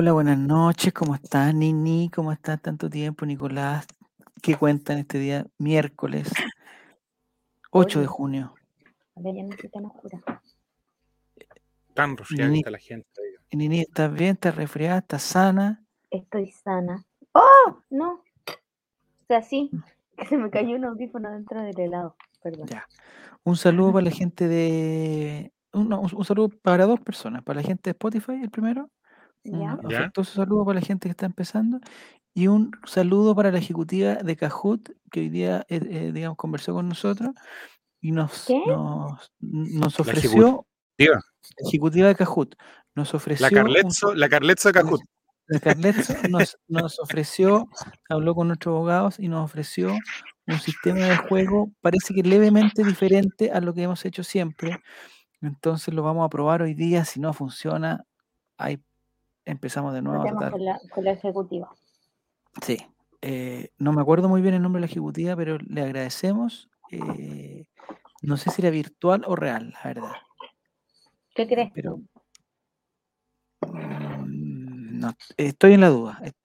Hola, buenas noches, ¿cómo estás, Nini? ¿Cómo estás tanto tiempo, Nicolás? ¿Qué cuentan este día, miércoles 8 de junio? a ver, ya no estoy tan oscura. Tan resfriada que Nini, está la gente. Nini, ¿estás bien? ¿Estás resfriada? ¿Estás sana? Estoy sana. ¡Oh! No. O sea, sí, que se me cayó un audífono dentro del helado. Perdón. Ya. Un saludo para la gente de... Un, no, un- un saludo para dos personas, para la gente de Spotify, el primero. Un ¿Ya? ¿Ya? afectuoso saludo para la gente que está empezando. Y un saludo para la ejecutiva de Kahoot, que hoy día, eh, eh, digamos, conversó con nosotros y nos, nos, nos La ofreció, Diga, la ejecutiva de Kahoot, nos ofreció... la un Carletzo, la Carletzo de Cajut. La Carletzo nos, nos ofreció, habló con nuestros abogados y nos ofreció un sistema de juego, parece que levemente diferente a lo que hemos hecho siempre. Entonces lo vamos a probar hoy día. Si no funciona, ahí empezamos de nuevo a tratar. con la, con la ejecutiva. Sí. eh, no me acuerdo muy bien el nombre de la ejecutiva, pero le agradecemos. eh, no sé si era virtual o real, la verdad. ¿Qué crees? Pero mm, no, estoy en la duda. est-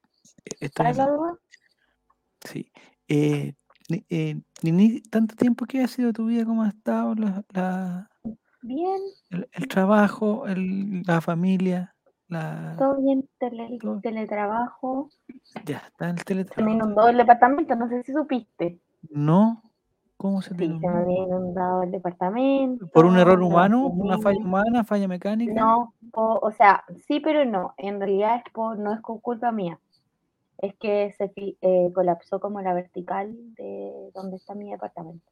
Estoy ¿Sabes en la duda? Sí. Eh, Ni- eh, Nini, tanto tiempo que ha sido tu vida, ¿cómo ha estado la- la- Bien, el, el trabajo, el- la familia? La, todo bien. Tele- todo? teletrabajo. Ya, está en el Se me teletrabajo. inundó el departamento, no sé si supiste. No, ¿cómo se te Sí, se me inundó? había inundado el departamento. ¿Por un error humano? ¿Una falla humana? ¿Falla mecánica? No, o, o sea, sí, pero no. En realidad es por, no es con culpa mía. Es que se eh, colapsó como la vertical de donde está mi departamento.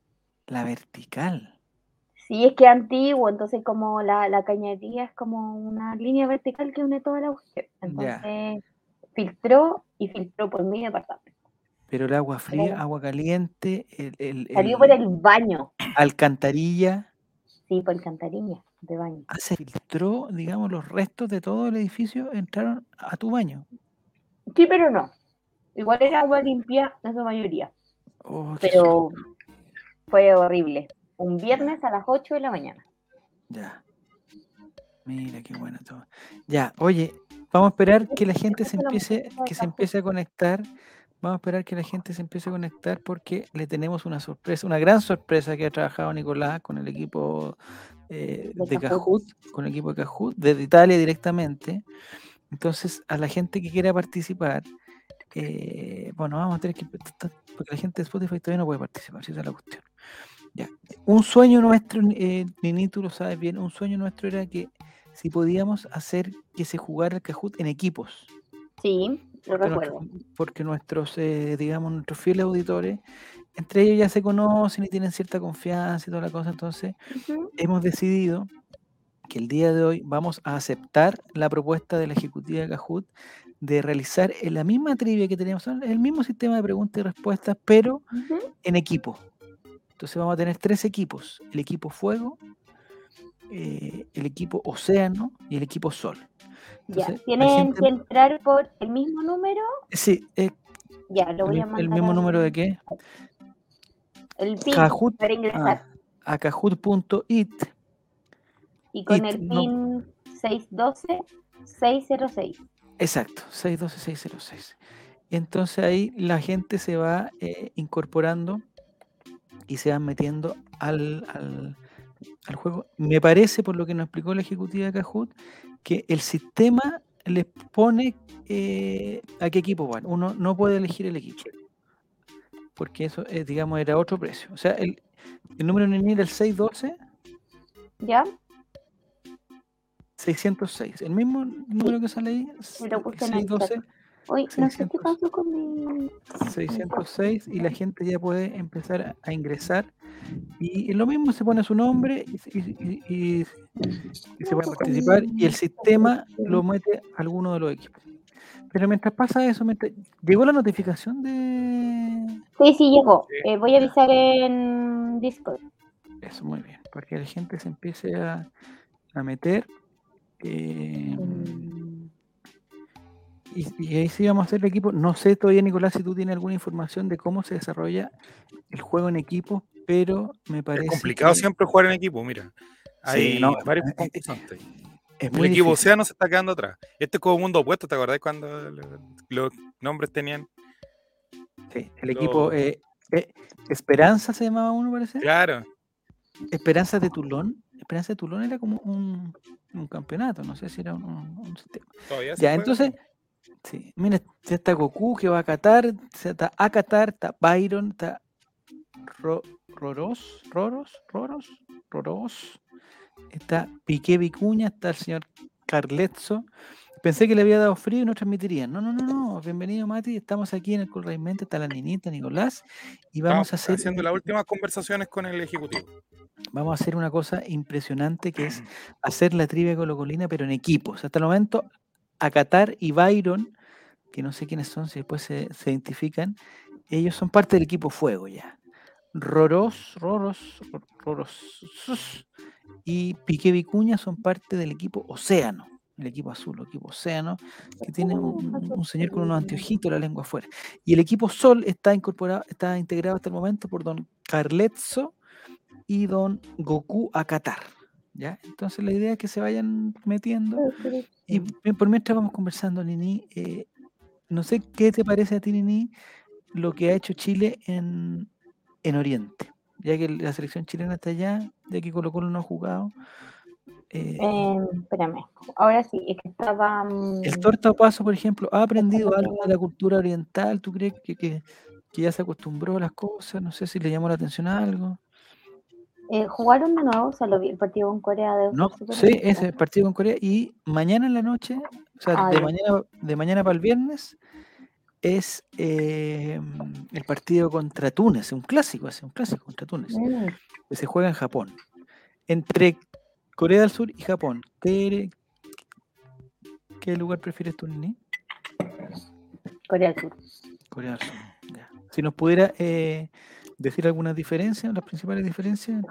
La vertical. Sí, es que antiguo, entonces como la, la cañería es como una línea vertical que une toda la. Ya. Entonces filtró y filtró por mi departamento. Pero el agua fría, Pero- agua caliente, el, el- Salió por el baño. alcantarilla, Sí, por alcantarilla de baño. ah, se filtró, digamos, los restos de todo el edificio entraron a tu baño. Sí, pero no. Igual era agua limpia en su mayoría. Oh, Pero fue horrible. Un viernes a las 8 de la mañana. Ya. Mira qué bueno todo. Ya, oye, vamos a esperar que la gente se empiece, que se empiece a conectar. Vamos a esperar que la gente se empiece a conectar porque le tenemos una sorpresa, una gran sorpresa que ha trabajado Nicolás con el equipo eh, De. Kahoot, con el equipo de Kahoot, desde Italia directamente. Entonces, a la gente que quiera participar, eh, bueno, vamos a tener que, porque la gente de Spotify todavía no puede participar, si esa es la cuestión. Ya. Un sueño nuestro, eh, Nini, tú lo sabes bien, un sueño nuestro era que si podíamos hacer que se jugara el Kahoot en equipos. Sí, lo Porque, recuerdo. nuestro- porque nuestros, eh, digamos, nuestros fieles auditores, entre ellos ya se conocen y tienen cierta confianza y toda la cosa, entonces hemos decidido que el día de hoy vamos a aceptar la propuesta de la ejecutiva de Kahoot de realizar en la misma trivia que teníamos, el mismo sistema de preguntas y respuestas, pero en equipo. Entonces vamos a tener tres equipos, el equipo fuego, eh, el equipo océano y el equipo sol. Ya, Entonces, la tienen gente- que entrar por el mismo número. Sí, eh, Ya, lo voy el, a mandar. el mismo número de qué? El PIN Kahoot para ingresar. a, a kahoot.it. y con it, el no. PIN 612-606. Exacto, 612-606. Entonces ahí la gente se va eh, incorporando y se van metiendo al, al- al juego. Me parece, por lo que nos explicó la ejecutiva de Kahoot, que el sistema les pone eh, a qué equipo van. Uno no puede elegir el equipo. Porque eso, eh, digamos, era otro precio. O sea, el, el número en era el 612, ¿Ya? 606. El mismo número que sale ahí, me lo puse en el 612. Chat. Uy, no sé qué 600. pasó con mi. 606 y la gente ya puede empezar a, a ingresar y es lo mismo se pone su nombre y, se- y- y- y- y se puede participar y el sistema lo mete a alguno de los equipos pero mientras pasa eso mientras- llegó la notificación de Sí, sí, llegó. Eh, voy a avisar en Discord. eso muy bien para que la gente se empiece a, a meter eh, Mm, y, y ahí sí vamos a hacer el equipo no sé todavía Nicolás si tú tienes alguna información de cómo se desarrolla el juego en equipo pero me parece Es complicado que- siempre jugar en equipo, mira. Hay Sí, no, varios eh, concursantes. Es El equipo difícil. Océano se está quedando atrás. Este es como mundo opuesto, ¿te acordás cuando lo- los nombres tenían? Sí, el equipo eh, eh, Esperanza se llamaba uno, parece. Claro. Esperanza de Tulón. Esperanza de Tulón era como un, un campeonato, no sé si era un, sistema. Todavía Ya, juega. Sí, mira, ya está Goku que va a Qatar, está a Qatar, está Byron, está Ro- Roros, Roros, Roros, Roros, está Piqué Vicuña, está el señor Carletzo. Pensé que le había dado frío y no transmitirían. No, no, no, no. Bienvenido, Mati. Estamos aquí en el Colraimente. Está la niñita, Nicolás. Y vamos a Estamos hacer, haciendo las últimas conversaciones con el ejecutivo. vamos a hacer una cosa impresionante que es hacer la trivia colocolina, pero en equipos. Hasta el momento, Acatar y Byron, que no sé quiénes son, si después se, se identifican, ellos son parte del equipo Fuego ya. Roros, Roros, Ro- Roros sus, y Piqué Vicuña son parte del equipo Océano, el equipo azul, el equipo Océano, que tiene un, un- un señor con unos anteojitos, la lengua afuera. Y el equipo Sol está incorporado, está integrado hasta el momento por don Carletzo y don Goku Akatar. ¿Ya? Entonces la idea es que se vayan metiendo. Y bien, por mientras vamos conversando, Nini, eh, no sé qué te parece a ti, Nini, lo que ha hecho Chile en, en Oriente. Ya que la selección chilena está allá, ya que Colo Colo no ha jugado. eh, Eh, espérame, ahora sí, es que estaba. mm, el Torta Paso, por ejemplo, ¿ha aprendido algo de la cultura oriental? ¿Tú crees que, que- que ya se acostumbró a las cosas? No sé si le llamó la atención a algo. Eh, jugaron de nuevo, solo vi el partido con Corea de No, sí, ese partido con Corea. Y mañana en la noche, o sea, Ah, de mañana, de mañana para el viernes, es eh, el partido contra Túnez, un clásico, es un clásico contra Túnez, Mm, que se juega en Japón. Entre Corea del Sur y Japón. ¿Qué, qué lugar prefieres tú, Nini? Corea del Sur. Corea del Sur. ya. Si nos pudiera eh, decir algunas diferencias, las principales diferencias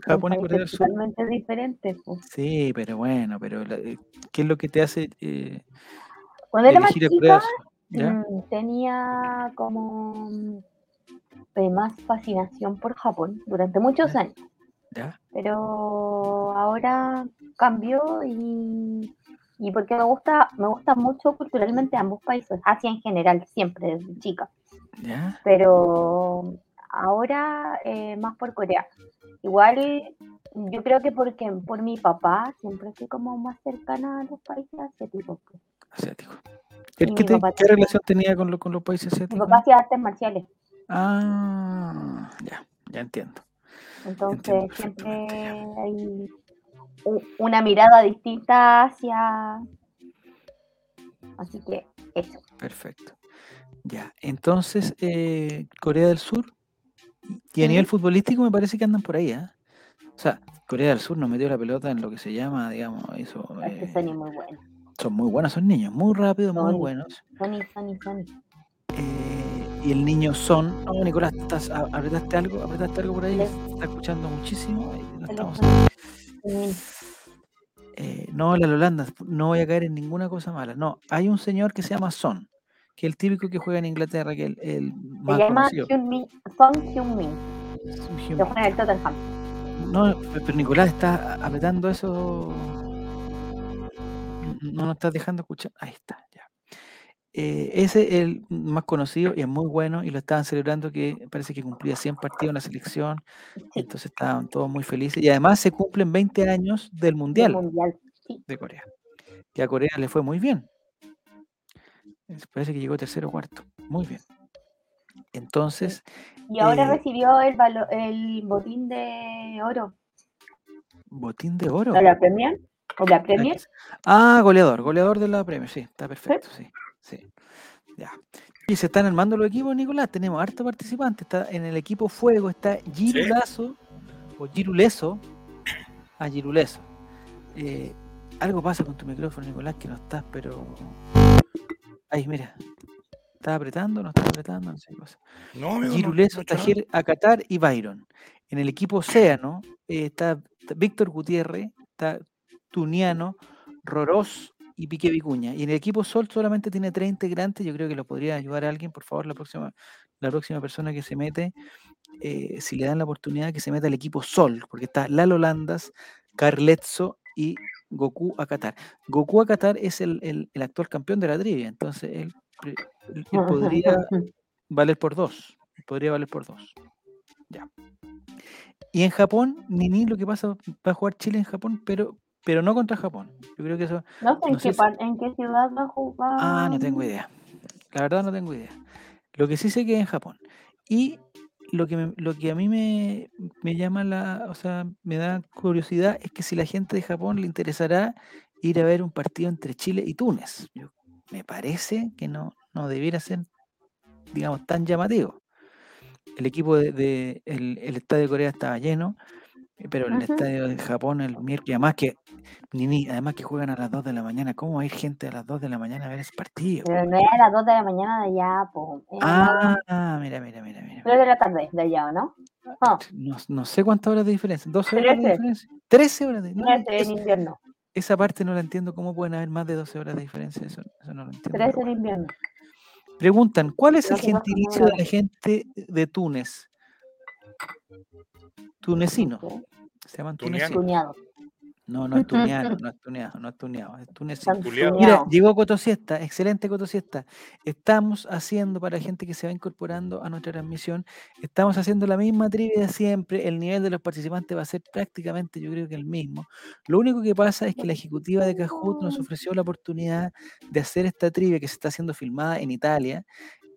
Japón y Corea del Sur. Totalmente diferentes. pues. Sí, pero bueno, pero la- eh, ¿qué es lo que te hace eh, Cuando era más chica, mm, tenía como mm, eh, más fascinación por Japón durante muchos Ya. años. ¿Ya? pero ahora cambió y, y porque me gusta, me gusta mucho culturalmente ambos países, Asia en general, siempre desde chica, ¿Ya? pero ahora eh, más por Corea. Igual yo creo que porque por mi papá siempre fui como más cercana a los países asiáticos. Asiático. ¿Qué, mi te- relación tenía con, lo- con los países Mi asiáticos? papá hacía artes marciales, Ah, ya, ya entiendo. entonces Entiendo siempre hay una mirada distinta hacia... Así que eso. Perfecto. Ya, entonces, eh, Corea del Sur, y a nivel futbolístico me parece que andan por ahí, ¿ah? O sea, Corea del Sur nos metió la pelota en lo que se llama, digamos, eso. Es que eh, Sony muy bueno. son muy buenos, son niños, muy rápidos, muy buenos. Sony, Sony, Sony. Eh, y el niño son. No, Nicolás, ¿estás, a- ¿apretaste algo? ¿Apretaste algo por ahí? Está escuchando muchísimo. no estamos-. Eh, no, la Holanda, no voy a caer en ninguna cosa mala. No, hay un señor que se llama Son, que el típico que juega en Inglaterra, que el, el Se más llama conocido. Hyun-min, Song Hyun-min. Que Heung-min. juega en el Tottenham. No, pe- pero Nicolás está apretando eso. No nos estás dejando escuchar. Ahí está, ya. Eh, ese es el más conocido y es muy bueno y lo estaban celebrando que parece que cumplía 100 partidos en la selección. Sí, Entonces estaban todos muy felices. Y además se cumplen 20 años del del Mundial mundial. Sí. de Corea. Que a Corea le fue muy bien. Parece que llegó tercero o cuarto. Muy bien. Entonces, Y ahora Eh, recibió el, valo- el botín de oro. botín de oro. ¿De la Premier? ¿O la Premier? Ah, goleador, goleador de la Premier, sí, está perfecto, sí, sí. Ya. Y se están armando los equipos, Nicolás, tenemos harto participante. Está en el equipo Fuego, está Girulazo o Giruleso. Ah, Giruleso. Eh, algo pasa con tu micrófono, Nicolás, que no estás, pero. Ahí, mira. ¿Estás apretando? ¿No estás apretando? No sé qué pasa. No, amigo, Giruleso, no. Tajir, Acatar y Byron. En el equipo Océano eh, está, está Víctor Gutiérrez, está Tuniano, Rorós y Pique Vicuña. Y en el equipo Sol solamente tiene tres integrantes. Yo creo que lo podría ayudar a alguien, por favor, la próxima, la próxima persona que se mete, eh, si le dan la oportunidad, que se meta al equipo Sol, porque está Lalo Landas, Carletzo y Goku a Qatar. Goku a Qatar es el, el- el actual campeón de la trivia, entonces él, él podría valer por dos. Podría valer por dos. Ya. Y en Japón, Nini, lo que pasa, va a jugar Chile en Japón, pero, pero no contra Japón. Yo creo que eso. No sé en, No sé qué, si- en qué ciudad va a jugar. Ah, no tengo idea. La verdad no tengo idea. Lo que sí sé que es en Japón. Y lo que, me- lo que a mí me, me llama la, o sea, me da curiosidad es que si la gente de Japón le interesará ir a ver un partido entre Chile y Túnez. Yo- me parece que no, no debiera ser, digamos, tan llamativo. El equipo de, de- el, el estadio de Corea estaba lleno, eh, pero el estadio de Japón el miércoles, además que, ni, ni- además que juegan a las 2 de la mañana, ¿cómo va a ir gente a las 2 de la mañana a ver ese partido? Pero no era a las 2 de la mañana de allá, po. Ah, mira, mira, mira, mira. 3 de la tarde de allá, ¿o ¿no? Ah, No, no sé cuántas horas de diferencia. ¿12 horas de Trece. diferencia? 13 horas de no, 13 es- en invierno. Esa parte no la entiendo. ¿Cómo pueden haber más de 12 horas de diferencia? Eso, eso no lo entiendo. pero 13 en invierno. Preguntan, ¿cuál es No el gentilicio de la gente de Túnez? Tunecino. Se llaman tunecinos. Cuñado. No, no es tuneano, no es tuneado, no es tuneado, es Juliado. Mira, llegó Cotosiesta, excelente Cotosiesta. Estamos haciendo, para la gente que se va incorporando a nuestra transmisión, estamos haciendo la misma trivia de siempre. El nivel de los participantes va a ser prácticamente, yo creo que el mismo. Lo único que pasa es que la ejecutiva de Kahoot nos ofreció la oportunidad de hacer esta trivia que se está haciendo filmada en Italia.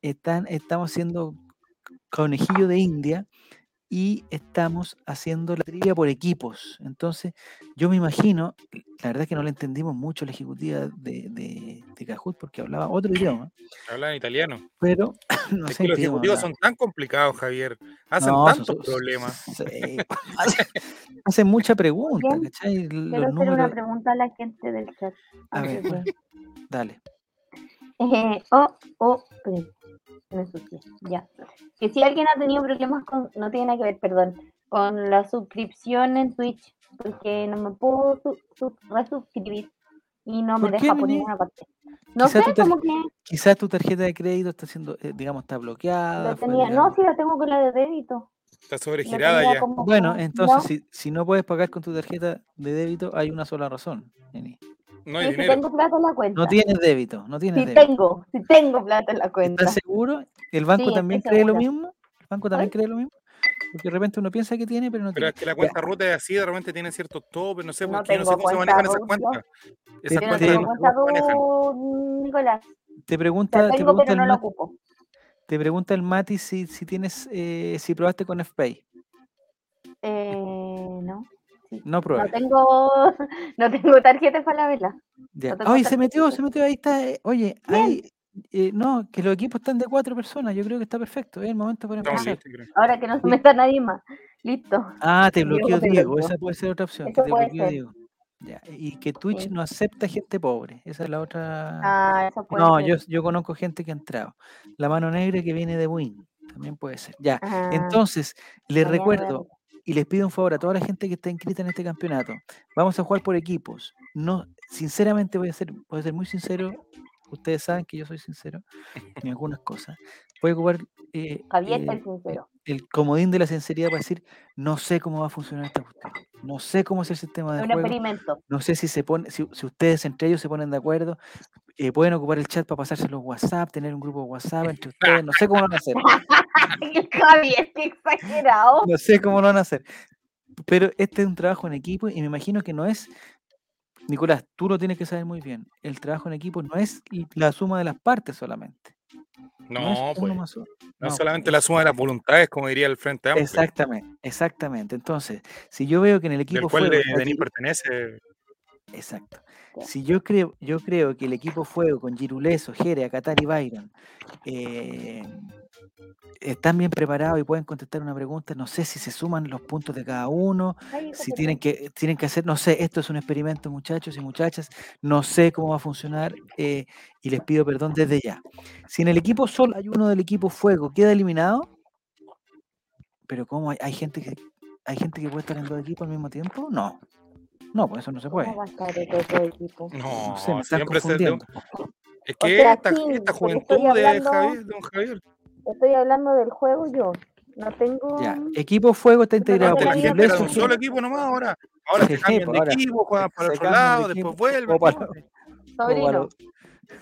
Están, estamos haciendo conejillo de India y estamos haciendo la trivia por equipos. Entonces, yo me imagino, la verdad es que no le entendimos mucho a la ejecutiva de, de, de Kahoot porque hablaba otro idioma, Hablan en italiano. pero no es sé que los ejecutivos son tan complicados, Javier. Hacen No, tantos son- problemas. sí, hacen, hacen mucha pregunta, Bien, ¿cachai? Quiero Los hacer una números, pregunta a la gente del chat. a ver, de- dale. Eh, oh, oh, me ensucié, ya. Que si alguien ha tenido problemas con, no tiene nada que ver, perdón, con la suscripción en Twitch, porque no me puedo su- su- resuscribir y no me ¿Por qué, deja Nini? ninguna parte. No Quizá sé, como que Quizás tu tarjeta de crédito está siendo, eh, digamos, está bloqueada. tenía, no, sí la tengo con la de débito. Está sobregirada ya. como Bueno, entonces, ¿no? si, si no puedes pagar con tu tarjeta de débito, hay una sola razón. Neni. No hay Sí, sí dinero. tengo plata en la cuenta. No tienes débito, no tienes sí débito. tengo, sí tengo plata en la cuenta. ¿Estás seguro? ¿El banco Sí, también cree lo mismo? ¿El banco también cree lo mismo? Porque de repente uno piensa que tiene, pero no Pero tiene. es que la cuenta ruta es así, de repente tiene ciertos topes, no sé, No porque no sé cómo se manejan esas cuentas. Esas cuentas te- tengo no cuenta manejan. Nicolás. Te La pregunta, te tengo, pregunta, pero el, no la Mati, ocupo. te pregunta el Mati si, si tienes, eh, si probaste con FPay. Eh, no. No No tengo, no tengo tarjeta para la vela. No Oye, se metió, se metió, ahí está. eh, Oye, ahí, eh, no, que los equipos están de cuatro personas. Yo creo que está perfecto. Es el momento para empezar. Ahora que no se meta nadie más. Listo. Ah, te bloqueó Diego. Esa puede ser otra opción. Eso que te puede bloqueó ser. Diego. Ya. Y que Twitch Sí. no acepta gente pobre. Esa es la otra. Ah, eso puede No, ser. yo, yo conozco gente que ha entrado. La mano negra que viene de Win. También puede ser. Ya. Ah, Entonces, les recuerdo. Y les pido un favor a toda la gente que está inscrita en este campeonato. Vamos a jugar por equipos. No, sinceramente voy a ser, voy a ser muy sincero. Ustedes saben que yo soy sincero en algunas cosas. A ocupar eh, Javier el sincero. el comodín de la sinceridad para decir, no sé cómo va a funcionar esta cuestión. No sé cómo es el sistema de un juego. experimento. No sé si se pone, si, si ustedes entre ellos se ponen de acuerdo. eh, pueden ocupar el chat para pasárselo a WhatsApp, tener un grupo de WhatsApp entre ustedes. No sé cómo lo van a hacer. Javier, qué exagerado. No sé cómo lo van a hacer. Pero este es un trabajo en equipo y me imagino que no es. Nicolás, tú lo tienes que saber muy bien. El trabajo en equipo no es la suma de las partes solamente. No, No, pues. más. No No, solamente pues, la suma de las voluntades, como diría el Frente Amplio, Exactamente, exactamente. Entonces, si yo veo que en el del equipo cual fuego de- Giru- pertenece. Exacto. Si yo creo, yo creo que el equipo fuego con Giruleso, Jere, Qatar y Byron eh, están bien preparados y pueden contestar una pregunta, no sé si se suman los puntos de cada uno, si tienen que, tienen que hacer, no sé, esto es un experimento, muchachos y muchachas, no sé cómo va a funcionar eh, y les pido perdón desde ya. Si en el equipo solo hay uno del equipo fuego, queda eliminado, pero ¿cómo hay, hay gente que hay gente que puede estar en dos equipos al mismo tiempo? No, no, pues eso no se puede. ¿Cómo va a estar el otro equipo? No, No sé, me siempre se de- confundiendo. Es O que sea, esta, sí, juventud de Javier, don Javier, Estoy hablando del juego yo. No tengo. Ya, equipo fuego está integrado no la gente era un solo equipo nomás, ahora Ahora Sí, se cambian pues, de ahora equipo, juegan para se otro de lado, después vuelven. o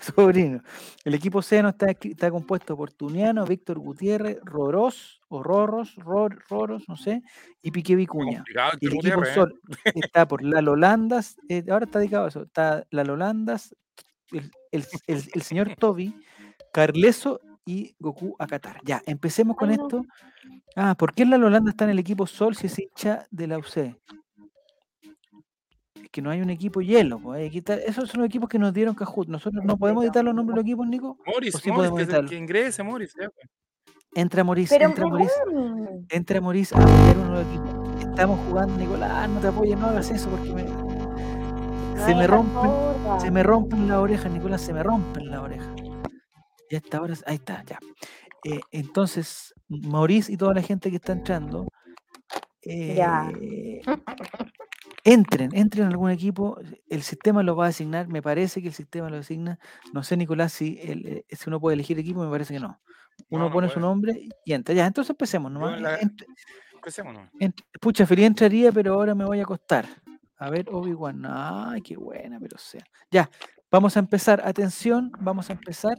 Sobrino. El equipo C no está, compuesto por Tuniano, Víctor Gutiérrez, Rorós, o Rorros, Ror- Roros, no sé, y Piqué Vicuña. Y el equipo ¿eh? Sol está por Lalo Landas, eh, ahora está dedicado a eso, está Lalo Landas, el, el- el- el señor Toby, Carleso y Goku Akatar. Ya, empecemos con esto. Ah, ¿por qué Lalo Landas está en el equipo Sol si es hincha de la UC? Que no hay un equipo hielo. pues, hay que quitar- esos son los equipos que nos dieron Cajut. Nosotros no podemos editar los nombres de los equipos, Nico. Morris, sí Morris, que, ingrese, Morris. ya, pues. Entra Moris, Pero entra Moris. mejor, Entra Moris a apoyar uno de los equipos. Estamos jugando, Nicolás, no te apoyes, no hagas eso porque me, se me rompen, se me rompen las orejas, Nicolás, se me rompen las orejas. Ya está, ahora, ahí está, ya. Eh, entonces, Maurice y toda la gente que está entrando, Ya. entren, entren a algún equipo, el sistema lo va a asignar, me parece que el sistema lo asigna, no sé, Nicolás, si, el, eh, si uno puede elegir equipo, me parece que no. Uno No, no pone su nombre y entra. Ya, entonces empecemos nomás. en la- Ent- Empecemos, ¿no? ent- pucha, entraría, pero ahora me voy a acostar. A ver, Obi-Wan. Ay, qué buena, pero sea. Ya, vamos a empezar. Atención, vamos a empezar.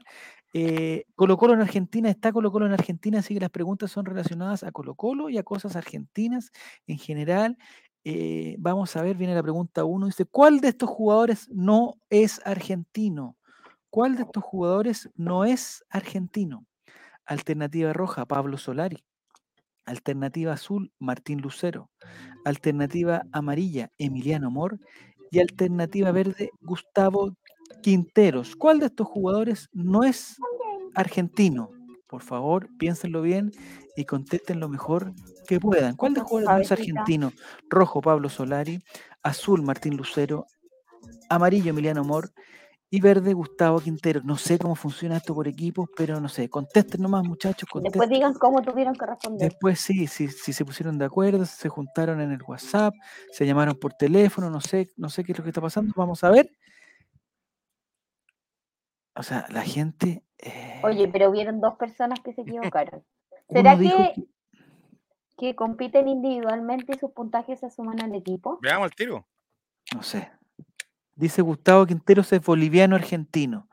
Eh, Colo Colo en Argentina, está Colo Colo en Argentina, así que las preguntas son relacionadas a Colo Colo y a cosas argentinas en general. Eh, vamos a ver, viene la pregunta uno. Dice, ¿cuál de estos jugadores no es argentino? ¿Cuál de estos jugadores no es argentino? Alternativa roja, Pablo Solari. Alternativa azul, Martín Lucero. Alternativa amarilla, Emiliano Mor. Y alternativa verde, Gustavo Quinteros. ¿Cuál de estos jugadores no es argentino? Por favor, piénsenlo bien y contesten lo mejor que puedan. ¿Cuál de los jugadores no es Suavecita. argentino? Rojo, Pablo Solari. Azul, Martín Lucero. Amarillo, Emiliano Mor. Y verde, Gustavo Quintero. No sé cómo funciona esto por equipos, pero no sé. Contesten nomás, muchachos. Después digan cómo tuvieron que responder. Después sí, sí, sí se pusieron de acuerdo, se juntaron en el WhatsApp, se llamaron por teléfono, no sé, no sé qué es lo que está pasando. Vamos a ver. O sea, la gente. eh, Oye, pero hubieron dos personas que se equivocaron. ¿Será que, que- que compiten individualmente y sus puntajes se suman al equipo? Veamos el tiro. no sé. Dice Gustavo Quinteros es boliviano argentino,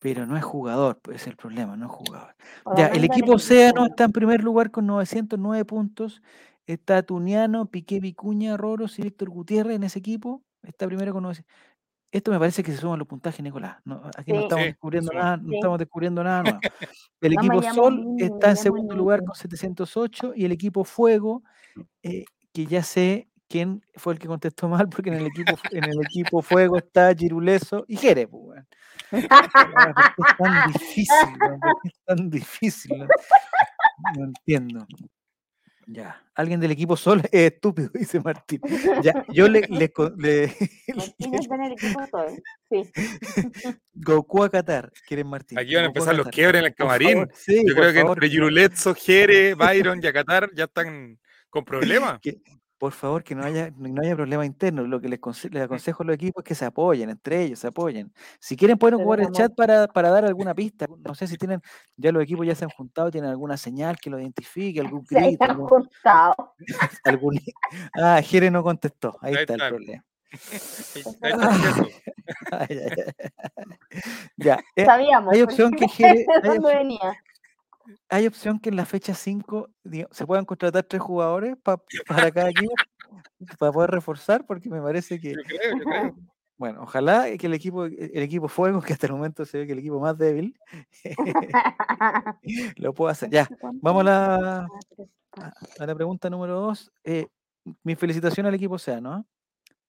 pero no es jugador, pues es el problema, no es jugador. ¿O Ya, el equipo? Océano está en primer lugar con 909 puntos. Está Tuniano, Piqué Vicuña, Roros y Víctor Gutiérrez en ese equipo. Está primero con 900. Esto me parece que se suman los puntajes, Nicolás. No, aquí no estamos Sí, descubriendo suma. nada, no Sí. estamos descubriendo nada nuevo. El No equipo Sol está en segundo lugar con 708 y el equipo Fuego, eh, que ya sé quién fue el que contestó mal, porque en el equipo, en el equipo Fuego está Giruleso y Jerez. pues, weón. Ah, ¿por qué es tan difícil? es tan difícil? No, no entiendo. Ya, alguien del equipo Sol es estúpido, dice Martín. Ya, yo le, le, le- Martín está en el equipo Sol. Sí. Goku a Qatar, quieren Martín. Aquí van a empezar los Qatar. quiebres en el camarín. favor, sí, Yo creo que entre Giruletzo, Jere, Byron y Acatar ya están con problemas. que- por favor, que no haya, no haya problema interno. Lo que les, conse- les aconsejo a los equipos es que se apoyen, entre ellos, se apoyen. Si quieren, pueden Se ocupar den el chat para, para dar alguna pista. No sé si tienen, ya los equipos ya se han juntado, tienen alguna señal que lo identifique, algún Se grito, algún, juntado. algún- Ah, Jere no contestó. Ahí, Ahí está, está. el problema. Ahí está ya, Sabíamos. hay opción que Jere- de hay dónde opción- venía. Hay opción que en la fecha 5 digo, se puedan contratar tres jugadores pa- para cada equipo para poder reforzar, porque me parece que, Yo creo, yo creo. bueno, ojalá que el equipo, el equipo Fuego, que hasta el momento se ve que el equipo más débil, lo pueda hacer. Ya, vamos a la, a la pregunta número 2. mi felicitación al equipo Océano. ¿ah?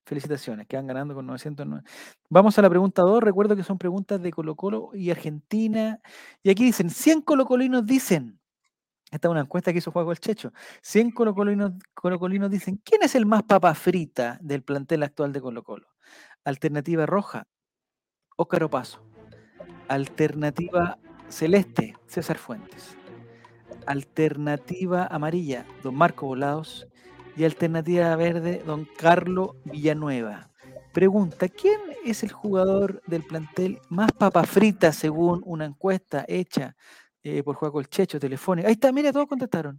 Felicitaciones, quedan ganando con 909. Vamos a la pregunta 2. Recuerdo que son preguntas de Colo Colo y Argentina. Y aquí dicen, 100 colocolinos dicen, esta es una encuesta que hizo Juego el Checho, 100 colocolinos, colocolinos dicen, ¿quién es el más papa frita del plantel actual de Colo Colo? Alternativa roja, Óscar Opaso. Alternativa celeste, César Fuentes. Alternativa amarilla, don Marco Volados. Y alternativa verde, don Carlo Villanueva. Pregunta, ¿quién es el jugador del plantel más papa frita según una encuesta hecha eh, por Juego el Checho, telefónica? Ahí está, mira, todos contestaron.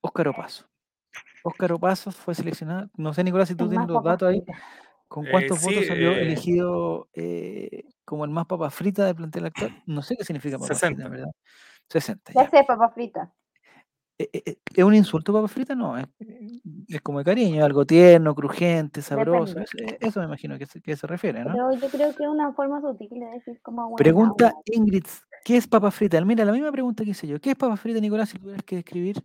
Óscar Opaso. Óscar Opasos fue seleccionado. No sé, Nicolás, si tú El tienes los datos ahí. ¿Con Eh, cuántos sí, votos salió eh, elegido eh, como el más papa frita del plantel actual? No sé qué significa papa frita, 60. en ¿verdad? 60, Ya ya. sé, papas fritas. Eh, eh, eh, ¿Es un insulto papa frita? No, es, es como de cariño, algo tierno, crujiente, sabroso. Es- eso me imagino que se, que se refiere, ¿no? Pero yo creo que es una forma sutil de decir como buena Pregunta. Ingrid, ¿qué es papa frita? Mira, la misma pregunta que hice yo. ¿Qué es papa frita, Nicolás, si tuvieras que describir?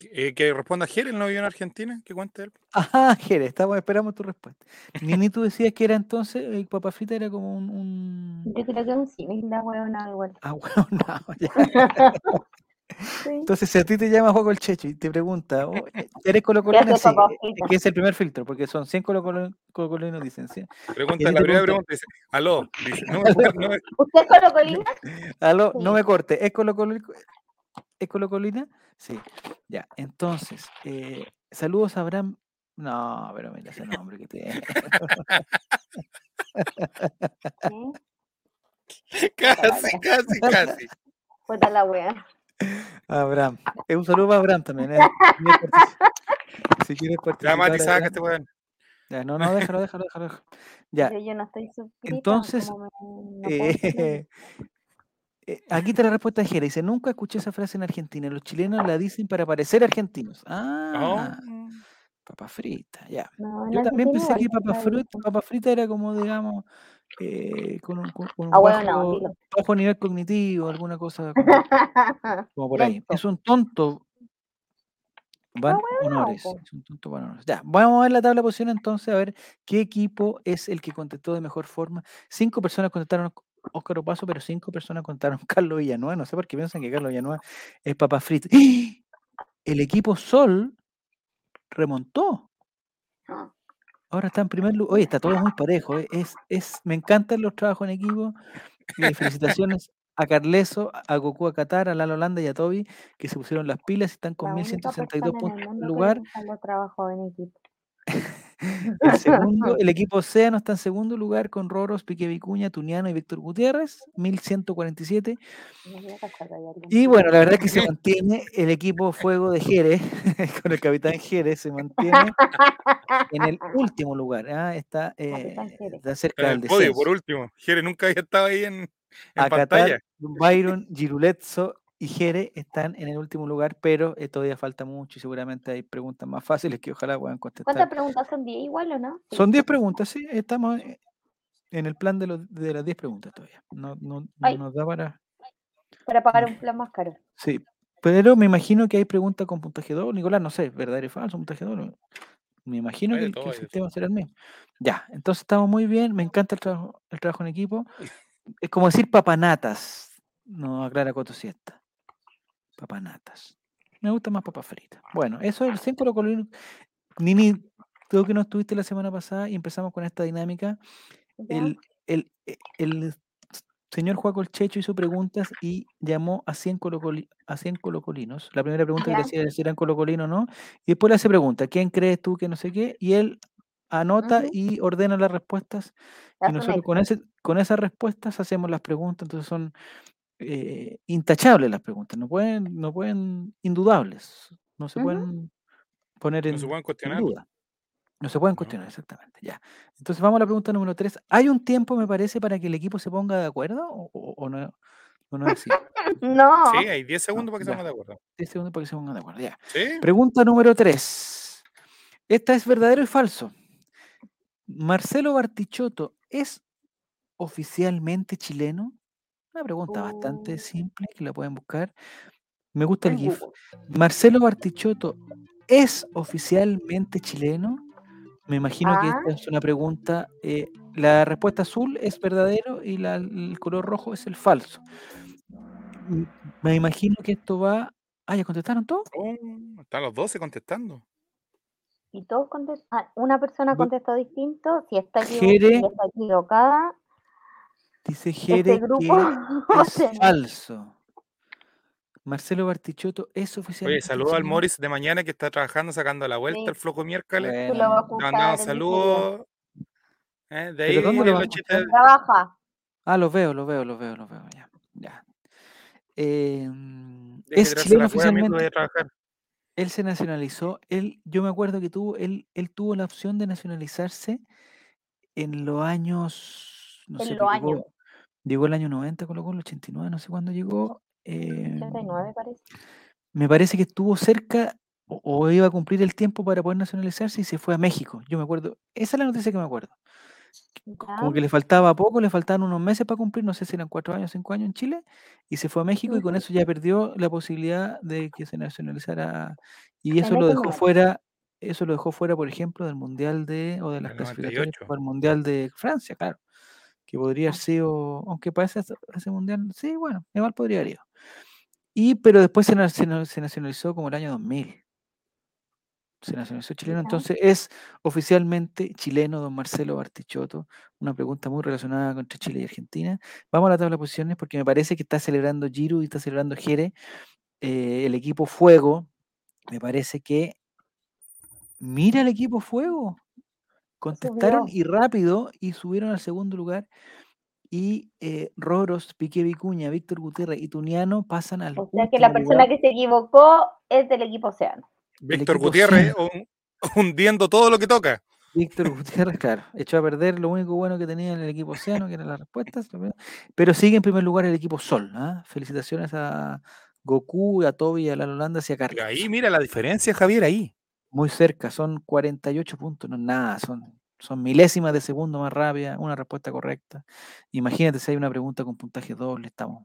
Eh, que responda Jerez, ¿no vivió en Argentina? Que cuente él. Ajá, Jerez, estamos, esperamos tu respuesta. Nini, tú decías que era entonces, eh, papa frita era como un... un... Yo creo que es un símil la huevona igual. Ah, bueno, no, ya. Sí. Entonces, si a ti te llama Juego el Checho y te pregunta, oh, ¿eres ¿Qué colocolino? Sí, que es el primer filtro, porque son 100 colocolo- colocolinos, dicen. ¿sí? Pregunta, la primera pregunta- pregunta dice, aló, dice, no, me- no me- ¿Usted es colocolina? Aló, no me corte, ¿es colocolino? ¿Es colocolina? Sí, ya. Entonces, eh, saludos a Abraham. No, pero mira ese nombre que tiene. Casi, casi, casi. Puta la wea. Abraham. Es un saludo para Abraham también. eh. Si quieres participar, Mati, saca Abraham. este weón. Ya, no, no, déjalo, déjalo, déjalo. déjalo. Ya, Yo, yo no estoy suscrita. Entonces, me- eh, eh, aquí está la respuesta de Jera. Dice, nunca escuché esa frase en Argentina. Los chilenos la dicen para parecer argentinos. Ah, Oh, papa frita, ya. No, Yo también pensé que papa frita, papa frita era como, digamos, eh, con un, con- un Ah, bueno, no, bajo, dilo. bajo nivel cognitivo, alguna cosa como, como por ahí. Es un tonto. Van bueno, honores. Es un tonto van honores. Ya, vamos a ver la tabla de posición entonces, a ver qué equipo es el que contestó de mejor forma. Cinco personas contestaron Óscar Opaso, pero cinco personas contaron Carlos Villanueva. No sé por qué piensan que Carlos Villanueva es papa frita. ¡Ah! El equipo Sol remontó. Ah, Ahora está en primer lugar. Oye, está todo muy parejo. eh, Es, es, me encantan los trabajos en equipo. eh, felicitaciones a Carleso, a Goku, a Qatar, a Lalo Holanda y a Toby, que se pusieron las pilas y están con La única 1162 persona en puntos el en que lugar. en equipo. El segundo, el equipo Océano está en segundo lugar con Roros, Pique Vicuña, Tuniano y Víctor Gutiérrez, 1147. Me voy a casar, hay alguien. Y bueno, la verdad es que se mantiene el equipo Fuego de Jerez, con el capitán Jerez, se mantiene en el último lugar. ¿ah? Está, eh, está cerca En del el podio, por último. Jerez nunca había estado ahí en, en pantalla. Byron, Giruletzo y Jere están en el último lugar, pero eh, todavía falta mucho y seguramente hay preguntas más fáciles que ojalá puedan ¿Cuántas contestar. preguntas son 10 igual o no? Son 10 preguntas, sí, estamos eh, en el plan de, los- de las 10 preguntas todavía. No, no, no nos da para... Para pagar un plan más caro. Sí, pero me imagino que hay preguntas con puntaje doble. Nicolás, no sé, verdadero y falso, puntaje doble. Me imagino que, el- que sistema será el mismo. Ya, entonces estamos muy bien, me encanta el trabajo, el trabajo en equipo. Es como decir papanatas, no aclara Coto Siesta. Papanatas. Me gusta más papas fritas. Bueno, eso es el 100 colocolinos. Nini, tú que no estuviste la semana pasada y empezamos con esta dinámica, el, el, e- el señor Juaco el Checho hizo preguntas y llamó a 100, colocoli- a 100 colocolinos. La primera pregunta que le hacía era si eran colocolinos o no. Y después le hace pregunta, ¿quién crees tú que no sé qué? Y él anota y ordena las respuestas. Y nosotros con, ese, con esas respuestas hacemos las preguntas. Entonces son eh, intachables las preguntas. No pueden, no pueden, indudables. No se Ujú. pueden poner en, No se pueden en cuestionar. duda. No se pueden No. cuestionar, exactamente. Ya. Entonces vamos a la pregunta número 3. ¿Hay un tiempo, me parece, para que el equipo se ponga de acuerdo o, o- no, no es así? No. Sí, hay 10 segundos para que ya. estemos de acuerdo. 10 segundos para que se pongan de acuerdo. Ya. Sí. Pregunta número 3. Esta es verdadero y falso. ¿Marcelo Bartichotto es oficialmente chileno? Una pregunta bastante Uh. simple que la pueden buscar. Me gusta el En GIF. Google. ¿Marcelo Bartichotto es oficialmente chileno? Me imagino que Ah. esta es una pregunta. eh, la respuesta azul es verdadero y la- el color rojo es el falso. M- Me imagino que esto va. Ah, ¿ya contestaron todos? Oh, están los 12 contestando. Y todos contestan. Ah, una persona Bu- contestó distinto. Si está, equivo- Jere- si está equivocada, Dice este Jere grupo que es falso. Marcelo Bartichotto es oficialmente Oye, saludo al. Morris de mañana que está trabajando, sacando la vuelta, Sí. el flojo miércoles. Bueno, Le mandamos saludos. ¿eh? De ¿Pero ahí dónde lo. Trabaja. Ah, los veo, los veo, los veo, los veo. Ya. ya. Em, es chileno oficialmente. Él se nacionalizó, él, yo me acuerdo que tuvo, él, él tuvo la opción de nacionalizarse en los años, no En sé, los años. Llegó, el año 90, colocó el 89, no sé cuándo llegó. eh, 89 parece. me parece que estuvo cerca o, o iba a cumplir el tiempo para poder nacionalizarse y se fue a México. Yo me acuerdo, esa es la noticia que me acuerdo. Como que le faltaba poco, le faltaban unos meses para cumplir, no sé si eran cuatro años, cinco años en Chile, y se fue a México y con eso ya perdió la posibilidad de que se nacionalizara. Y eso lo dejó fuera, eso lo dejó fuera, por ejemplo, del Mundial de, o de las clasificatorias 98. para el Mundial de Francia, claro. Que podría haber sido, aunque para ese, ese mundial, sí, bueno, igual podría haber ido. Y, pero después se, na- se na- se nacionalizó como el año 2000. Se nacionalizó chileno, entonces es oficialmente chileno don Marcelo Bartichotto. Una pregunta muy relacionada con entre Chile y Argentina. Vamos a la tabla de posiciones porque me parece que está celebrando Giru y está celebrando Jere. eh, el equipo Fuego, me parece que. Mira el equipo Fuego. Contestaron Subió. y rápido y subieron al segundo lugar. Y eh, Roros, Piqué Vicuña, Víctor Gutiérrez y Tuniano pasan al O sea que la persona lugar. que se equivocó es del equipo Océano. Víctor equipo Gutiérrez un- hundiendo todo lo que toca. Víctor Gutiérrez, claro, echó a perder lo único bueno que tenía en el equipo Océano, que eran las respuestas, pero sigue en primer lugar el equipo Sol. ¿ah? Felicitaciones a Goku, a Toby, a la Holanda y a Pero Carlos. ahí mira la diferencia, Javier, ahí. Muy cerca, son 48 puntos, no es nada, son, son milésimas de segundo más rápida, una respuesta correcta. Imagínate si hay una pregunta con puntaje doble, estamos.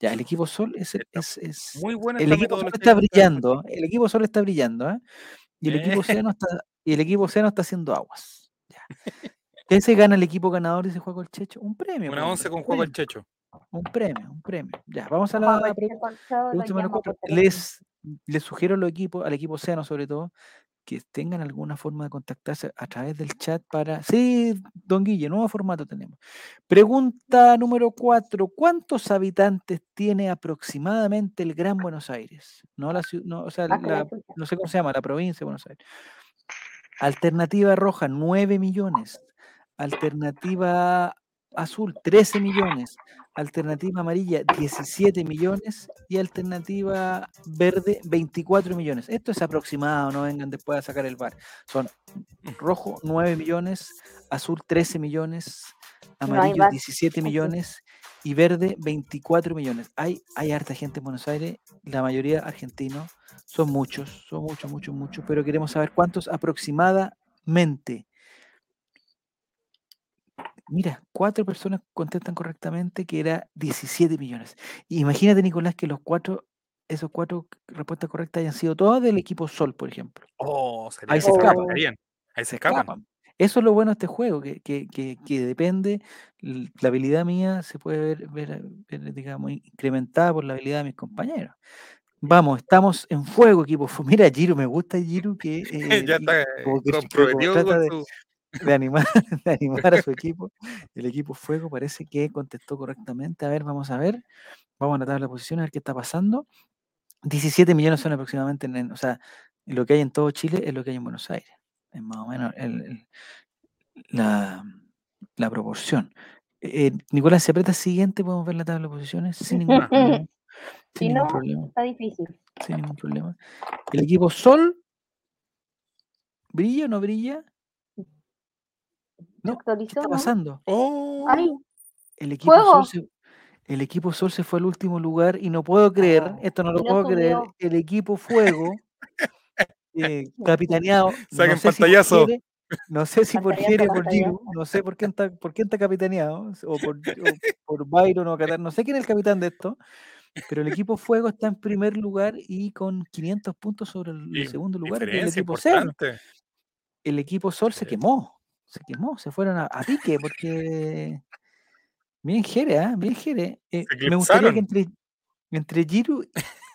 Ya, el equipo Sol es, el- es, es- Muy buena el equipo Sol está que brillando, el equipo Sol está brillando, ¿eh? y el Eh. equipo Océano está, y el equipo Océano está haciendo aguas. Ya. ¿Qué se gana el equipo ganador de ese juego el Checho? Un premio. Una pues, once hombre, con un juego al premio, Checho. Un premio, un premio. Ya, vamos a la llama cuatro. por teléfono. Les, les sugiero a los equipos, al equipo Océano sobre todo, que tengan alguna forma de contactarse a través del chat para. Sí, don Guille, nuevo formato tenemos. Pregunta número cuatro. ¿Cuántos habitantes tiene aproximadamente el Gran Buenos Aires? No la no, o sea, Ah, la no sé cómo se llama, la provincia de Buenos Aires. Alternativa roja, 9 millones. Alternativa azul, 13 millones. Alternativa amarilla, 17 millones. Y alternativa verde, 24 millones. Esto es aproximado, no vengan después a sacar el bar. Son rojo, 9 millones. Azul, 13 millones. Amarillo, bar. 17 Aquí. millones. Y verde, 24 millones. Hay, hay harta gente en Buenos Aires, la mayoría argentinos. Son muchos, son muchos, muchos, muchos. Pero queremos saber cuántos aproximadamente. Mira, cuatro personas contestan correctamente que era 17 millones. Imagínate, Nicolás, que los cuatro, esos cuatro respuestas correctas hayan sido todas del equipo Sol, por ejemplo. Oh, sería Ahí se escapan. Ahí se Se escapan. escapan. Eso es lo bueno de este juego, que, que, que, que depende, la habilidad mía se puede ver, ver, ver, digamos, incrementada por la habilidad de mis compañeros. Vamos, estamos en fuego, equipo. Mira, Giro, me gusta Giro que, eh, ya está comprometido con su. De animar, de animar a su equipo. El equipo Fuego parece que contestó correctamente. A ver, vamos a ver. Vamos a anotar la posición, a ver qué está pasando. 17 millones son aproximadamente, en, o sea, lo que hay en todo Chile es lo que hay en Buenos Aires. Es más o menos el- el- la, la proporción. Eh, Nicolás, si apretas siguiente, podemos ver la tabla de posiciones sin ningún problema. Si Sin ningún no, problema. está difícil. Sin ningún problema. El equipo Sol. ¿Brilla o no brilla? ¿Qué está ¿no? pasando? Oh, Ay, El equipo, Sol se, el equipo Sol se fue al último lugar y no puedo creer, Oh, esto no lo no puedo creer, el equipo Fuego, eh, capitaneado, Saquen no sé pantallazo. No sé si por Jere o por. Giru, no sé por quién está, por quién está capitaneado, o por, o por Byron o Qatar, no sé quién es el capitán de esto, pero el equipo Fuego está en primer lugar y con 500 puntos sobre el, y- segundo lugar, que es el equipo importante. El equipo Sol se quemó, se quemó, se fueron a, a pique porque bien Jere, ¿ah? bien Jere. Eh, me gustaría que entre, entre Giru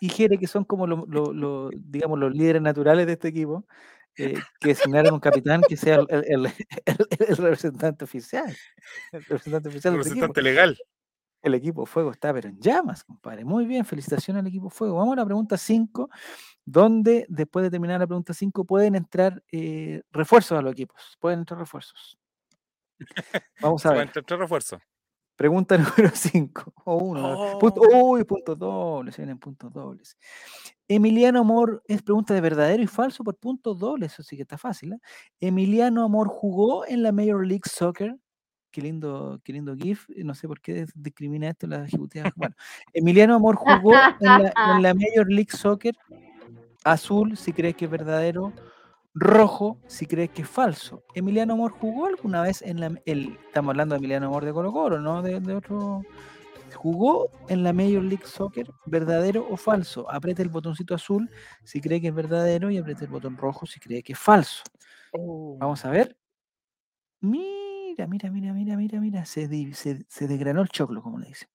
y Jere, que son como los, los- los, digamos, los líderes naturales de este equipo, eh, que designaran un capitán que sea el, el- el- el- el representante oficial. El representante oficial de este. Representante legal. El equipo Fuego está, pero en llamas, compadre. Muy bien, felicitaciones al equipo Fuego. Vamos a la pregunta 5, donde después de terminar la pregunta 5 pueden entrar eh, refuerzos a los equipos. Pueden entrar refuerzos. Vamos a ver. entrar tres refuerzos. Pregunta número 5 o 1. Oh. Uy, puntos dobles, vienen puntos dobles. Emiliano Amor es pregunta de verdadero y falso por puntos dobles, eso sí que está fácil. ¿eh? Emiliano Amor jugó en la Major League Soccer. Qué lindo, qué lindo GIF. No sé por qué discrimina esto la ejecutiva. Bueno, Emiliano Amor jugó en la, en la Major League Soccer. Azul, si crees que es verdadero. Rojo, si crees que es falso. Emiliano Amor jugó alguna vez en la. El, estamos hablando de Emiliano Amor de Colo Colo, ¿no? De, de otro. ¿Jugó en la Major League Soccer? ¿Verdadero o falso? Apriete el botoncito azul si cree que es verdadero y apriete el botón rojo si cree que es falso. Uh, Vamos a ver. Mira, mira, mira, mira, mira, mira. Se, di- se, se desgranó el choclo, como le dicen.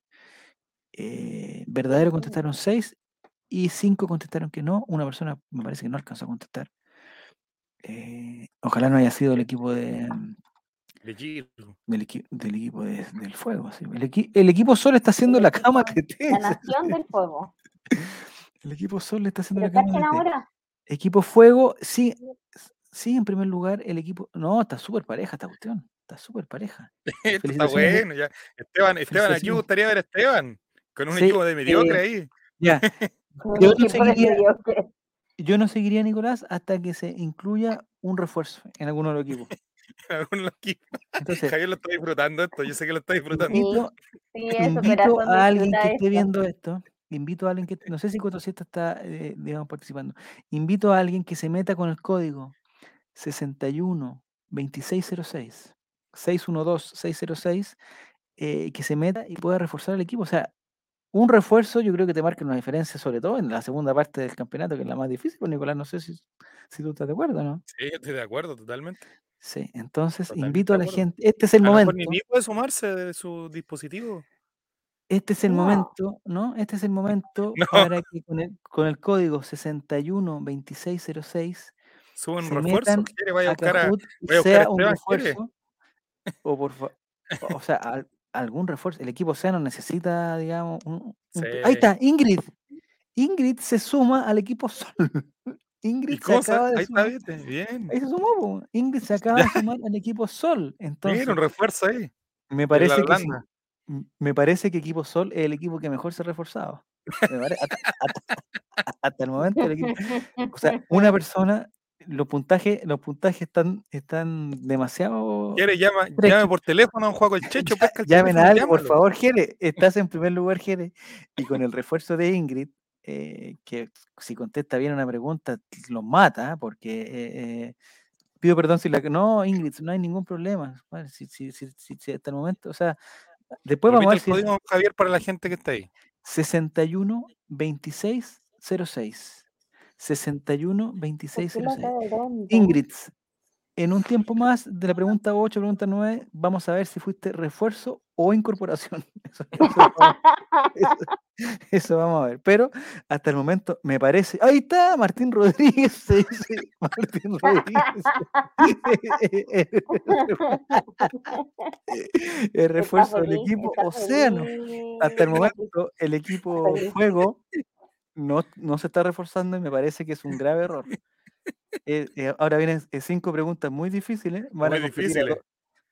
Eh, verdadero contestaron seis y cinco contestaron que no. Una persona me parece que no alcanzó a contestar. Eh, ojalá no haya sido el equipo de, De Giro. del, equi- del equipo de- del fuego. sí. El, equi- el equipo solo está haciendo El la equipo- cama La nación del fuego. El equipo Sol está haciendo la cama ahora. Equipo Fuego, sí, sí, en primer lugar, el equipo. No, está súper pareja esta cuestión. Está súper pareja. Esto está bueno, ya. Esteban, Esteban, aquí me gustaría ver a Esteban. Con un Sí, equipo de mediocre eh, ahí. Ya, Yo no seguiría- mediocre. yo no seguiría a Nicolás hasta que se incluya un refuerzo en alguno de los equipos. Entonces, Javier lo está disfrutando esto. Yo sé que lo está disfrutando. Invito, Sí, eso, invito corazón, a alguien que esté viendo esto. Invito a alguien que. No sé si 400 está, eh, digamos, participando. Invito a alguien que se meta con el código 61 2606 612 606 eh, que se meta y pueda reforzar el equipo. O sea, un refuerzo yo creo que te marca una diferencia, sobre todo en la segunda parte del campeonato, que es la más difícil. Pues, Nicolás, no sé si, si tú estás de acuerdo, ¿no? Sí, estoy de acuerdo, totalmente. Sí, entonces Totalmente invito a la gente. Este es el A lo mejor momento. Nini puede sumarse de su dispositivo. Este es el No. momento, ¿no? Este es el momento No. para que con el, con el código 612606 Sube un refuerzo. Quiere, vaya a a buscar a. Vaya a buscar a sea un Esteban, ¿quiere? O por fa- o sea, al- algún refuerzo. El equipo sea no necesita, digamos, un, un- Sí. Ahí está, Ingrid. Ingrid se suma al equipo Sol. ¿Y Ingrid se cómo acaba de Ahí está, sumar. viste. Bien. Ahí se sumó, po. Ingrid se acaba de sumar al equipo Sol. Entonces, Mira, un refuerzo ahí. me de la parece que sí. Holanda. M- Me parece que equipo Sol es el equipo que mejor se ha reforzado. Me pare- hasta, hasta- hasta el momento el equipo. O sea, una persona, los puntajes, los puntajes están, están demasiado. Quiere, llama, llame por teléfono a un juego el Checho, Ya- pesca el Llamen a alguien, por favor, Jere. Estás en primer lugar, Jere. Y con el refuerzo de Ingrid, eh, que si contesta bien una pregunta, los mata, porque eh, eh, pido perdón si la. No, Ingrid, no hay ningún problema. Vale, si, si, si, si- si hasta el momento, o sea, después vamos a ver el código, Javier, para la gente que está ahí. 61 26 06. 61 ¿Por 26 qué la 06. cara de tonto? Ingrid, en un tiempo más de la pregunta 8, pregunta 9, vamos a ver si fuiste refuerzo o incorporación. Eso, eso vamos, eso- eso vamos a ver. Pero hasta el momento me parece. Ahí está, Martín Rodríguez. se dice, Martín Rodríguez. El refuerzo del equipo Océano. Hasta el momento, el equipo. Fuego no, no se está reforzando y me parece que es un grave error. Eh, eh, ahora vienen eh, cinco preguntas muy difíciles. Van, Muy a competir a difíciles.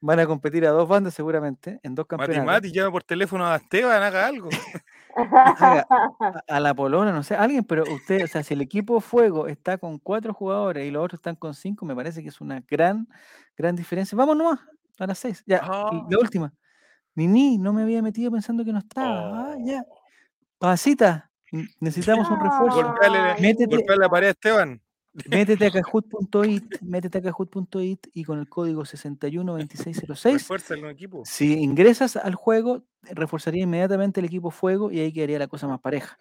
van a competir a dos bandas seguramente, en dos Mati campeonatos. Mati, llame por teléfono a Esteban, haga algo. Haga- a, a la Polona, no sé, alguien, pero usted, o sea, si el equipo Fuego está con cuatro jugadores y los otros están con cinco, me parece que es una gran, gran diferencia. Vamos nomás, a las seis. Ya, y Ah. la última. Nini, no me había metido pensando que no estaba. Ah, ya. Oh. Pasita, necesitamos un refuerzo. Golpeale, Ay. Métete, golpeale la pared a Esteban. métete a kahoot.it, métete a kahoot.it y con el código 612606 Refuerza el equipo. si ingresas al juego, reforzaría inmediatamente el equipo Fuego y ahí quedaría la cosa más pareja.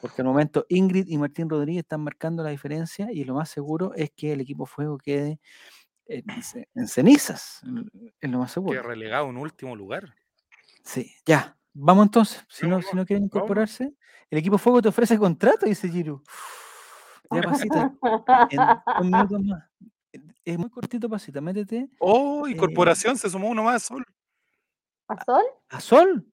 Porque al momento Ingrid y Martín Rodríguez están marcando la diferencia y lo más seguro es que el equipo Fuego quede en, ce- en cenizas. Es lo más Que seguro. relegado en último lugar. Sí, ya. Vamos entonces. Si no, si no quieren incorporarse, el equipo Fuego te ofrece contrato, dice Giru. Ya, pasita, en dos minutos más. Es muy cortito, pasita. Métete Oh, Eh, incorporación, se sumó uno más, Sol. ¿A Sol? a Sol.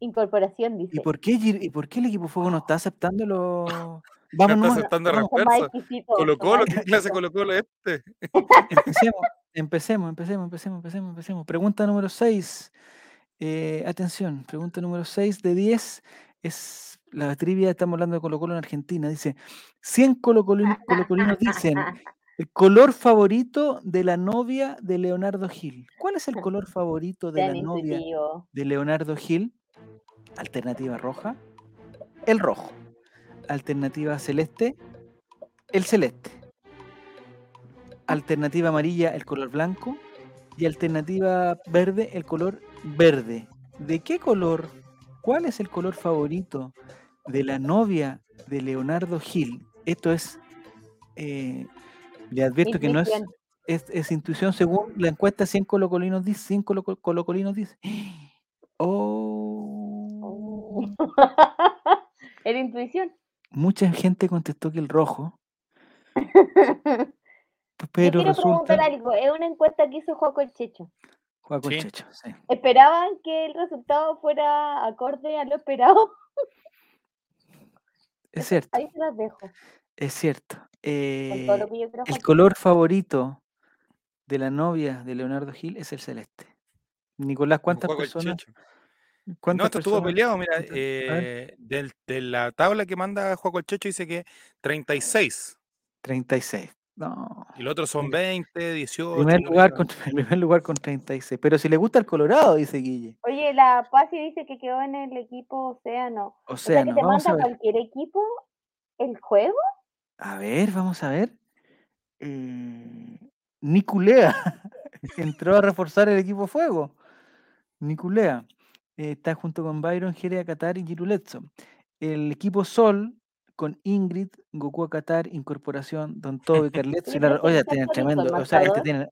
Incorporación, dice. ¿Y por qué, Giru- y por qué el equipo Fuego no está aceptando los. No Vamos, está nomás, aceptando vamos. Son más refuerzo. exquisitos, Colo Colo, ¿qué clase. Colo Colo es este? Empecemos, empecemos, empecemos, empecemos, empecemos. Pregunta número 6. Eh, atención, pregunta número 6 de 10 es la trivia, estamos hablando de Colo Colo en Argentina. Dice, 100 colocolinos, colocolinos dicen, el color favorito de la novia de Leonardo Gil. ¿Cuál es el color favorito de la novia de Leonardo Gil? Alternativa roja, el rojo. Alternativa celeste, el celeste. Alternativa amarilla, el color blanco. Y alternativa verde, el color verde. ¿De qué color? ¿Cuál es el color favorito de la novia de Leonardo Gil? Esto es, eh, le advierto que no es, es, es intuición según la encuesta 100 colocolinos dice, 100 colo- colocolinos dice. Oh, Era intuición. mucha gente contestó que el rojo, Yo pero quiero preguntar algo. Es una encuesta que hizo Juaco el Checho. Juaco Sí. Checho, sí. ¿Esperaban que el resultado fuera acorde a lo esperado? Es cierto, Ahí se las dejo. es cierto. Con Eh, el Juaco. color favorito de la novia de Leonardo Gil es el celeste. Nicolás, ¿cuántas personas? Checho. No, ¿Cuántas esto estuvo peleado, mira, cuántas? Eh, del- de la tabla que manda Juego el Checho dice que 36. 36. No. Y los otros son Mira, 20, 18. Primer lugar con, en primer lugar con 36. Pero si le gusta el Colorado, dice Guille. Oye, la Pasi dice que quedó en el equipo Océano. O O sea, que te vamos a manda ver. cualquier equipo el juego. A ver, vamos a ver. Eh, Niculea entró a reforzar el equipo Fuego. Niculea eh, está junto con Byron, Jerea, Qatar y Giruletso. El equipo Sol con Ingrid, Goku Qatar, Incorporación, Don Toby, Carletso y Oye, la... pero Oye, ¿quién tiene tremendo. O sea, este tiene,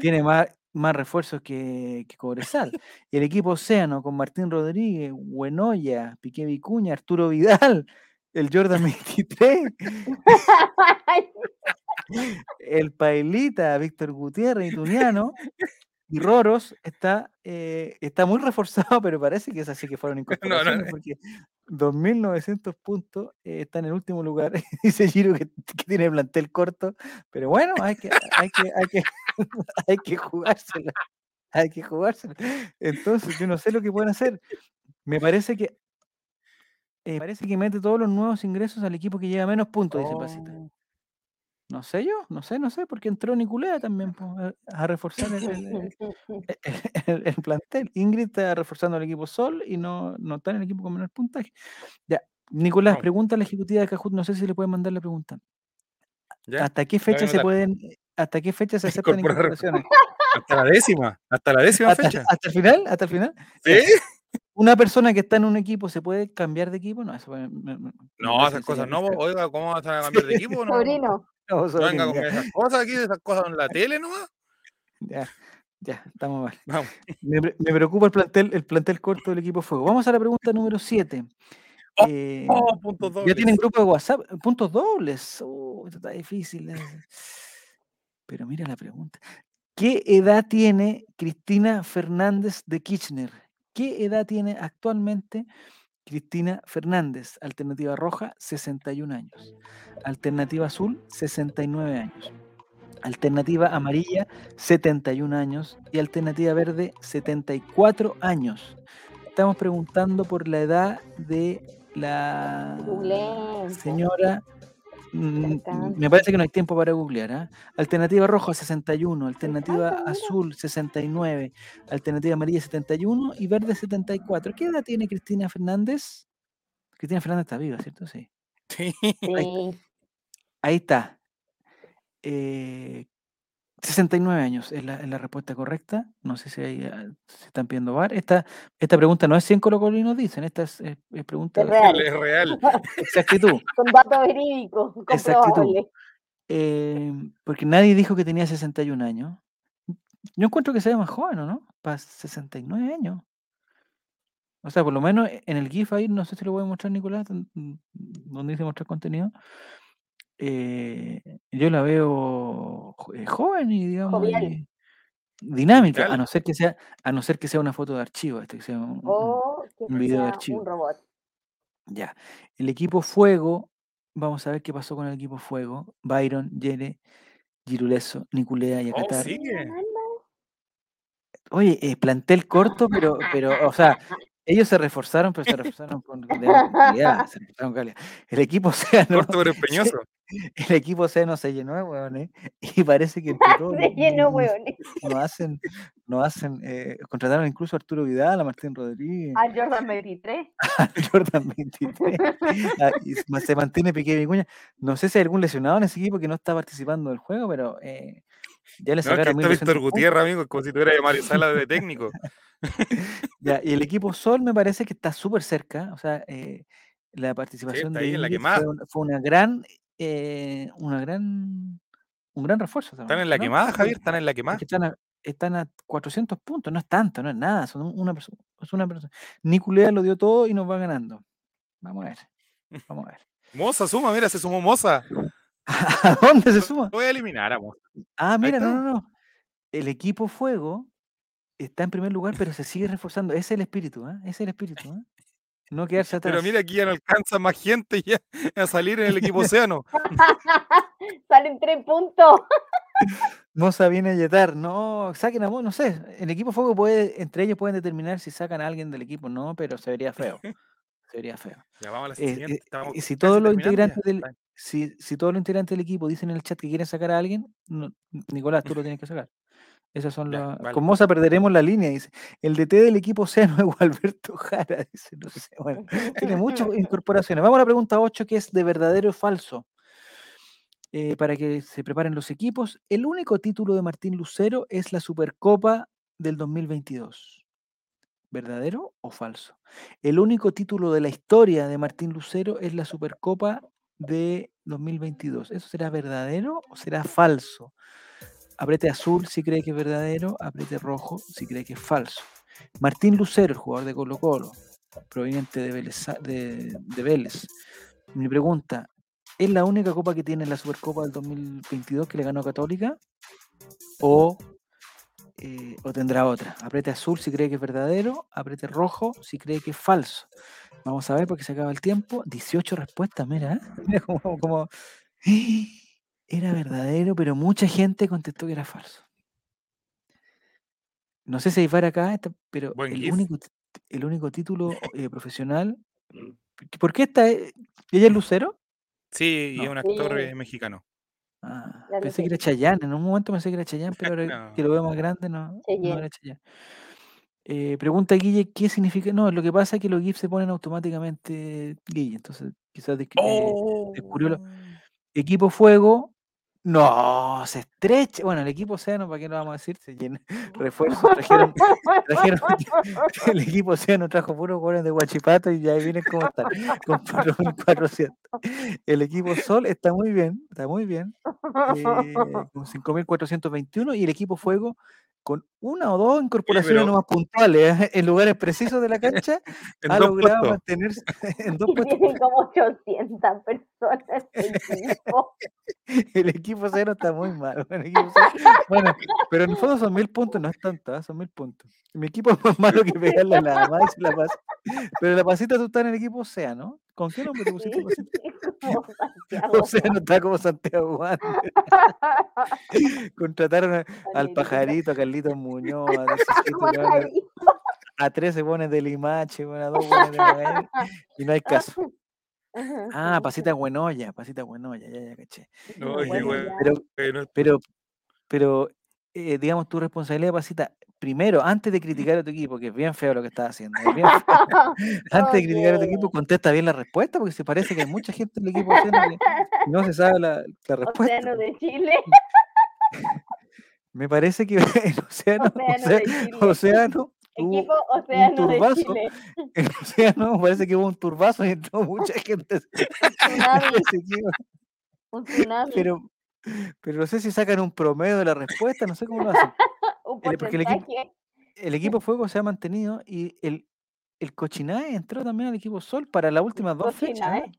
tiene más, más refuerzos que, que Cobresal. Y el equipo Océano con Martín Rodríguez, Buenoya, Piqué Vicuña, Arturo Vidal, el Jordan 23, el Pailita, Víctor Gutiérrez, Ituniano y Roros está, eh, está muy reforzado, pero parece que es así que fueron no. incorporaciones, porque 2.900 puntos eh, está en el último lugar. Dice Giro que, que tiene plantel corto, pero bueno, hay que, hay que, hay que, hay que jugársela. Hay que jugársela. Entonces, yo no sé lo que pueden hacer. Me parece que eh, parece que mete todos los nuevos ingresos al equipo que lleva menos puntos, dice Pasita. No sé yo, no sé, no sé, porque entró Niculea también po, a, reforzar el, el- el- el- el plantel. Ingrid está reforzando el equipo Sol y no, no está en el equipo con menor puntaje. Ya, Nicolás, Ay. pregunta a la ejecutiva de Cajut, no sé si le pueden mandar la pregunta. ¿Ya? ¿Hasta qué fecha se pueden, hasta qué fecha se aceptan incorporaciones? Hasta la décima. Hasta la décima ¿Hasta, fecha. hasta el final? ¿Hasta el final? ¿Sí? ¿Una persona que está en un equipo se puede cambiar de equipo? No, eso me- me- me- me No, esas cosas no. Oiga, ¿cómo vas a cambiar de equipo? No, Sobrino. No, no venga con esas cosas aquí, esas cosas en la tele nomás. ya, ya, estamos mal. Vamos. Me, pre- me preocupa el plantel, el plantel corto del equipo Fuego. Vamos a la pregunta número 7. Oh, Oh, puntos ya tienen dobles. grupo de WhatsApp, puntos dobles. Oh, esto está difícil. eh. Pero mira la pregunta. ¿Qué edad tiene Cristina Fernández de Kirchner? ¿Qué edad tiene actualmente Cristina Fernández? Alternativa roja, 61 años. Alternativa azul, 69 años. Alternativa amarilla, 71 años. Y alternativa verde, 74 años. Estamos preguntando por la edad de la señora. Mm, alcanza. Me parece que no hay tiempo para googlear. ¿ah? Alternativa roja 61, alternativa azul 69, alternativa amarilla 71 y verde 74. ¿Qué edad tiene Cristina Fernández? Cristina Fernández está viva, ¿cierto? Sí. Sí. Sí. Ahí está. Eh, 69 años es la, es la respuesta correcta. No sé si hay, ah, se están pidiendo VAR. Esta, esta pregunta no es 100 colocolinos dicen, esta es, es- es pregunta Es real. Es real. exactitud. Con datos verídicos, Exactitud. comprobables. eh, porque nadie dijo que tenía 61 años. Yo encuentro que se ve más joven, ¿o no? Para 69 años. O sea, por lo menos e- en el GIF ahí, no sé si lo voy a mostrar, Nicolás, don- donde dice mostrar contenido. Eh, yo la veo eh, joven y digamos Jovial. dinámica, a no ser que sea, a no ser que sea una foto de archivo, este, que sea un- un- O que un video de archivo. un robot. Ya. El equipo Fuego, vamos a ver qué pasó con el equipo Fuego. Byron, Yere, Giruleso, Niculea y Oh, Acatar. Sigue. Oye, eh, plantel corto, pero, pero, o sea, ellos se reforzaron, pero se reforzaron con de calidad, se reforzaron con calidad. El equipo Corto pero empeñoso. el equipo océano se llenó de hueones y parece que entre todos Se llenó, nos- hueones. nos hacen, nos hacen, eh, contrataron incluso a Arturo Vidal, a Martín Rodríguez, A Jordan 23. a Jordan 23, ah, y se mantiene Piqué Vicuña. No sé si hay algún lesionado en ese equipo que no está participando del juego, pero eh, ya le No, es que sacaron está 1200 Víctor. Gutiérrez, amigo, es como si tuviera Mario Sala de técnico. Ya, y el equipo Sol me parece que está súper cerca, o sea, eh, la participación está de en la quemada. fue, una- fue una gran, eh, una gran, un gran refuerzo. Están ¿sabes? en la ¿no? quemada, Javier, están en la quemada. están a, están a 400 puntos, no es tanto, no es nada, son una persona, es una persona. Niculea lo dio todo y nos va ganando. Vamos a ver, vamos a ver. Moza suma, mira, se sumó Moza. ¿A dónde se suma? Lo voy a eliminar a Moza. Ah, mira, no, no, no. El equipo Fuego está en primer lugar, pero se sigue reforzando. Ese es el espíritu, ¿ah? Ese es el espíritu, ¿ah? No quedarse atrás. Pero mira, aquí ya no alcanza más gente ya a salir en el equipo océano. Salen tres puntos. Moza viene a yetar. No, saquen a Mo, no sé. El equipo Fuego puede, entre ellos pueden determinar si sacan a alguien del equipo, no, pero se vería feo. Se vería feo. Ya vamos a la Eh, siguiente. eh, y si todos los ya. integrantes del, si, si todos los integrantes del equipo dicen en el chat que quieren sacar a alguien, no, Nicolás, tú lo tienes que sacar. Esas son Ya, las. vale. Con Moza perderemos la línea, dice. El DT del equipo Océano es Gualberto Jara, dice. No sé. Bueno, tiene muchas incorporaciones. Vamos a la pregunta 8, que es de verdadero o falso. Eh, para que se preparen los equipos. El único título de Martín Lucero es la Supercopa del 2022. ¿Verdadero o falso? El único título de la historia de Martín Lucero es la Supercopa de 2022. ¿Eso será verdadero o será falso? Apriete azul si cree que es verdadero, apriete rojo si cree que es falso. Martín Lucero, el jugador de Colo Colo, proveniente de Vélez, de. Mi pregunta, ¿es la única copa que tiene la Supercopa del 2022 que le ganó Católica? ¿O, eh, o tendrá otra? Apriete azul si cree que es verdadero, apriete rojo si cree que es falso. Vamos a ver porque se acaba el tiempo. 18 respuestas, mira, ¿eh? mira como, como- era verdadero, pero mucha gente contestó que era falso. No sé si hay VAR acá, esta- pero Buen el gif. único, el único título eh, profesional. ¿Por qué está? eh, ¿Ella es Lucero? Sí, y es un actor Sí. mexicano. Ah, pensé que era Chayanne. En un momento pensé que era Chayanne, pero ahora que lo veo más grande, no, era Chayanne. Eh, pregunta Guille, ¿qué significa? No, lo que pasa es que los GIFs se ponen automáticamente Guille, entonces quizás eh, descubrió lo- Equipo Fuego, no, se estrecha. Bueno, el equipo Océano, ¿para qué lo vamos a decir? Se llena. Refuerzos, trajeron, trajeron- el equipo Océano trajo puros jugadores de Guachipato y ya ahí vienen cómo están, con 4.400. El equipo Sol está muy bien, está muy bien, eh, con 5.421 y el equipo Fuego con una o dos incorporaciones pero- nomás puntuales ¿eh? en lugares precisos de la cancha, En ha logrado puestos. mantenerse en dos Y puestos. tienen como 800 personas este equipo. El equipo cero está muy mal. Bueno, el pero en el fondo son mil puntos, no es tanto, ¿ah? son mil puntos. Mi equipo es más malo que pegarle a la más y la pasa. Pero la pasita tú estás en el equipo Océano. ¿Con qué nombre te pusiste como Santiago. Océano está como Santiago. Contrataron a- al pajarito, a Carlitos Muñoz, a, a- a 13 pones de Limache, bueno, a dos pones de Magallanes, y no hay caso. Ah, pasita Buenoya, pasita Buenoya, ya, ya caché. No, Eh, bueno. pero Pero, pero eh, digamos, tu responsabilidad, Pasita, primero, antes de criticar a tu equipo, que es bien feo lo que estás haciendo, es bien antes de criticar a tu equipo, contesta bien la respuesta, porque se parece que hay mucha gente en el equipo que no se sabe la, la respuesta. Océano de Chile. Me parece que en Océano, Océano Océano, Equipo Océano de turbazo. Chile. en Océano me parece que hubo un turbazo y entró mucha gente. Un tsunami. pero, pero no sé si sacan un promedio de la respuesta, no sé cómo lo hacen. Un el- porque el equipo- porcentaje. el equipo Fuego se ha mantenido y el, el Cochinae entró también al equipo Sol para las últimas dos fechas. ¿eh?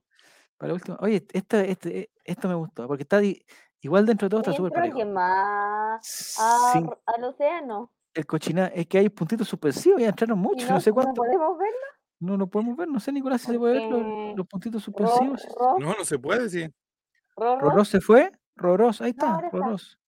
Para la última. Oye, esto, este, eh, esto me gustó, porque está di- igual dentro de todo está súper parejo. que más a- Sin- al océano. el Cochinae, es que hay puntitos suspensivos, ya entraron muchos, no, no sé no cuántos. podemos verlo. No lo podemos ver, no sé, Nicolás, si se puede ver los, los puntitos suspensivos. ro, no, no se puede, sí. ro, ro. Roros se fue, Roros, ahí está. Roros.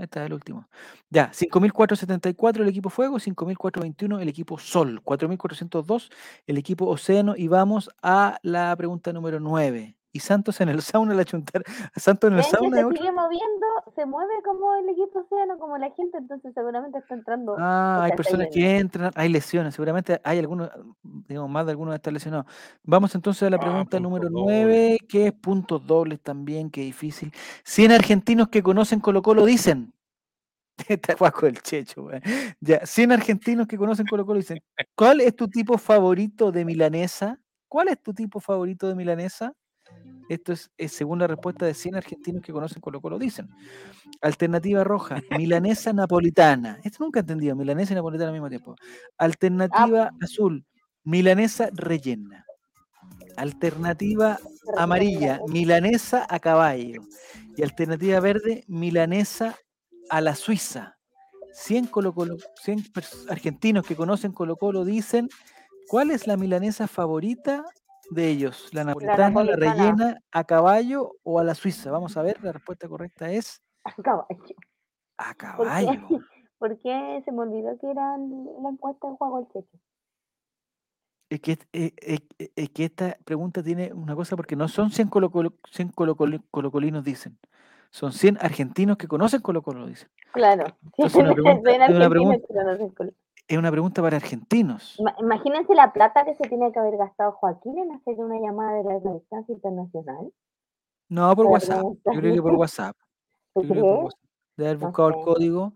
Ahí está el último. Ya, 5.474 el equipo Fuego, 5.421 el equipo Sol, 4.402 el equipo Océano y vamos a la pregunta número 9. Y Santos en el sauna, la chuntar. Santos en el Ven que sauna. se sigue moviendo, se mueve como el equipo océano, como la gente, entonces seguramente está entrando. Ah, hay personas que entran, hay lesiones, seguramente hay algunos, digamos, más de algunos están lesionados. Vamos entonces a la Ah, pregunta número dobles. 9, que es puntos dobles también, qué difícil. 100 argentinos que conocen Colo Colo dicen. Está guaco el checho, weón. Ya, 100 argentinos que conocen Colo Colo dicen, ¿cuál es tu tipo favorito de milanesa? ¿Cuál es tu tipo favorito de milanesa? Esto es, es según la respuesta de 100 argentinos que conocen Colo Colo dicen. Alternativa roja, milanesa napolitana. Esto nunca he entendido, milanesa y napolitana al mismo tiempo. Alternativa azul, milanesa rellena. Alternativa amarilla, milanesa a caballo. Y alternativa verde, milanesa a la suiza. 100, Colo Colo, 100 pers- argentinos que conocen Colo Colo dicen, ¿cuál es la milanesa favorita de ellos? ¿La napolitana, la, napolitana. rellena, a caballo o a la suiza? Vamos a ver, la respuesta correcta es Caballo. a ¿Por qué? caballo. ¿Por qué se me olvidó que era la encuesta juego el checho? Es que, es, es- que esta pregunta tiene una cosa porque no son 100, colo, Colo- 100 colo- colo- colocolinos, dicen. Son 100 argentinos que conocen Colo Colo, dicen. Claro. Entonces, una pregunta- una pregunta- que conocen Colo- Es una pregunta para argentinos. Ima- Imagínense la plata que se tiene que haber gastado Joaquín en hacer una llamada de la distancia internacional. No, por WhatsApp. Yo creo que por. WhatsApp. ¿Tú Yo creo que por crees? WhatsApp. De haber buscado el código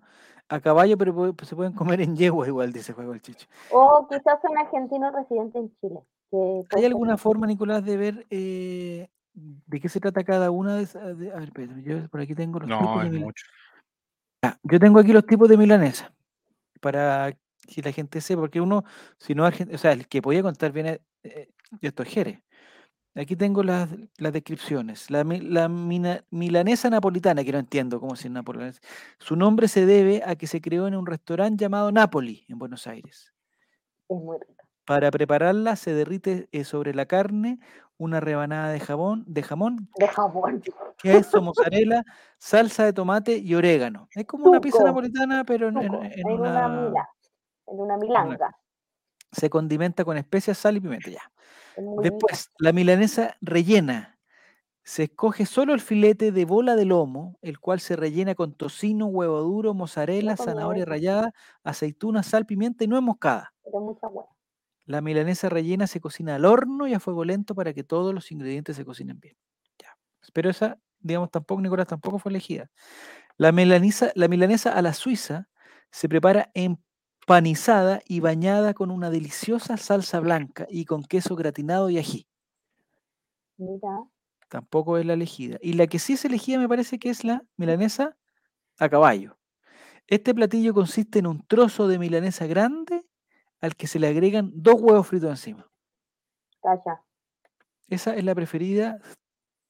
a caballo, pero se pueden comer en yegua igual, dice Juego el Chicho. O quizás son argentinos residentes en Chile. que ¿Hay alguna forma, Nicolás, de ver eh, de qué se trata cada una de esas? de- a ver, espérate, yo por aquí tengo los tipos No, de es mil- mucho. Ah, Yo tengo aquí los tipos de milanesa para que la gente sepa, porque uno, si no o sea, el que podía contar bien eh, eh, esto es Jerez. Aquí tengo las, las descripciones. La, la mina- milanesa napolitana, que no entiendo cómo se napolitana. Su nombre se debe a que se creó en un restaurante llamado Napoli, en Buenos Aires. Es muy rico. Para prepararla se derrite eh, sobre la carne una rebanada de jamón, de jamón, De jamón. queso, mozzarella, salsa de tomate y orégano. Es como una pizza napolitana, pero en, en- Tuco, en en una una... mila. En una milanga. Se condimenta con especias, sal y pimienta, ya. Después, la milanesa rellena. Se escoge solo el filete de bola de lomo, el cual se rellena con tocino, huevo duro, mozzarella, zanahoria rallada, aceituna, sal, pimienta y nuez moscada. Pero mucha hueá. La milanesa rellena se cocina al horno y a fuego lento para que todos los ingredientes se cocinen bien. Ya. Pero esa, digamos, tampoco, Nicolás, tampoco fue elegida. La milanesa, la milanesa a la suiza se prepara empanizada y bañada con una deliciosa salsa blanca y con queso gratinado y ají. Mira. Tampoco es la elegida. Y la que sí es elegida me parece que es la milanesa a caballo. Este platillo consiste en un trozo de milanesa grande al que se le agregan dos huevos fritos encima. Calla. Esa es la preferida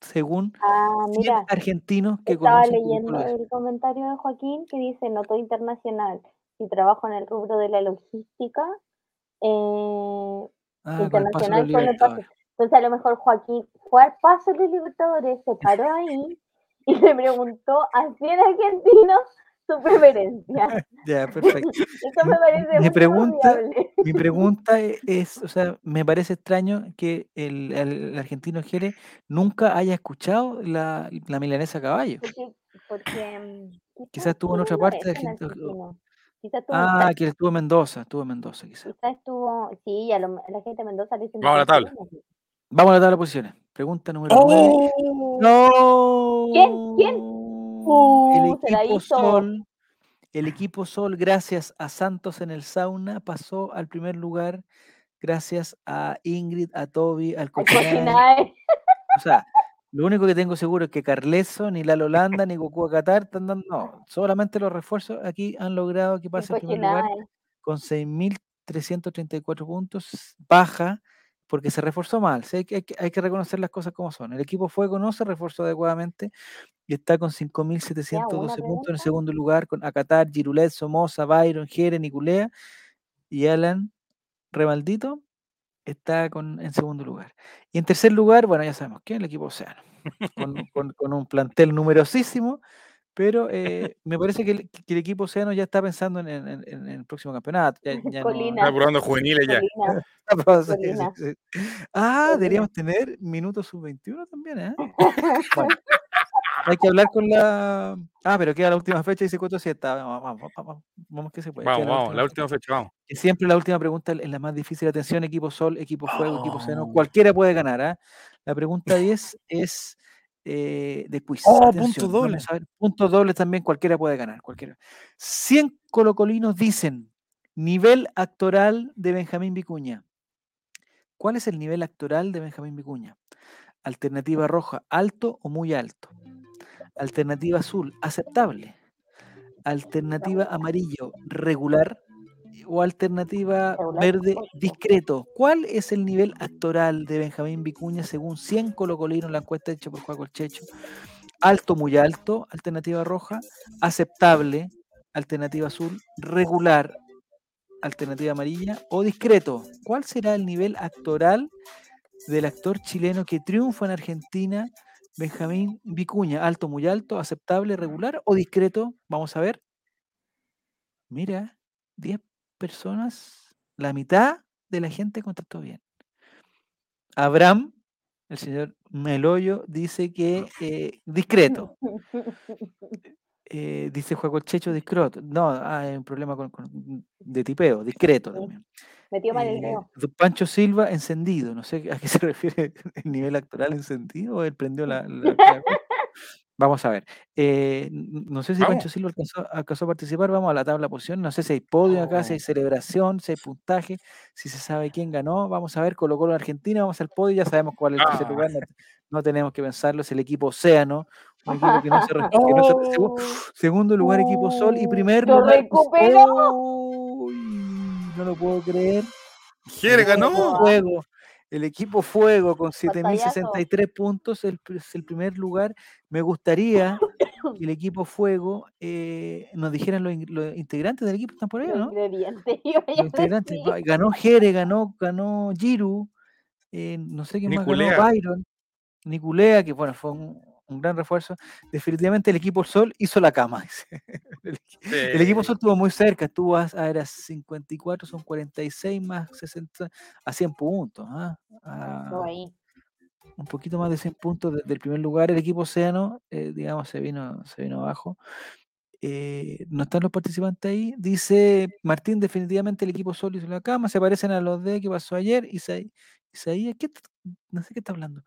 según Ah, 100 mira. argentinos que Estaba leyendo el comentario de Joaquín que dice, noto internacional, si trabajo en el rubro de la logística, eh, Ah, con el internacional con. Entonces a lo mejor Joaquín fue al paso de Libertadores, se paró ahí y le preguntó a 100 argentinos su preferencia. Ya, perfecto. Eso me parece Mi pregunta-. Mi pregunta es, o sea, me parece extraño que el, argentino Jerez nunca haya escuchado la, la milanesa caballo. Porque, porque mm, Quizás estuvo en otra parte de argentino. Quizás estuvo en Ah, Talca. que estuvo en Mendoza, estuvo en Mendoza, quizás. Quizás estuvo, sí, a, lo- a la gente de Mendoza le dicen Vamos a la tabla. Vamos a la tabla de posiciones. Pregunta número 9. ¡Oh! ¡No! ¿Quién? ¿Quién? El Uh, se la equipo hizo. Sol, el equipo Sol, gracias a Santos en el sauna, pasó al primer lugar gracias a Ingrid, a Toby, al Al Cochinae. Cochinae. O sea, lo único que tengo seguro es que Carleso, ni Lalo Holanda, ni Goku Qatar están dando. No, solamente los refuerzos aquí han logrado que El pase en primer lugar con 6.334 puntos, baja, porque se reforzó mal. sí, Hay que, hay, que, reconocer las cosas como son. El equipo Fuego no se reforzó adecuadamente y está con 5.712 puntos en el segundo lugar, con Acatar, Girulet, Somoza, Byron, Jere, Niculea y Alan Remaldito está con, en segundo lugar. Y en tercer lugar, bueno, ya sabemos quién, el equipo Océano, con, con- con un plantel numerosísimo, Pero eh, me parece que el, que el equipo Océano ya está pensando en, en- en- en el próximo campeonato. Ya, ya no-. Está probando juveniles ya. Colina. Ah, deberíamos tener minutos sub-21 también, ¿eh? Bueno, hay que hablar con la. Ah, pero queda la última fecha, dice Coto Siesta. Vamos, vamos, vamos, vamos que se puede. Vamos, vamos, la última última fecha, vamos. que siempre la última pregunta es la más difícil. Atención, equipo Sol, equipo Fuego, equipo Seno. Oh. Cualquiera puede ganar. ¿ah? La pregunta 10 es eh, de quiz. Oh, Atención, puntos vamos dobles. a ver, Puntos dobles también, cualquiera puede ganar. Cualquiera. 100 colocolinos dicen nivel actoral de Benjamín Vicuña. ¿Cuál es el nivel actoral de Benjamín Vicuña? Alternativa roja, alto o muy alto. Alternativa azul, aceptable. Alternativa amarillo, regular. O alternativa verde, discreto. ¿Cuál es el nivel actoral de Benjamín Vicuña según 100 colocolinos, la encuesta hecha por Juan Checho? Alto, muy alto, alternativa roja. Aceptable, alternativa azul. Regular, alternativa amarilla. O discreto. ¿Cuál será el nivel actoral del actor chileno que triunfa en Argentina, Benjamín Vicuña? Alto, muy alto, aceptable, regular o discreto. Vamos a ver. Mira, 10 personas, la mitad de la gente contestó bien. Abraham, el señor Meloyo, dice que eh, discreto. Eh, dice Juego Checho discreto. No, ah, hay un problema con, con- de tipeo, discreto también. Metió mal el Eh, dedo. Pancho Silva, encendido. No sé a qué se refiere el nivel actoral encendido o él prendió la. la- la. Vamos a ver. Eh, no sé si Vamos. Pancho Silva alcanzó, alcanzó a participar. Vamos a la tabla de posición. No sé si hay podio acá, si hay celebración, si hay puntaje, si se sabe quién ganó. Vamos a ver. Colo Colo Argentina. Vamos al podio. Ya sabemos cuál es el tercer Ah. lugar. No, no tenemos que pensarlo. Es el equipo Océano. Un equipo que no se. re- que no se- segu- segundo lugar, equipo Sol. Y primer ¡Lo lugar. recuperó! ¡Uy! no lo puedo creer. Equipo ganó. Fuego, el equipo Fuego con Pantallazo. 7.063 puntos el es el primer lugar. Me gustaría que el equipo Fuego eh, nos dijeran los, in- los integrantes del equipo están por ahí, ¿o Los ¿no? Los integrantes. Ganó Jere, ganó, ganó Giru, eh, no sé quién más ganó, Niculea. Byron, Niculea, que bueno, fue un, un gran refuerzo. Definitivamente el equipo Sol hizo la cama. el, equi- el equipo Sí. Sol estuvo muy cerca, estuvo a, a era 54, son 46 más 60, a 100 puntos. ¿ah? Estuvo A ahí. un poquito más de 100 puntos de- del primer lugar. El equipo Océano, eh, digamos, se vino, se vino abajo. Eh, no están los participantes ahí. Dice Martín, definitivamente el equipo Sol hizo la cama, se parecen a los de que pasó ayer. Isaí- Isaías, ¿qué, no sé qué está hablando.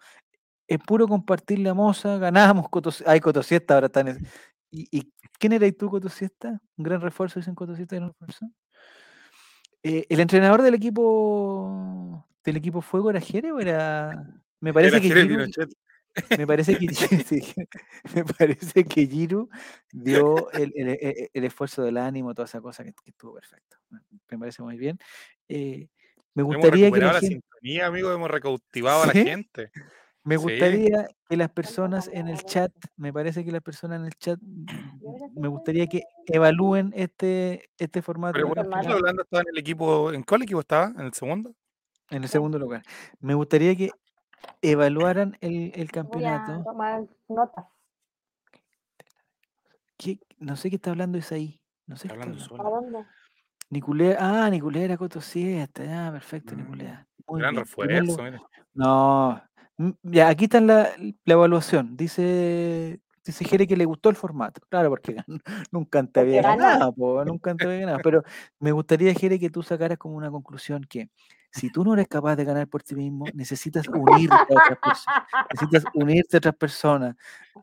Es puro compartir la moza, ganamos. Cotos, ay, Cotosiesta ahora están. en- ¿Y, y quién eras tú, Cotosiesta? Un gran refuerzo, dicen Cotosiesta, gran refuerzo. Eh, ¿El entrenador del equipo del equipo Fuego era Jere o era.? Me parece Era que Jere Giru- me parece que me parece que Giru dio el, el- el- esfuerzo del ánimo, toda esa cosa que, que estuvo perfecto. Me- parece muy bien. Eh, me Hemos gustaría que recuperado la la gente, sintonía, amigo. Hemos recautivado a la gente. Me Sí. gustaría que las personas en el chat, me parece que las personas en el chat, mm, sí me gustaría que evalúen este, este formato Pero bueno, Blanda estaba en el equipo. ¿En cuál equipo estaba? ¿En el segundo? en el segundo lugar. Me gustaría que evaluaran el, el Voy a campeonato. tomar notas. ¿Qué- no sé qué está hablando Isaí. No sé Está qué está hablando hablando. ¿A solo. Niculea, ah, Niculea era Coto Siesta, ya, perfecto, Mm, Niculea. Muy Gran bien. Refuerzo, mira. No, ya, aquí está la, la evaluación. Dice, dice Jere que le gustó el formato. Claro, porque nunca Porque había ganado, po, nunca antes había ganado. Pero me gustaría, Jere, que tú sacaras como una conclusión que si tú no eres capaz de ganar por ti mismo, necesitas unirte a otras personas. Necesitas unirte a otras personas,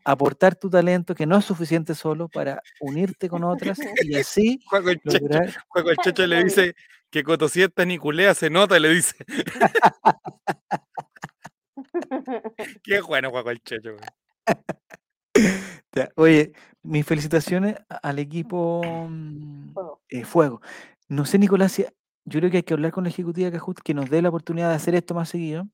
aportar tu talento, que no es suficiente solo para unirte con otras y así Juego el Checho, lograr Juego el Checho le dice que Cotosieta Niculea se nota, le dice. Qué bueno Juego el Checho. Oye, mis felicitaciones al equipo mm, Fuego. eh, Fuego. No sé, Nicolás, si- yo creo que hay que hablar con la ejecutiva Cajut que nos dé la oportunidad de hacer esto más seguido,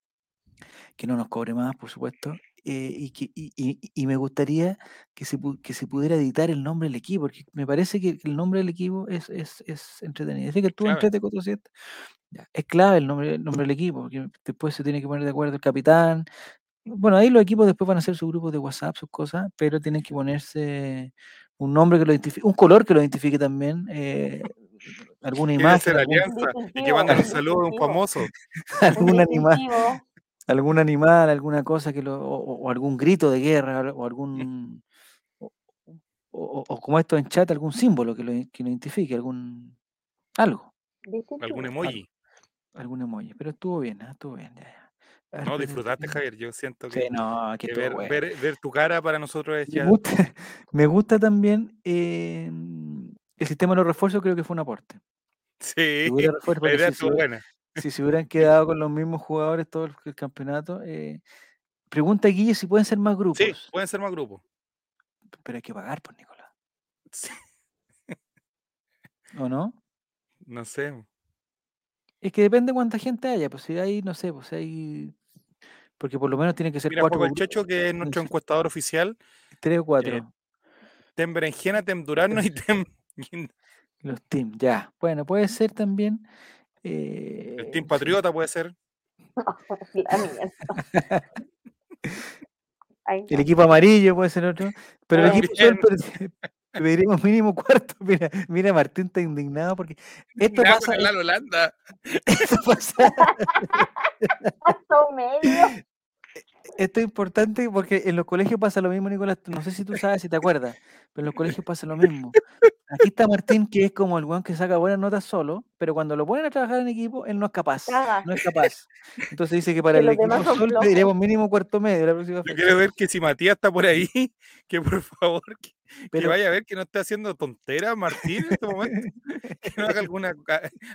que no nos cobre más, por supuesto, eh, y, que, y, y- y me gustaría que se, que se pudiera editar el nombre del equipo, porque me parece que el nombre del equipo es, es, es entretenido. Así que tú Clave. entrete 400. Ya, Es clave el nombre, el nombre del equipo, porque después se tiene que poner de acuerdo el capitán, Bueno, ahí los equipos después van a hacer sus grupos de WhatsApp, sus cosas, pero tienen que ponerse un nombre que lo identifique, un color que lo identifique también, eh, alguna imagen, hacer algún- alianza y que manden un saludo a un famoso. algún Un animal. Algún animal, alguna cosa que lo, o, algún grito de guerra, o algún, o, o- o como esto en chat, algún símbolo que lo, que lo identifique, algún, algo. Algún emoji. algún emoji. Pero estuvo bien, ¿ah? estuvo bien, ya, ya. Ver, No, disfrutaste, Javier. Yo siento Sí, que, no, que que ver, bueno. ver, ver tu cara para nosotros es Me ya. gusta, me gusta también eh, el sistema de los refuerzos, creo que fue un aporte. Sí, la idea estuvo buena. Si se hubieran quedado con los mismos jugadores todo el, el campeonato. eh, pregunta Guille si pueden ser más grupos. Sí, pueden ser más grupos. Pero hay que pagar, por Nicolás. Sí, ¿O no? no sé. Es que depende cuánta gente haya. Pues si hay, no sé, pues si hay. Porque por lo menos tiene que ser Mira, cuatro. El Checho, que es nuestro encuestador oficial. Tres o cuatro. eh, Tem Berenjena, Tem Durano y Tem. Los teams, ya. Bueno, puede ser también. El eh, Team. Patriota puede ser. La El equipo amarillo puede ser otro. Pero el equipo azul, bien. pero- pediríamos mínimo cuarto. Mira, mira, Martín está indignado porque esto pasa, el Lalo Holanda. esto pasa- medio. Esto es importante porque en los colegios pasa lo mismo, Nicolás. No sé si tú sabes, si te acuerdas, pero en los colegios pasa lo mismo. Aquí está Martín, que es como el weón que saca buenas notas solo, pero cuando lo ponen a trabajar en equipo, él no es capaz. Caga. No es capaz. Entonces dice que para Que el equipo sol pediremos mínimo cuarto medio la próxima Yo fecha. quiero ver que si Matías está por ahí, que por favor, que, que Pero- vaya a ver que no esté haciendo tonteras Martín en este momento. Que no haga alguna,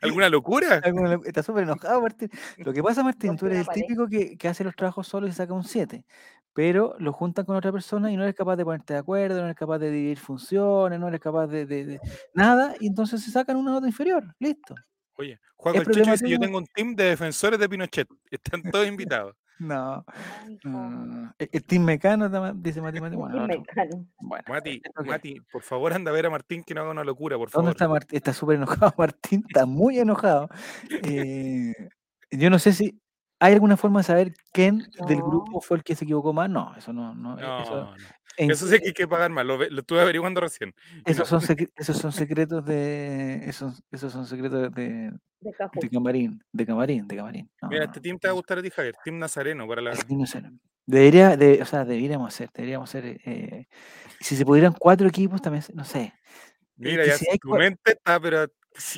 alguna locura. Está súper enojado, Martín. Lo que pasa, Martín, tú eres el pared. típico que, que hace los trabajos solo y saca un 7, pero lo juntan con otra persona y no eres capaz de ponerte de acuerdo, no eres capaz de dividir funciones, no eres capaz de, de- de nada, y entonces se sacan una nota inferior. Listo. Oye, Juan problema dice, yo tengo un team de defensores de Pinochet. Están todos invitados. No, no. El, el team mecano, dice Mati Mati. Bueno, no, Mati. Mati, por favor anda a ver a Martín que no haga una locura, por ¿Dónde favor. está Martín? Está súper enojado Martín, está muy enojado. Eh, yo no sé si hay alguna forma de saber quién del grupo fue el que se equivocó más. No, eso no. no, No, eso, no. En- Eso sí que hay que pagar más. Lo, ve- lo estuve averiguando recién. Esos son, esos son secretos de. Esos, esos son secretos de, De camarín. De camarín, de camarín. No, Mira, este team te va a gustar a ti, Javier. Team Nazareno para la. team no sé, no. Debería, de, o sea, deberíamos hacer, deberíamos hacer. eh, si se pudieran cuatro equipos, también, no sé. Mira, que ya si hay tu mente está, pero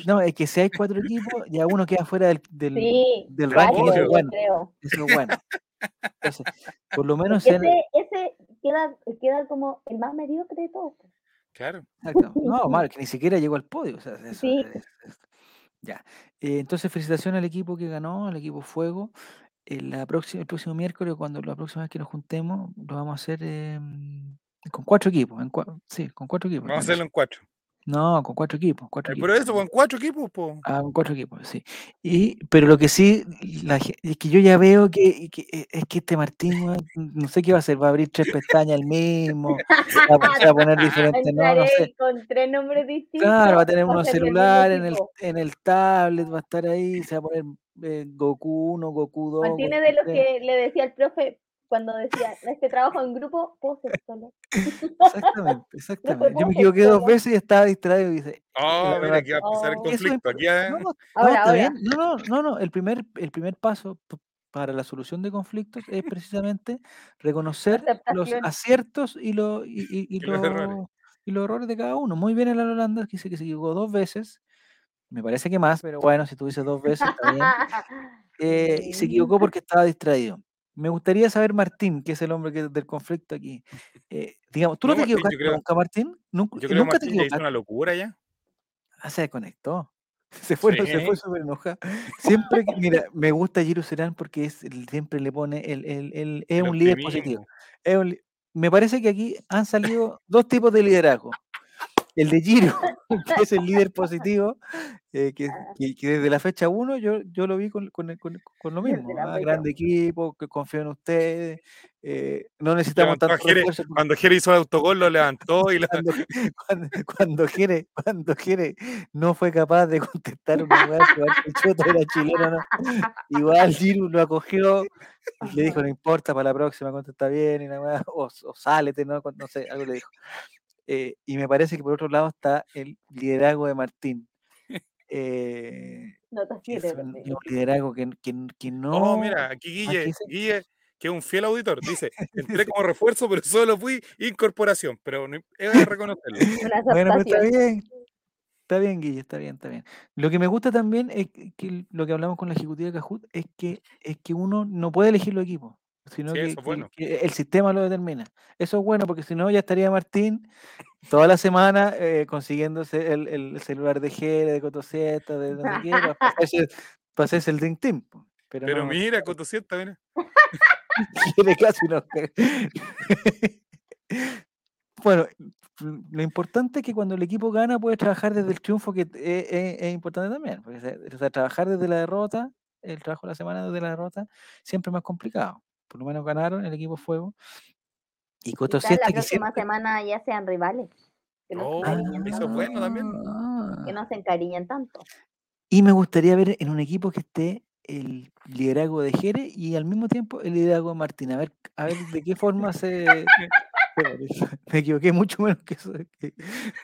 No, es que si hay cuatro equipos, ya uno queda fuera del, del, Sí, del Claro, ranking. Eso es bueno. creo. Eso es bueno. Entonces, por lo menos ese queda, queda como el más mediocre de todos. claro. Exacto. No, mal, que ni siquiera llegó al podio. o sea, eso Sí. es- es- ya. Eh, entonces, felicitaciones al equipo que ganó, al equipo Fuego. Eh, la próxima, el próximo miércoles, cuando la próxima vez que nos juntemos, lo vamos a hacer em, con cuatro equipos. En cua- sí, con cuatro equipos. Vamos a hacerlo en cuatro. No, con cuatro equipos. Cuatro Eh, equipos. Pero eso, con cuatro equipos, po. Ah, con cuatro equipos, sí. Y, pero lo que sí, la ge- es que yo ya veo que, que, eh, es que este Martín, weón, no sé qué va a hacer, va a abrir tres pestañas el mismo, va, a- se va a poner diferente, no, no Entraré sé. con tres nombres distintos. Claro, va a tener unos ser del mismo celulares en el, equipo. en el tablet, va a estar ahí, se va a poner eh, Goku 1, Goku 2. Martín es de los 3. que le decía al profe cuando decía, este trabajo en grupo, puedo ser solo. Exactamente, exactamente. Yo me equivoqué dos veces y estaba distraído y dice, Oh, la mira, que va a empezar el Oh. Conflicto. Aquí ya- no, no, no, Ahora, está ahora. bien. No, no, no, no. El primer, el primer paso para la solución de conflictos es precisamente reconocer los aciertos y, lo- y, y- y Y los errores. los- y los errores de cada uno. Muy bien el Holanda que dice que se equivocó dos veces. Me parece que más, pero bueno, si tú dices dos veces, está bien. Eh, y se equivocó porque estaba distraído. Me gustaría saber, Martín, que es el hombre que, del conflicto aquí. eh, digamos, ¿tú no, No, te Martín, equivocaste creo- nunca, Martín? ¿Nunca, Yo creo que nunca te Martín ya hizo una locura ya. Ah, se desconectó. Se fue, no, se Sí. fue súper enojado. Siempre, que- mira, me gusta Giro Serán porque es, siempre le pone, el, el- el- es un líder positivo. Es un me parece que aquí han salido dos tipos de liderazgo. El de Giro, que es el líder positivo, eh, que, Ah. que- que desde la fecha 1 yo, yo lo vi con, con, con- con lo mismo. ¿ah? Grande equipo, que confío en ustedes, eh, no necesitamos Levantó tanto Jere, porque cuando Jere hizo el autogol, lo levantó y la, cuando, cuando, cuando Jere, cuando Jere no fue capaz de contestar una weá que el Choto era chileno, ¿no? igual Giru lo acogió y le dijo, no importa, para la próxima contesta bien, y la weá, o, o sálete, ¿no? no sé, algo le dijo. Eh, y me parece que por otro lado está el liderazgo de Martín. eh, que es 7. un, liderazgo que, que, que no... Oh, mira, aquí ¿qué Guille? Guille, que es un fiel auditor, dice, entré como refuerzo, pero solo fui incorporación, pero no, es de reconocerlo. Bueno, pero está bien. Está bien, Guille, está bien, está bien. Lo que me gusta también es que, lo que hablamos con la ejecutiva de Cajut es que, es que uno no puede elegir los equipos, sino Sí, que, eso es que- bueno. que el sistema lo determina. Eso es bueno, porque si no ya estaría Martín toda la semana eh, consiguiéndose el, el celular de Jere, de Cotosieta, de sé qué, para hacerse, para hacerse el Dream Team. Pero, Pero no, mira, Cotosieta, mira. Casi. Bueno, lo importante es que cuando el equipo gana puede trabajar desde el triunfo, que es, es- es importante también. Porque, o sea, trabajar desde la derrota, el trabajo de la semana desde la derrota, siempre es más complicado. Por lo menos ganaron el equipo Fuego. Y Coto la Siesta que próxima siempre... semana ya sean rivales. Que no, Oh, se encariñen eso es tanto, bueno también. que Ah. no se encariñen tanto. Y me gustaría ver en un equipo que esté el liderazgo de Jere y al mismo tiempo el liderazgo de Martín. A ver, a ver de qué forma se. Me equivoqué mucho menos que eso. Que,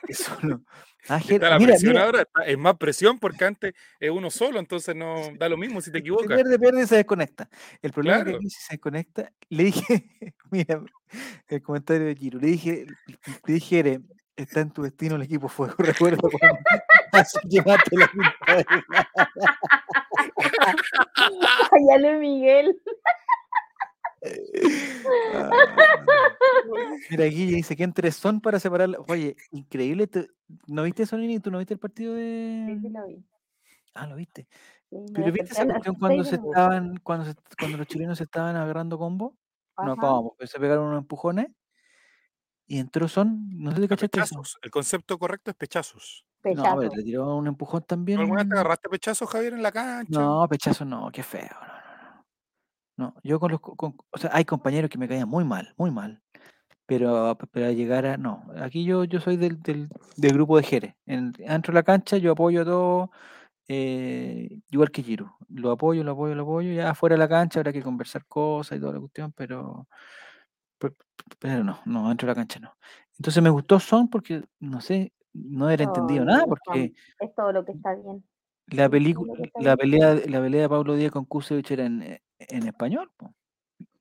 que solo. Ah, Jere- Está la mira, presión mira, ahora, está- es más presión porque antes es uno solo, entonces no da lo mismo si te equivocas. pierde, pierde y se desconecta. El problema es que Claro. si se desconecta, le dije, mira, el comentario de Giro, le dije, le dije, Jere, está en tu destino el equipo fuego, recuerdo cuando así llevaste la pinta de- Cállale, Miguel. Ah, Mira, Guille dice que entre son para separarla. Oye, increíble. te- ¿No viste eso, Nini? ¿Tú no viste el partido de.? sí lo vi. Ah, lo viste. Sí, Pero viste esa a cuestión cuando se estaban, cuando, se- cuando los chilenos se estaban agarrando combo. No Ajá. acabamos, pero se pegaron unos empujones y entró son. No sé si A cachaste pechazos. El concepto correcto es pechazos. No, Pechazo. pero le tiró un empujón ¿Tú también. alguna vez te agarraste pechazos, Javier, en la cancha? No, pechazo no, qué feo. No, no, no. No, yo con los. co- con- o sea, hay compañeros que me caían muy mal, muy mal. Pero, al llegar a. No, aquí yo, yo soy del, del, del grupo de Jerez. En, dentro de la cancha yo apoyo a todo, eh, igual que Giro. Lo apoyo, lo apoyo, lo apoyo. Ya fuera de la cancha habrá que conversar cosas y toda la cuestión, pero. Pero, pero no, no, dentro de la cancha no. Entonces me gustó Son porque, no sé, no era entendido nada, porque Es todo lo que está bien. La película, está la pelea, la pelea de Pablo Díaz con Kusevich era en, eh, en español, po.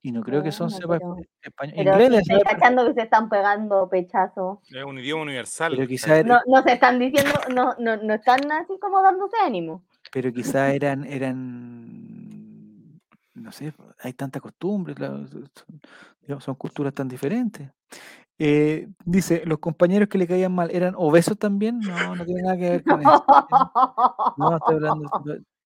y no creo que Son Bueno, sepa pero, español. pero Inglés sabe, pero, cachando que se están pegando pechazos. Es un idioma universal. pero quizá, era- No, no se están diciendo, no, no, no están así como dándose ánimo. pero quizá eran, eran, no sé, hay tanta costumbre, claro, son, son culturas tan diferentes. Eh, dice, los compañeros que le caían mal, ¿eran obesos también? No, no tiene nada que ver con eso. No, estoy hablando.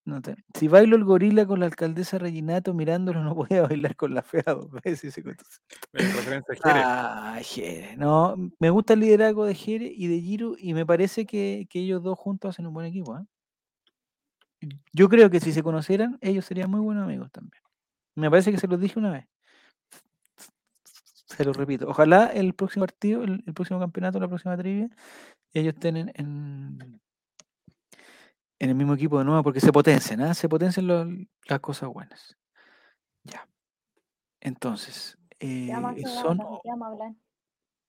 no- te- Si bailo el gorila con la alcaldesa Reginato mirándolo, no voy a bailar con la fea dos veces. referencia a Jerez. Ah, Jere. No, me gusta el liderazgo de Jere y de Giro y me parece que, que ellos dos juntos hacen un buen equipo. ¿ah? Yo creo que si se conocieran, ellos serían muy buenos amigos también. Me parece que se los dije una vez. Se los repito. Ojalá el próximo partido, el, el próximo campeonato, la próxima trivia, ellos estén en, en, en el mismo equipo de nuevo porque se potencian, ¿ah? se potencian lo- las cosas buenas. Ya. Entonces, ¿Qué vamos a eh, son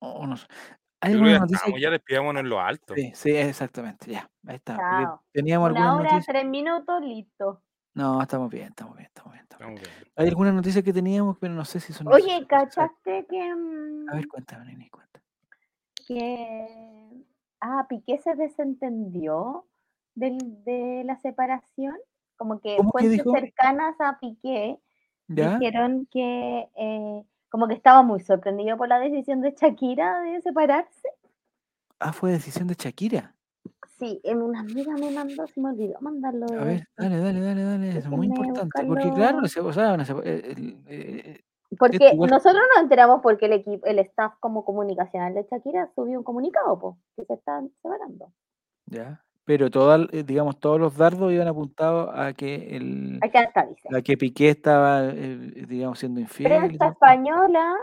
o no sé. ¿Hay Yo creo que alguna ya noticia? estamos, ya despidámonos en lo alto. Sí, sí, exactamente, ya. Ahí está. teníamos Una hora, noticias. tres minutos, listo. No, estamos bien, estamos bien, estamos bien. estamos bien. Estamos bien. Hay algunas noticias que teníamos, pero no sé si son Oye, noticias. ¿cachaste que, A ver, mm, cuéntame, Nini, cuéntame. que ah, Piqué se desentendió del, de la separación? Como que ¿Cómo que fuentes cercanas a Piqué ¿Ya? dijeron que eh, como que estaba muy sorprendido por la decisión de Shakira de separarse. Ah, fue decisión de Shakira. Sí, en una amiga me mandó, se me olvidó mandarlo. A ver, dale, dale, dale, dale. Es muy importante. Porque claro, se- o sea, sepa- eh, eh, Porque igual- nosotros nos enteramos porque el equipo, el staff como comunicacional de Shakira subió un comunicado, po, que se están separando. Ya. Pero todas, eh, digamos, todos los dardos iban apuntados a que el Acá está, dice. a que Piqué estaba, eh, digamos, siendo infiel. Prensa española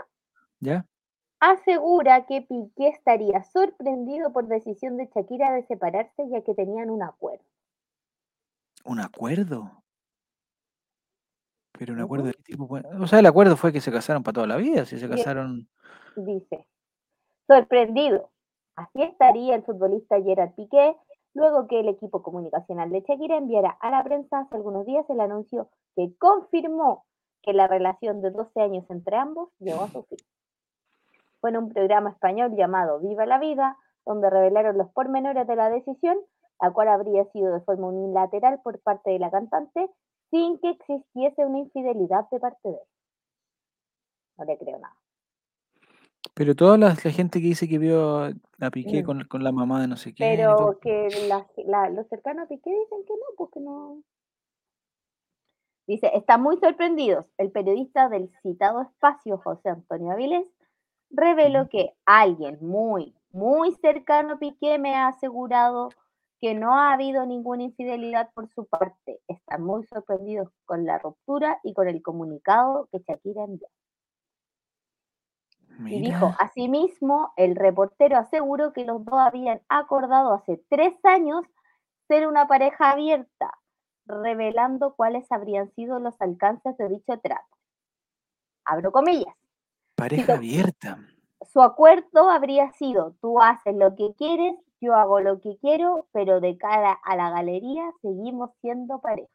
¿Ya? Asegura que Piqué estaría sorprendido por decisión de Shakira de separarse ya que tenían un acuerdo. ¿Un acuerdo? Pero un acuerdo de qué tipo. fue? O sea, el acuerdo fue que se casaron para toda la vida. Si se casaron. Dice, sorprendido. Así estaría el futbolista Gerard Piqué luego que el equipo comunicacional de Shakira enviara a la prensa hace algunos días el anuncio que confirmó que la relación de 12 años entre ambos llegó a su fin. Fue en un programa español llamado Viva la Vida, donde revelaron los pormenores de la decisión, la cual habría sido de forma unilateral por parte de la cantante, sin que existiese una infidelidad de parte de él. No le creo nada. Pero toda la, la gente que dice que vio a Piqué Mm. con, con la mamá de no sé todo, Pero que la- la- los cercanos a Piqué dicen que no, porque no. Dice, están muy sorprendidos. El periodista del citado espacio, José Antonio Avilés, reveló que alguien muy, muy cercano a Piqué me ha asegurado que no ha habido ninguna infidelidad por su parte. Están muy sorprendidos con la ruptura y con el comunicado que Shakira envió. Y dijo, asimismo, el reportero aseguró que los dos habían acordado hace tres años ser una pareja abierta, revelando cuáles habrían sido los alcances de dicho trato. Abro comillas. Pareja abierta. Su acuerdo habría sido, tú haces lo que quieres, yo hago lo que quiero, pero de cara a la galería seguimos siendo pareja.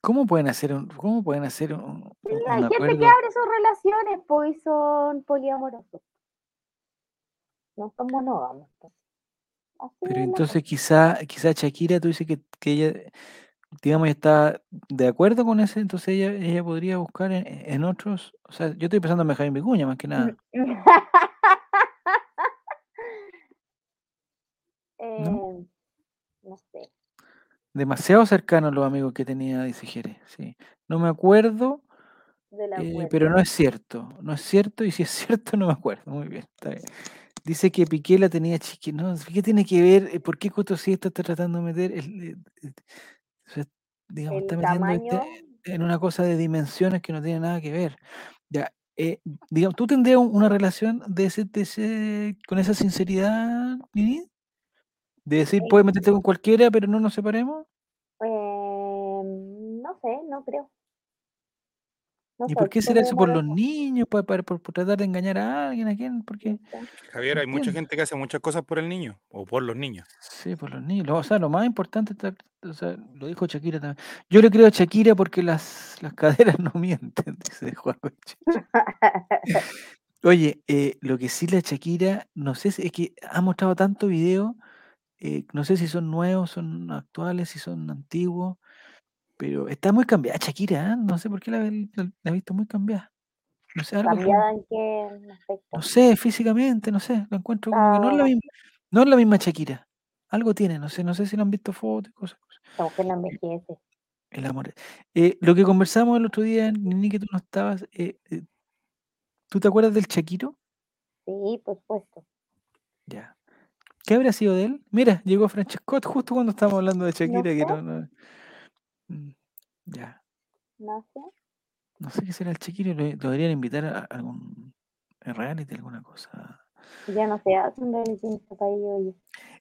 ¿Cómo pueden hacer un, cómo pueden hacer un, un- Hay gente acuerdo? que abre sus relaciones, pues, son poliamorosos. No son monógamos. Pero entonces quizá, quizá Shakira, tú dices que, que ella, digamos, está de acuerdo con ese, entonces ella, ella podría buscar en, en otros, o sea, yo estoy pensando en Benjamín Vicuña más que nada. Eh, no sé. Demasiado cercanos los amigos que tenía, dice Jerez, sí. No me acuerdo, eh, pero no es cierto, no es cierto, y si es cierto no me acuerdo, muy bien, está bien. Dice que Piqué la tenía chiqui, no, ¿qué tiene que ver? eh, ¿Por qué Coto sí está tratando de meter el, o sea, digamos, El está metiendo este- en una cosa de dimensiones que no tiene nada que ver. Ya, eh, digamos, ¿tú tendrías un- una relación de ese, de ese- con esa sinceridad, Nini? De decir, Eh, puedes meterte con cualquiera, pero no nos separemos. eh, no sé, no creo. No ¿Y por qué será eso? ¿Por los niños? ¿Por, por- por- por tratar de engañar a alguien? ¿A quién? ¿Por qué? Javier, hay mucha gente que hace muchas cosas por el niño o por los niños. Sí, por los niños. O sea, lo más importante, está- o sea, lo dijo Shakira también. Yo le creo a Shakira porque las, las caderas no mienten, dice Juan. Oye, eh, lo que sí la Shakira, no sé si es que ha mostrado tanto video, eh, no sé si son nuevos, son actuales, si son antiguos, pero está muy cambiada Shakira, ¿eh? No sé por qué la, la- la he visto muy cambiada. No sé, algo, ¿Cambiada en qué aspecto? no sé, físicamente, no sé, la encuentro como que no es la Ah, misma, no es la misma Shakira. Algo tiene, no sé, no sé si lo han visto fotos y cosas. cosas. esta mujer no envejece. El amor. Eh, lo que conversamos el otro día, Nini, que tú no estabas, eh, eh, ¿tú te acuerdas del Shakiro? Sí, por supuesto. Ya. ¿Qué habría sido de él? Mira, llegó Francescott justo cuando estábamos hablando de No Shakira, que no, no- Mm, Ya. no sé. No sé qué será el Shakiro, lo, lo deberían invitar a algún reality, alguna cosa. Ya no se hacen reality en este país, oye.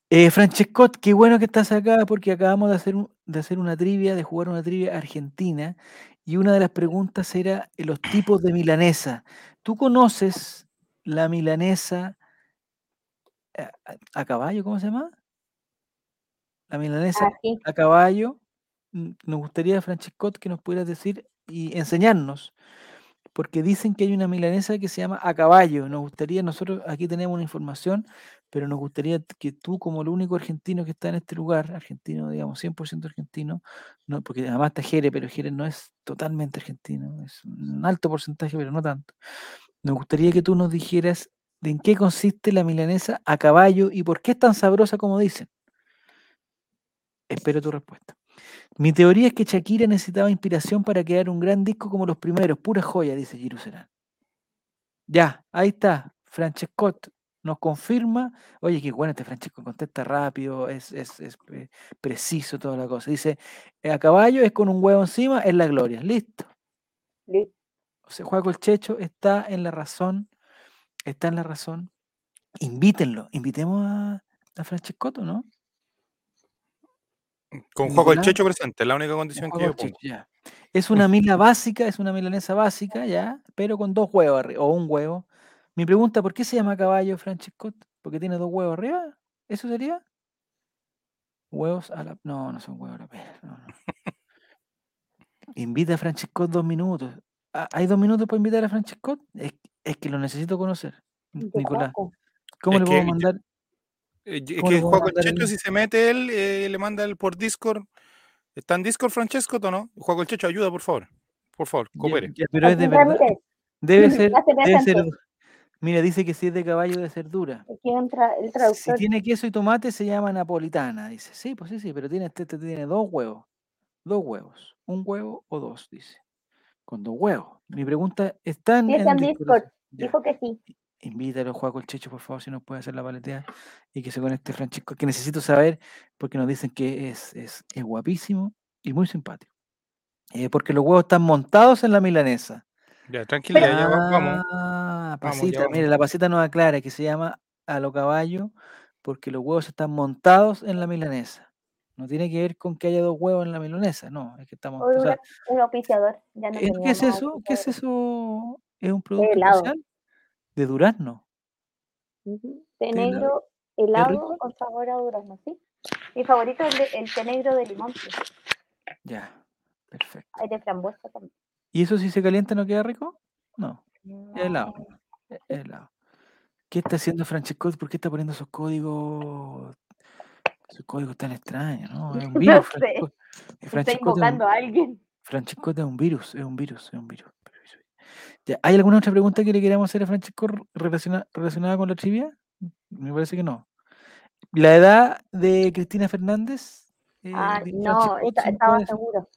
Eh, Francescott, qué bueno que estás acá porque acabamos de hacer, un- de hacer una trivia, de jugar una trivia argentina y una de las preguntas era eh, los tipos de milanesa. ¿Tú conoces la milanesa a, a- a caballo? ¿Cómo se llama? La milanesa Ah, a caballo. Nos gustaría, Francescott, que nos pudieras decir y enseñarnos, porque dicen que hay una milanesa que se llama a caballo. Nos gustaría, nosotros aquí tenemos una información, pero nos gustaría que tú, como el único argentino que está en este lugar, argentino, digamos, 100% argentino, no, porque además está Jere, pero Jere no es totalmente argentino, es un alto porcentaje, pero no tanto. Nos gustaría que tú nos dijeras de en qué consiste la milanesa a caballo y por qué es tan sabrosa como dicen. Espero tu respuesta. Mi teoría es que Shakira necesitaba inspiración para crear un gran disco como los primeros, pura joya, dice Serán. Ya, ahí está, Francescott. nos confirma, oye, qué bueno este Francesco, contesta rápido, es, es, es, eh, preciso toda la cosa. Dice, "Eh, a caballo es con un huevo encima, es la gloria. Listo. Listo. O sea, Juaco el Checho está en la razón, está en la razón. Invítenlo, invitemos a, a ¿no? Con Juego el. Checho presente, la única condición que Juaco yo pongo. Checho, ya. Es una mila básica, es una milanesa básica, ya, pero con dos huevos arriba, o un huevo. Mi pregunta, ¿por qué se llama caballo Francescotto? ¿Porque tiene dos huevos arriba? ¿Eso sería? Huevos a la... No, no son huevos a la pera. no, no. Invita a Francescot dos minutos. ¿Hay dos minutos para invitar a Francescot? Es, es que lo necesito conocer. Nicolás, Juaco. ¿cómo Es le puedo mandar? Eh, Es ¿Cómo le que mandar el Checho, si se mete él, eh, le manda él por Discord. ¿Está en Discord, Francesco, o no? Juego el Checho, ayuda, por favor. Por favor, coopere. ya, pero es de verdad. Debe ser, debe ser. Mira, dice que si es de caballo debe ser dura. Si tiene queso y tomate se llama napolitana, dice. Sí, pues sí, sí, pero tiene, este, este tiene dos huevos. Dos huevos. Un huevo o dos, dice. Con dos huevos. Mi pregunta está en, Sí, está en Discord. Dijo que sí. Invítalo, Juaco el Checho, por favor, si nos puede hacer la paletea y que se conecte Francisco, que necesito saber, porque nos dicen que es, es, es guapísimo y muy simpático. Eh, porque los huevos están montados en la milanesa. Ya, tranquila, ya, ya va- vamos. Ah, Vamos, ya pasita, vamos. mire, la pasita nos aclara que se llama a lo caballo porque los huevos están montados en la milanesa. No tiene que ver con que haya dos huevos en la milanesa, no, es que estamos. Hoy o sea, un auspiciador. Ya no ¿eh, ¿Qué es eso? ¿Qué es eso? ¿Es un producto especial? De durazno. Ujú. Té negro helado con sabor a durazno, ¿sí? Mi favorito es el, té negro de limón. sí. Ya, perfecto. Hay de frambuesa también. ¿Y eso si se calienta no queda rico? No, es helado. No, es helado. ¿Qué está haciendo Francesco? ¿Por qué está poniendo esos códigos? Esos códigos tan extraños, ¿no? Es un No virus. sé. Francesco- Está un- invocando a alguien. Francesco es un virus, es un virus, es un virus. Ya, ¿Hay alguna otra pregunta que le queramos hacer a relaciona- relacionada con la trivia? Me parece que no. ¿La edad de Cristina Fernández? eh, Ah, de no, Francesco, esta- ¿se me estaba seguro.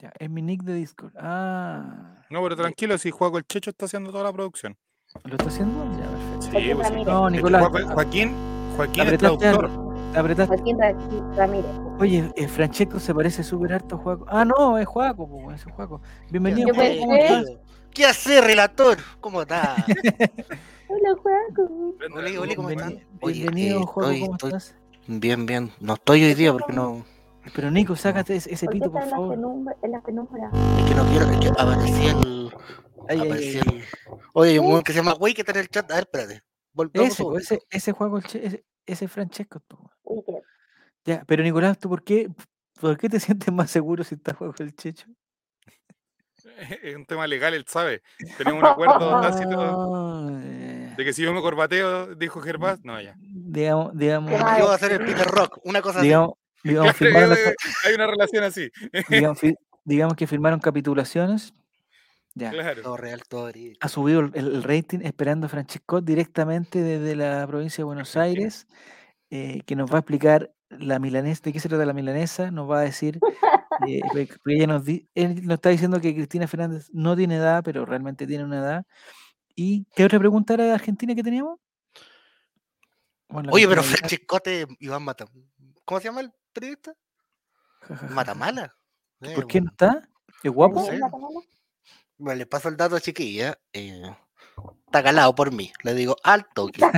Ya, es mi nick de Discord. Ah, No, pero tranquilo, si Juego el Checho está haciendo toda la producción. ¿lo está haciendo? Ya, perfecto. Sí, pues. No, Nicolás, Joaquín, Joaquín, es traductor. Apretaste. Joaquín Ra- Ramírez. Oye, eh, Francesco se parece súper harto a Juaco. Ah, no, es Juaco, po, es Juaco. Bienvenido, Yo Juaco, ¿cómo estás? ¿Qué hace, relator? ¿Cómo está? Hola, Juaco. Hola, hola, ¿cómo Oye, Bienvenido, eh, Juaco, estoy- ¿cómo estoy- estás? Bien, bien. No estoy hoy día porque no. Pero Nico, sácate ese, ese ¿Por qué pito, por en la, favor. penumbra, en la penumbra? Es que no quiero. Es que aparecí el. Ay, ay, ay. el. Oye, hay un weón que se llama Wey que está en el chat. A ver, espérate. Volvamos Ese, un ese, ese che- ese, ese es Francesco. Ya, pero Nicolás, ¿tú por qué, por qué te sientes más seguro si estás Juaco el Checho? Es un tema legal, él sabe. Tenemos un acuerdo tácito Ah, de que si yo me corbateo, dijo Gervás, no, ya. digamos, digamos, Yo voy a hacer el Peter Rock. Una cosa así. digamos, firmaron hay una relación así. digamos, digamos que firmaron capitulaciones. Ya. Claro. Todo real, todo verídico. ha subido el, el rating esperando a Francesco directamente desde la provincia de Buenos Aires, eh, que nos va a explicar la milanesa, de qué se trata la milanesa, nos va a decir, eh, porque ella nos, di- él nos está diciendo que Cristina Fernández no tiene edad, pero realmente tiene una edad. ¿Y qué otra pregunta era de Argentina que teníamos? Bueno, Oye, pero Argentina Francescote Iván Mata. ¿Cómo se llama el periodista? Matamala. ¿Y Eh, ¿Por qué no está? ¿Es guapo? sé. Bueno, le paso el dato a chiquilla. eh, está calado por mí. Le digo al toque.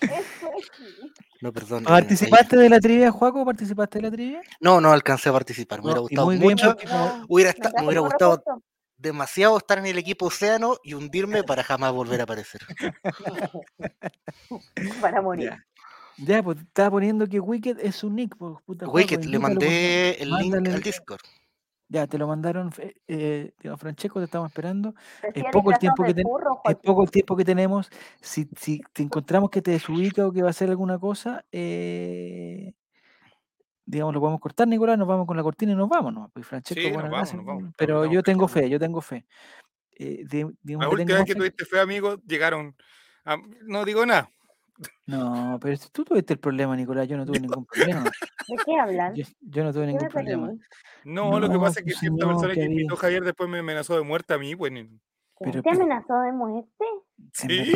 Eso es sí. No, perdón. eh, ¿Participaste de la trivia, Juaco? ¿Participaste de la trivia? No, no alcancé a participar. Me hubiera No, gustado muy mucho. No, Hubiera, me me hubiera un gustado demasiado estar en el equipo Océano y hundirme para jamás volver a aparecer. Para morir. Ya. Ya, pues estaba poniendo que Wicked es su nick. Pues, puta Wicked, le mandé el link al Discord. Ya, te lo mandaron, eh, eh, Francesco, te estamos esperando. Decía poco el disfrazado tiempo que de ten- burro, Es poco el tiempo que tenemos. Si, si te encontramos que te desubica o que va a hacer alguna cosa, eh, digamos, lo podemos cortar, Nicolás, nos vamos con la cortina y nos vamos, ¿no? Pues Francesco, Sí, nos buenas vamos, gracias, nos vamos, bueno, estamos- pero yo tengo fe, yo tengo fe. Eh, de- La última vez que tuviste fe, amigo, llegaron. a- No digo nada. No, pero tú tuviste el problema, Nicolás, yo no tuve ningún problema. ¿De qué hablan? Yo, yo no tuve ¿Qué ningún problema. No, lo que pasa es que pues, cierta no, persona que que invitó Javier después me amenazó de muerte a mí, pues. ni- Pero- ¿Te amenazó de muerte? ¿En Sí.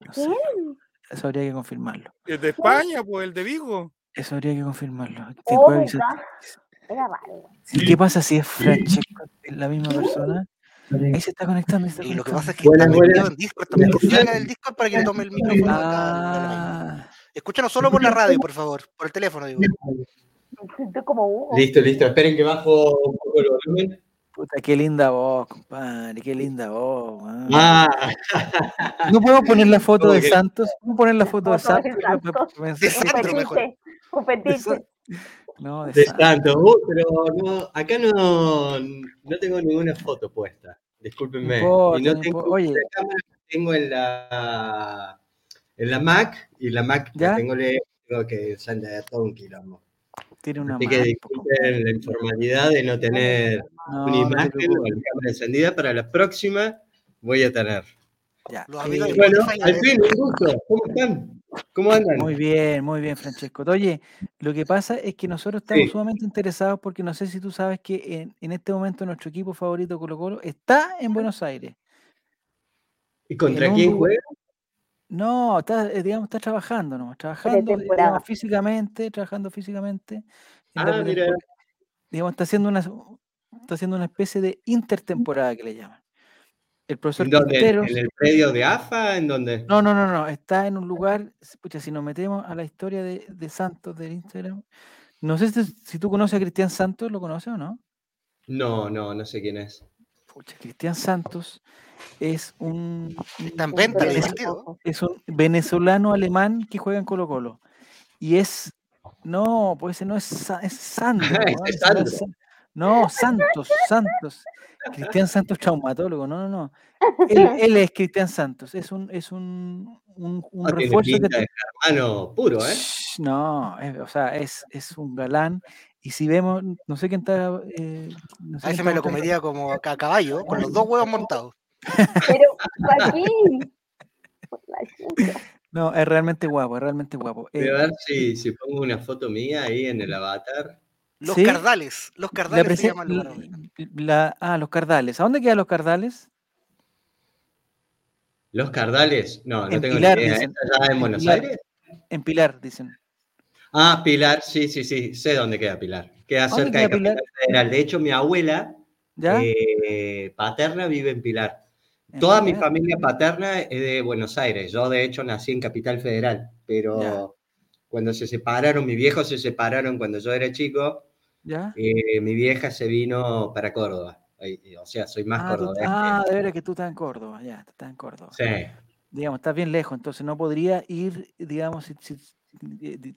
No sé, ¿Quién? Eso habría que confirmarlo. El de España, pues el de Vigo. Eso habría que confirmarlo. Oh. ¿Y qué pasa si es Francesco, es la misma persona? Ahí se está conectando. se está Y lo que pasa es que Buenas, está buenas. en Discord también. Del Discord para que le tome el micrófono. acá, Ah, Escúchanos solo por la radio, por favor. Por el teléfono, digo. Me siento como. Listo, listo. Esperen que bajo un poco el volumen. puta, qué linda voz, compadre, qué linda voz. Ah, No puedo poner la foto ¿Cómo de? Santos. No poner la foto de Santos. Santos. De Sandro, mejor. Un. No, de de Santos. Uh, pero no, acá no, no tengo ninguna foto puesta. Discúlpenme. importa, y no no tengo. Oye. la cámara que tengo en la, en la Mac y la Mac ¿Ya? tengo lejos, tengo que de todo un quilombo. Tiene una Así mano, que disculpen la informalidad de no tener No, una no imagen o preocupes. la cámara encendida. Para la próxima voy a tener. Ya, Los eh, amigos de Bueno, Spotify, al eh. fin, un gusto. ¿Cómo están? ¿Cómo andan? Muy bien, muy bien, Francesco. Oye, lo que pasa es que nosotros estamos Sí. sumamente interesados porque no sé si tú sabes que en, en este momento nuestro equipo favorito, Colo Colo, está en Buenos Aires. ¿Y contra en un quién lugar- juega? No, está, eh, digamos, está trabajando, ¿no? Trabajando, eh, digamos, físicamente, trabajando físicamente. Ah, mira. Digamos, está haciendo una, está haciendo una especie de intertemporada que le llaman. El profesor ¿En dónde? Quinteros. ¿En el predio de AFA? ¿En dónde? No, no, no, no. Está en un lugar. Pucha, si nos metemos a la historia de, de Santos del Instagram. No sé si, si tú conoces a Cristian Santos, ¿lo conoces o no? No, no, no sé quién es. Pucha, Cristian Santos es un, Está en venta, es un venezolano alemán que juega en Colo Colo. Y es. No, pues ese no es, es Sandro. No, es Sandro. No, Santos, Santos. Cristian Santos, traumatólogo. No, no, no. Él, él es Cristian Santos. Es un, es un, un, un tiene refuerzo que pinta te- de germano puro, ¿eh? No, es- o sea, es, es un galán. Y si vemos, no sé quién está. eh, no sé A quién ese me lo comería como a caballo, con los dos huevos montados. Pero, chucha. No, es realmente guapo, es realmente guapo. Voy a Eh, ver si, si pongo una foto mía ahí en el avatar. Los ¿Sí? cardales. Los la cardales se llaman lugar la- ah, los cardales. ¿A dónde quedan los cardales? ¿Los Cardales? No, no En tengo Pilar, ni idea. dicen. ¿Está allá en En Buenos Pilar. Aires? En Pilar, dicen. Ah, Pilar, sí, sí, sí. Sé dónde queda Pilar. Queda ¿Dónde cerca de Pilar? Capital Federal. De hecho, mi abuela ¿Ya? eh, paterna vive en Pilar. En Toda mi familia paterna es de Buenos Aires. Yo, de hecho, nací en Capital Federal. Pero Ya. cuando se separaron, mis viejos se separaron cuando yo era chico, ¿Ya? eh, mi vieja se vino para Córdoba. Ay, O sea, soy más Ah, cordobés. ah, de veras que tú estás en Córdoba, ya, estás en Córdoba. Sí. Digamos, estás bien lejos, entonces no podría ir, digamos, si, si- di- di-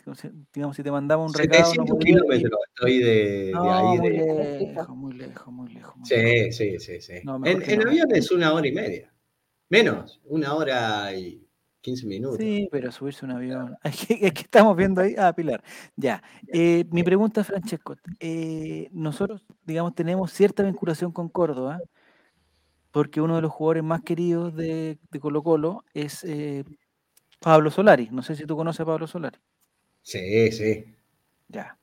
digamos, si te mandamos un recado, no 700 podría ir. kilómetros estoy de, de No, ahí. muy de- lejos, muy lejos, muy lejos. muy lejos. Sí, sí, sí, sí. No, en en avión es una hora y media. Menos, una hora y 15 minutos. Sí, pero subirse un avión. Es que, es que estamos viendo ahí. Ah, Pilar. Ya. Eh, mi pregunta, Francesco. eh, nosotros, digamos, tenemos cierta vinculación con Córdoba, porque uno de los jugadores más queridos de, de Colo Colo es eh, Pablo Solari. No sé si tú conoces a Pablo Solari. Sí, sí. Ya.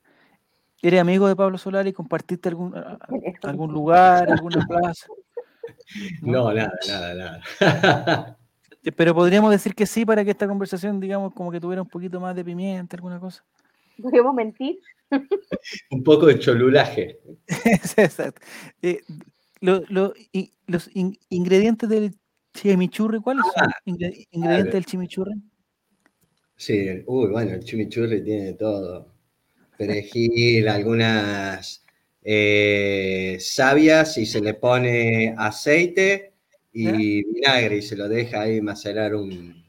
¿Eres amigo de Pablo Solari? ¿Compartiste algún, a- a- algún lugar, alguna plaza? No, nada, nada, nada. Eh, Pero podríamos decir que sí para que esta conversación, digamos, como que tuviera un poquito más de pimienta, alguna cosa. ¿Podemos mentir? Un poco de cholulaje. Exacto. Eh, lo- lo- y- los in- ingredientes del chimichurri, ¿cuáles son? Ingre- ingredientes del chimichurri. Sí, uy, bueno, el chimichurri tiene todo. Perejil, algunas eh, sabias y se le pone aceite y vinagre y se lo deja ahí macerar un...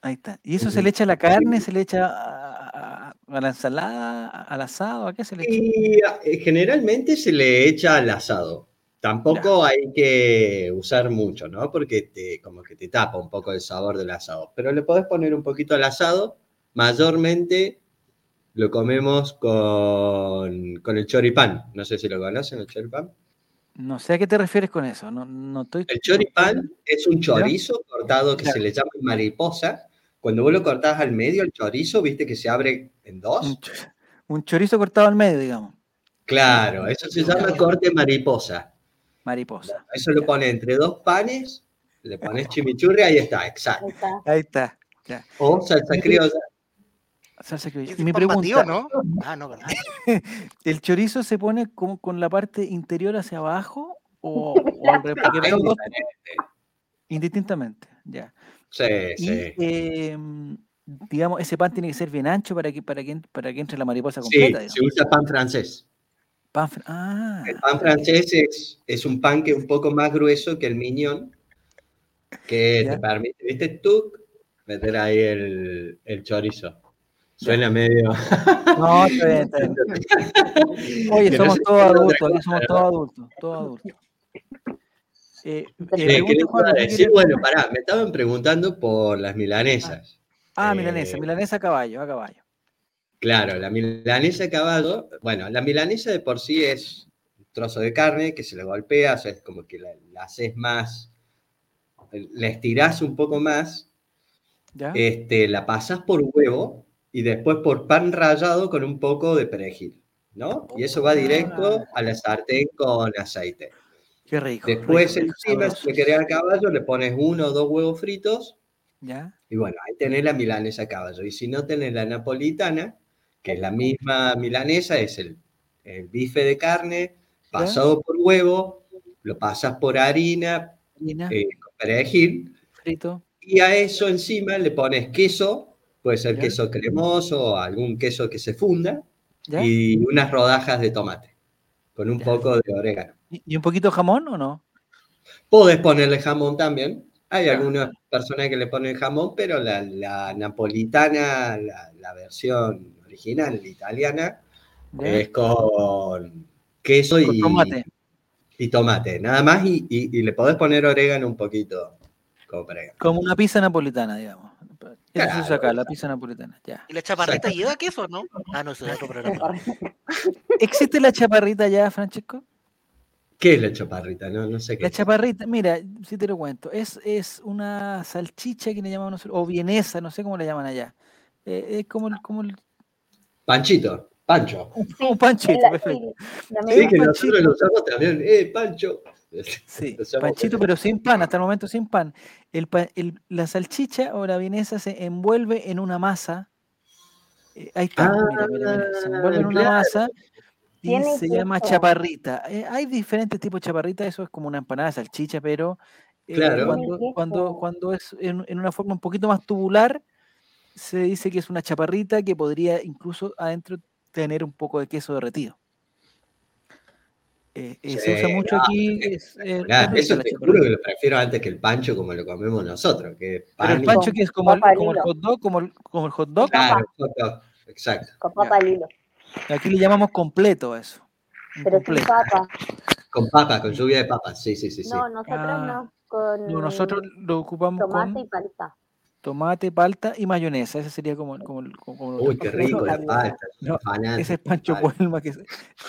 Ahí está. ¿Y eso se le echa a la carne? ¿Se le echa a, a- a la ensalada? ¿Al asado? ¿A qué se le echa? Y eh, generalmente se le echa al asado. Tampoco hay que usar mucho, ¿no? Porque te, como que te tapa un poco el sabor del asado. Pero le podés poner un poquito al asado. Mayormente lo comemos con, con el choripán. No sé si lo conocen, el choripán. No sé a qué te refieres con eso. No, no estoy. El choripán es un chorizo cortado que Claro. se le llama mariposa. Cuando vos lo cortás al medio, el chorizo, viste que se abre en dos. Un, cho- un chorizo cortado al medio, digamos. Claro, eso se llama corte mariposa. mariposa. Eso lo Ya. pones entre dos panes, le pones chimichurri, ahí está, exacto. Ahí está. Ahí está. O salsa criolla. Salsa criolla. Ese Mi pregunta, ¿no? Ah, no, ¿verdad? ¿el chorizo se pone como con la parte interior hacia abajo o, o al revés? Porque veo dos- indistintamente, ya. Sí, Y sí. em, digamos, ese pan tiene que ser bien ancho para que, para que, para que entre la mariposa Sí, completa. se digamos. usa pan francés. Pan fr- ah, El pan francés es, es un pan que es un poco más grueso que el mignon, que Ya. te permite, ¿viste? Tú meter ahí el, el chorizo. Suena medio. no, está bien, está bien. Oye, no somos todos adultos, cosa, somos todos adultos, todos adultos. Eh, eh, Sí, pregunta, ¿qué les Juan, iba a ¿qué decir? Bueno, pará, me estaban preguntando por las milanesas. Ah, milanesa, eh, milanesa a caballo, a caballo. Claro, la milanesa a caballo, bueno, la milanesa de por sí es un trozo de carne que se le golpea, o sea, es como que la, la haces más, la estirás un poco más, ¿Ya? este, la pasas por huevo y después por pan rallado con un poco de perejil, ¿no? Y eso va directo a la sartén con aceite. Qué rico. Después rico, encima, si le querés a caballo, le pones uno o dos huevos fritos ¿Ya? y bueno, ahí tenés la milanesa caballo. Y si no tenés la napolitana, que es la misma milanesa, es el, el bife de carne pasado por huevo, lo pasas por harina, Harina, eh, perejil, frito. y a eso encima le pones queso, puede ser Ya. queso cremoso o algún queso que se funda, ¿Ya? y unas rodajas de tomate, con un Ya. poco de orégano. ¿Y, un poquito de jamón o no? Podés ponerle jamón también. Hay algunas personas que le ponen jamón, pero la, la napolitana, la, la versión original, la italiana, es con queso Con y tomate. y tomate, nada más, y, y- y le podés poner orégano un poquito, como para Como una pizza napolitana, digamos. Eso se usa Claro, acá, la pizza napolitana. Ya. ¿Y la chaparrita lleva queso, no? Ah, no, eso es otro programa. ¿Existe la chaparrita ya, Francesco? ¿Qué es la chaparrita? No, no sé qué. La es. chaparrita, mira, si te lo cuento, es, es una salchicha que le llamamos nosotros, o vienesa, no sé cómo le llaman allá. Eh, es como el, como el- Panchito, Pancho. un panchito, perfecto. sí, que nosotros lo usamos también. ¡Eh, Pancho! Sí, panchito, pero sin pan, hasta el momento sin pan. El, pa- el- la salchicha o la vienesa se envuelve en una masa. eh, ahí está, mira, mira, mira, se envuelve en una Ah, claro. masa y se llama chaparrita. Eh, hay diferentes tipos de chaparrita, eso es como una empanada de salchicha, pero eh, Claro. cuando, es en, en una forma un poquito más tubular, se dice que es una chaparrita que podría incluso adentro tener un poco de queso derretido. Eh, eh, se usa Sí, mucho no, aquí. es, eh, rica eso te juro que lo prefiero antes que el pancho como lo comemos nosotros. Que Pero el pancho que es como el, como el lilo. hot dog, como el, como el hot dog. Claro, hot dog, exacto. Con papa al hilo. Aquí le llamamos completo eso. Pero sin completo. papa. Con papa, con lluvia de papas, sí, sí, sí. sí. No, nosotros Ah, no. Con No, nosotros lo ocupamos tomate con y palta. Tomate, palta y mayonesa. Ese sería como, el- como, como- Uy, qué rico la palta. No, Ese es Pancho. Que es-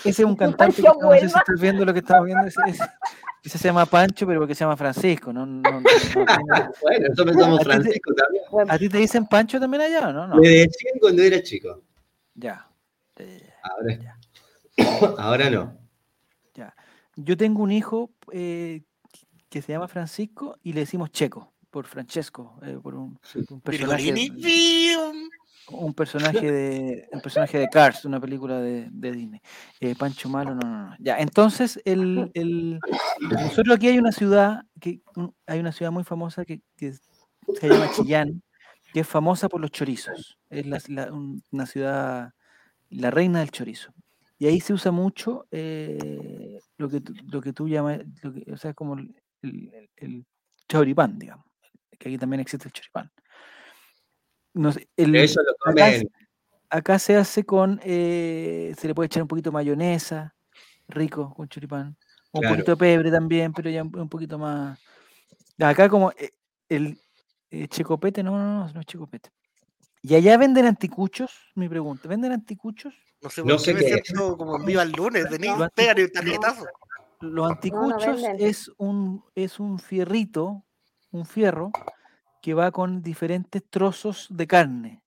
ese es un cantante que no sé si estás viendo lo que estamos viendo. Ese, ese- ese se llama Pancho, pero porque se llama Francisco. No, no- no- no tiene- Bueno, nosotros somos te- Francisco también. Bueno, ¿A ti te dicen Pancho también allá o no? No. Me decían cuando era chico. Ya. Ya, ya, ya. Ahora, ahora no. Ya. Yo tengo un hijo eh, que se llama Francisco y le decimos Checo, por Francesco, eh, por un, un personaje, un personaje de un personaje de Cars, una película de, de Disney. Eh, Pancho Malo, no, no, no. Ya, entonces el, el- nosotros aquí hay una ciudad que hay una ciudad muy famosa que, que se llama Chillán, que es famosa por los chorizos. Es la- la- un- una ciudad, la reina del chorizo. Y ahí se usa mucho eh, lo, que, lo que tú llamas, lo que- o sea, como el, el- el choripán, digamos. Que aquí también existe el choripán. No sé, el- Eso lo acá, comen. acá se hace con, eh, se le puede echar un poquito de mayonesa, rico, con choripán. Un Claro. poquito de pebre también, pero ya un, un poquito más. Acá como eh, el eh, checopete, no, no, no, no es checopete. ¿Y allá venden anticuchos? Mi pregunta, ¿venden anticuchos? No sé No sé qué me qué es. siento como viva el lunes, Denis. No. Pégale un tarjetazo. Los anticuchos es, un, es un fierrito, un fierro, que va con diferentes trozos de carne.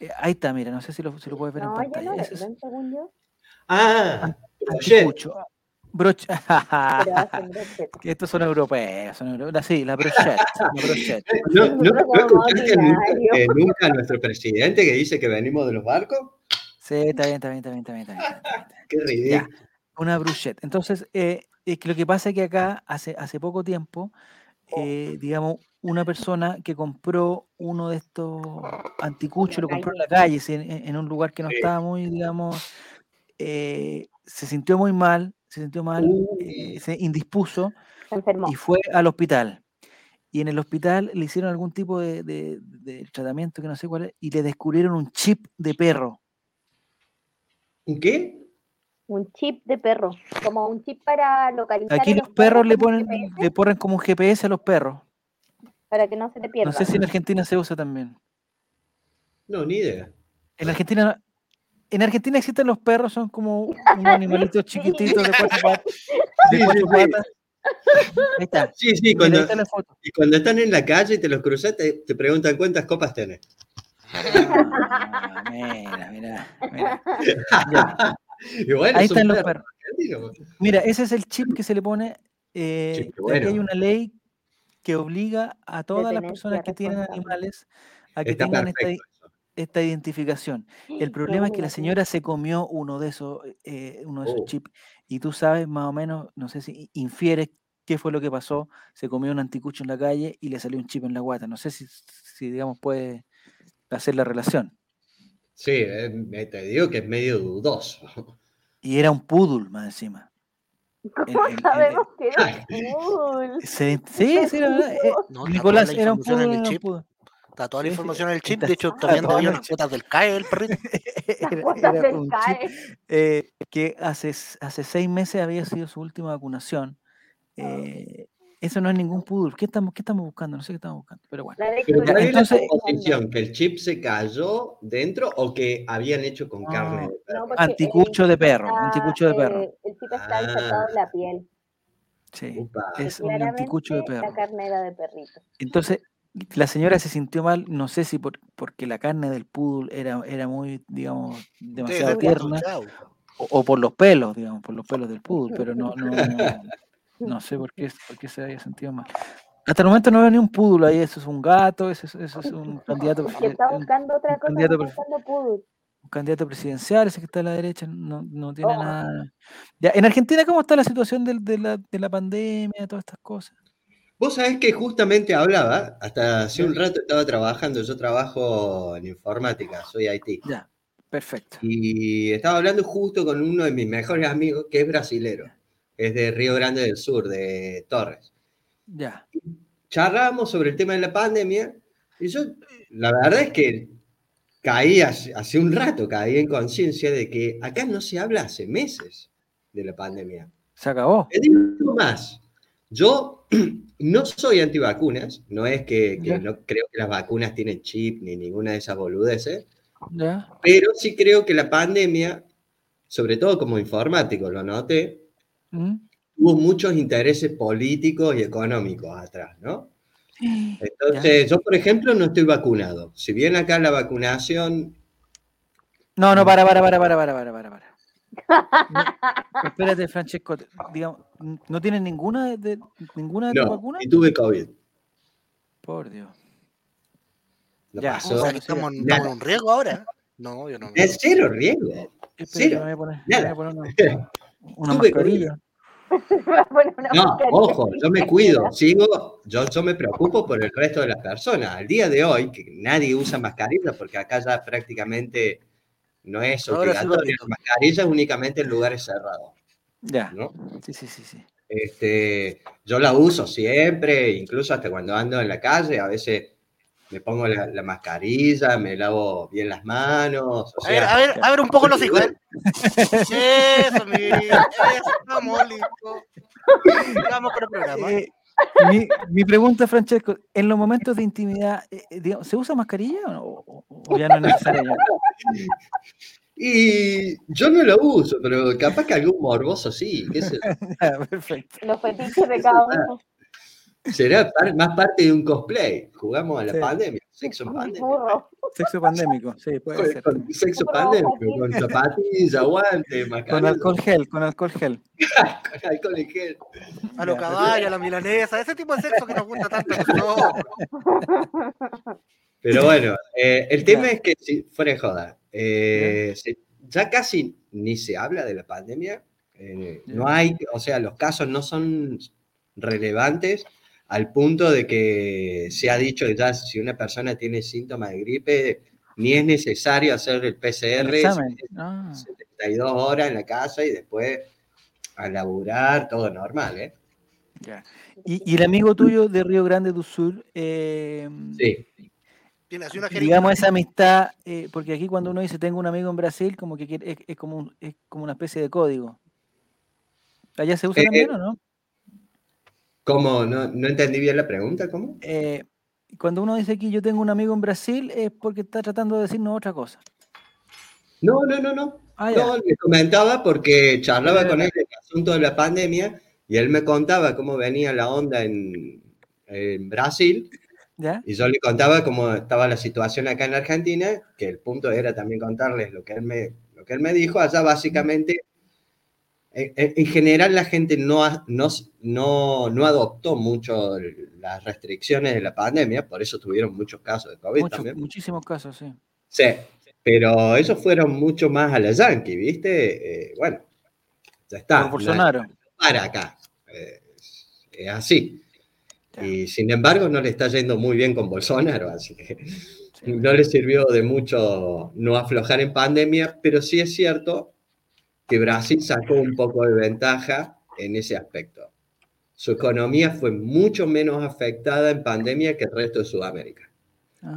Eh, ahí está, mira, no sé si lo, si lo puedes ver en no, ya pantalla. no es yo. Ah, brochet. anticucho. Broch Pero hacen brochette. que estos son europeos, son europeos. Sí, la brochette. la brochette. ¿No, no, no nunca, ordinarios. eh, nunca a nuestro presidente que dice que venimos de los barcos? Sí, está bien, está bien, está bien, está bien. Está bien, está bien. Qué ridículo. Una bruchette. Entonces, eh, es que lo que pasa es que acá, hace, hace poco tiempo. Eh, digamos, una persona que compró uno de estos anticuchos, lo compró en la calle. en, en un lugar que no estaba muy, digamos, eh, se sintió muy mal, se sintió mal, eh, Uh. se indispuso Se y fue al hospital. Y en el hospital le hicieron algún tipo de, de- de tratamiento que no sé cuál es, y le descubrieron un chip de perro. ¿Un qué? Un chip de perro. Como un chip para localizar. Aquí los perros le ponen, GPS le ponen como un GPS a los perros. Para que no se te pierda. No sé si en Argentina se usa también. No, ni idea. En Argentina, no- en Argentina existen los perros, son como unos animalitos Sí. chiquititos de cuatro patas. De cuatro. Ahí está. Sí, sí, cuando, está y cuando están en la calle y te los cruzas, te, te preguntan cuántas copas tenés. Ah, mira, mira, mira. Ya, Y bueno, Ahí están los perro perros. argentino. Mira, ese es el chip que se le pone. eh, aquí bueno. hay una ley que obliga a todas las personas que tienen animales a que Está tengan esta, identificación. El problema es que la señora se comió uno de esos, eh, uno de esos Oh. chips y tú sabes más o menos, no sé si infieres qué fue lo que pasó. Se comió un anticucho en la calle y le salió un chip en la guata. No sé si, si digamos, puede hacer la relación. Sí, eh, te digo que es medio dudoso. Y era un poodle más encima. ¿Cómo el- el- sabemos que es cool? Se- sí, sí, la verdad. eh, No, Nicolás era un información en poodle, el era un chip. poodle. Está toda la Sí, sí, información en el chip. De hecho, también había unas cuotas del CAE, el perrito. Las Era- era del un chip CAE. eh, que hace, hace seis meses había sido su última vacunación. Eh, eso no es ningún poodle. ¿Qué estamos, ¿Qué estamos buscando? No sé qué estamos buscando, pero bueno. La Pero lectura ¿cuál es la composición? ¿Que el chip se cayó dentro o que habían hecho con carne No. de perro? Anticucho el de perro, está, anticucho de perro. eh, el chip está Ah. insertado en la piel. Sí, Upa. es un Claramente anticucho de la perro. carne era de perrito. Entonces, la señora se sintió mal, no sé si por, porque la carne del poodle era, era muy, digamos, demasiado tierna, o por los pelos, digamos, por los pelos del poodle, pero no, no, no sé por qué, por qué se había sentido mal. Hasta el momento no veo ni un poodle ahí, eso es un gato, eso es, eso es un candidato, Que presi- está un, buscando otra un cosa, no candidato está pre- buscando poodle. un candidato presidencial, ese que está a la derecha, no, no tiene Oh. nada. Ya, en Argentina, ¿cómo está la situación del- de, la, de la pandemia, de todas estas cosas? Vos sabés que justamente hablaba, hasta hace un rato estaba trabajando, yo trabajo en informática, soy IT, Ya, perfecto. y estaba hablando justo con uno de mis mejores amigos que es brasilero, es de Río Grande del Sur, de Torres. Ya. Charramos sobre el tema de la pandemia y yo, la verdad es que caí hace, hace un rato, caí en conciencia de que acá no se habla hace meses de la pandemia. Se acabó. Te digo más, yo no soy antivacunas, no es que, que no creo que las vacunas tienen chip ni ninguna de esas boludeces, Ya. pero sí creo que la pandemia, sobre todo como informático, lo noté, ¿Mm? Hubo muchos intereses políticos y económicos atrás, ¿no? Entonces, yo, por ejemplo, no estoy vacunado. Si bien acá la vacunación. No, no, para, para, para, para, para, para, para. No, espérate, Francesco, digamos, ¿no tienes ninguna de, ninguna de no, tus vacunas? Y tuve COVID. Por Dios. Lo ya. O sea, estamos, en un riesgo ahora. ¿eh? No, yo no. Me... Es cero riesgo. Espérate, cero. Me voy a poner, me voy a poner una... una Tuve mascarilla. Una No, mascarilla. ojo, yo me cuido, sigo, yo, yo me preocupo por el resto de las personas. Al día de hoy, que nadie usa mascarilla, porque acá ya prácticamente no es Ahora sí, mascarilla, únicamente en lugares cerrados, Ya. ¿no? Sí, sí, sí, sí. Este, yo la uso siempre, incluso hasta cuando ando en la calle, a veces me pongo la, la mascarilla, me lavo bien las manos, o A ver, sea, a ver, a ver un poco los hijos. ¿eh? Eso, mi eso, vamos, listo. Vamos con el programa. Eh, mi, mi pregunta, Francesco, en los momentos de intimidad, eh, eh, digamos, ¿se usa mascarilla o, no? O- o ya no es necesario? y yo no la uso, pero capaz que algún morboso sí, qué yo. Ya, Perfecto. Los fetiches de cada uno. Será par- más parte de un cosplay. Jugamos a la Sí. pandemia, sexo. Burro. Sexo pandémico, sí, puede Con, ser. con sexo pandémico, con zapatillas, guantes, Con alcohol gel, con alcohol gel. con alcohol en gel. A los Ya, caballos, a la milanesa, ese tipo de sexo que nos gusta tanto. Pero bueno, eh, el tema es que, si fuera de joda, eh, se- ya casi ni se habla de la pandemia. eh, no hay, o sea, los casos no son relevantes al punto de que se ha dicho ya si una persona tiene síntomas de gripe, ni es necesario hacer el PCR, El examen. Ah, 72 horas en la casa y después a laburar, todo normal, ¿eh? ya. Y, y el amigo tuyo de Río Grande do Sur, eh, Sí. Tiene así una jeringa. digamos esa amistad, eh, porque aquí cuando uno dice tengo un amigo en Brasil, como que quiere- es, es como, un- es como una especie de código. ¿Allá se usa Eh, también o no? ¿Cómo? No, no entendí bien la pregunta, ¿cómo? Eh, cuando uno dice aquí yo tengo un amigo en Brasil, es porque está tratando de decirnos otra cosa. No, no, no, no. Ah. No, le comentaba porque charlaba con él el asunto de la pandemia y él me contaba cómo venía la onda en, en Brasil ¿Ya? y yo le contaba cómo estaba la situación acá en Argentina, que el punto era también contarles lo que él me, lo que él me dijo. Allá básicamente, en, en- en general la gente no, no, no, no adoptó mucho las restricciones de la pandemia, por eso tuvieron muchos casos de COVID Muchos- también. muchísimos casos, sí. Sí, pero esos fueron mucho más a la Yankee, ¿viste? Eh, bueno, ya está. Bolsonaro. para acá. Eh, es así. Y sin embargo, no le está yendo muy bien con Bolsonaro, así que Sí. no le sirvió de mucho no aflojar en pandemia, pero sí es cierto que Brasil sacó un poco de ventaja en ese aspecto. Su economía fue mucho menos afectada en pandemia que el resto de Sudamérica.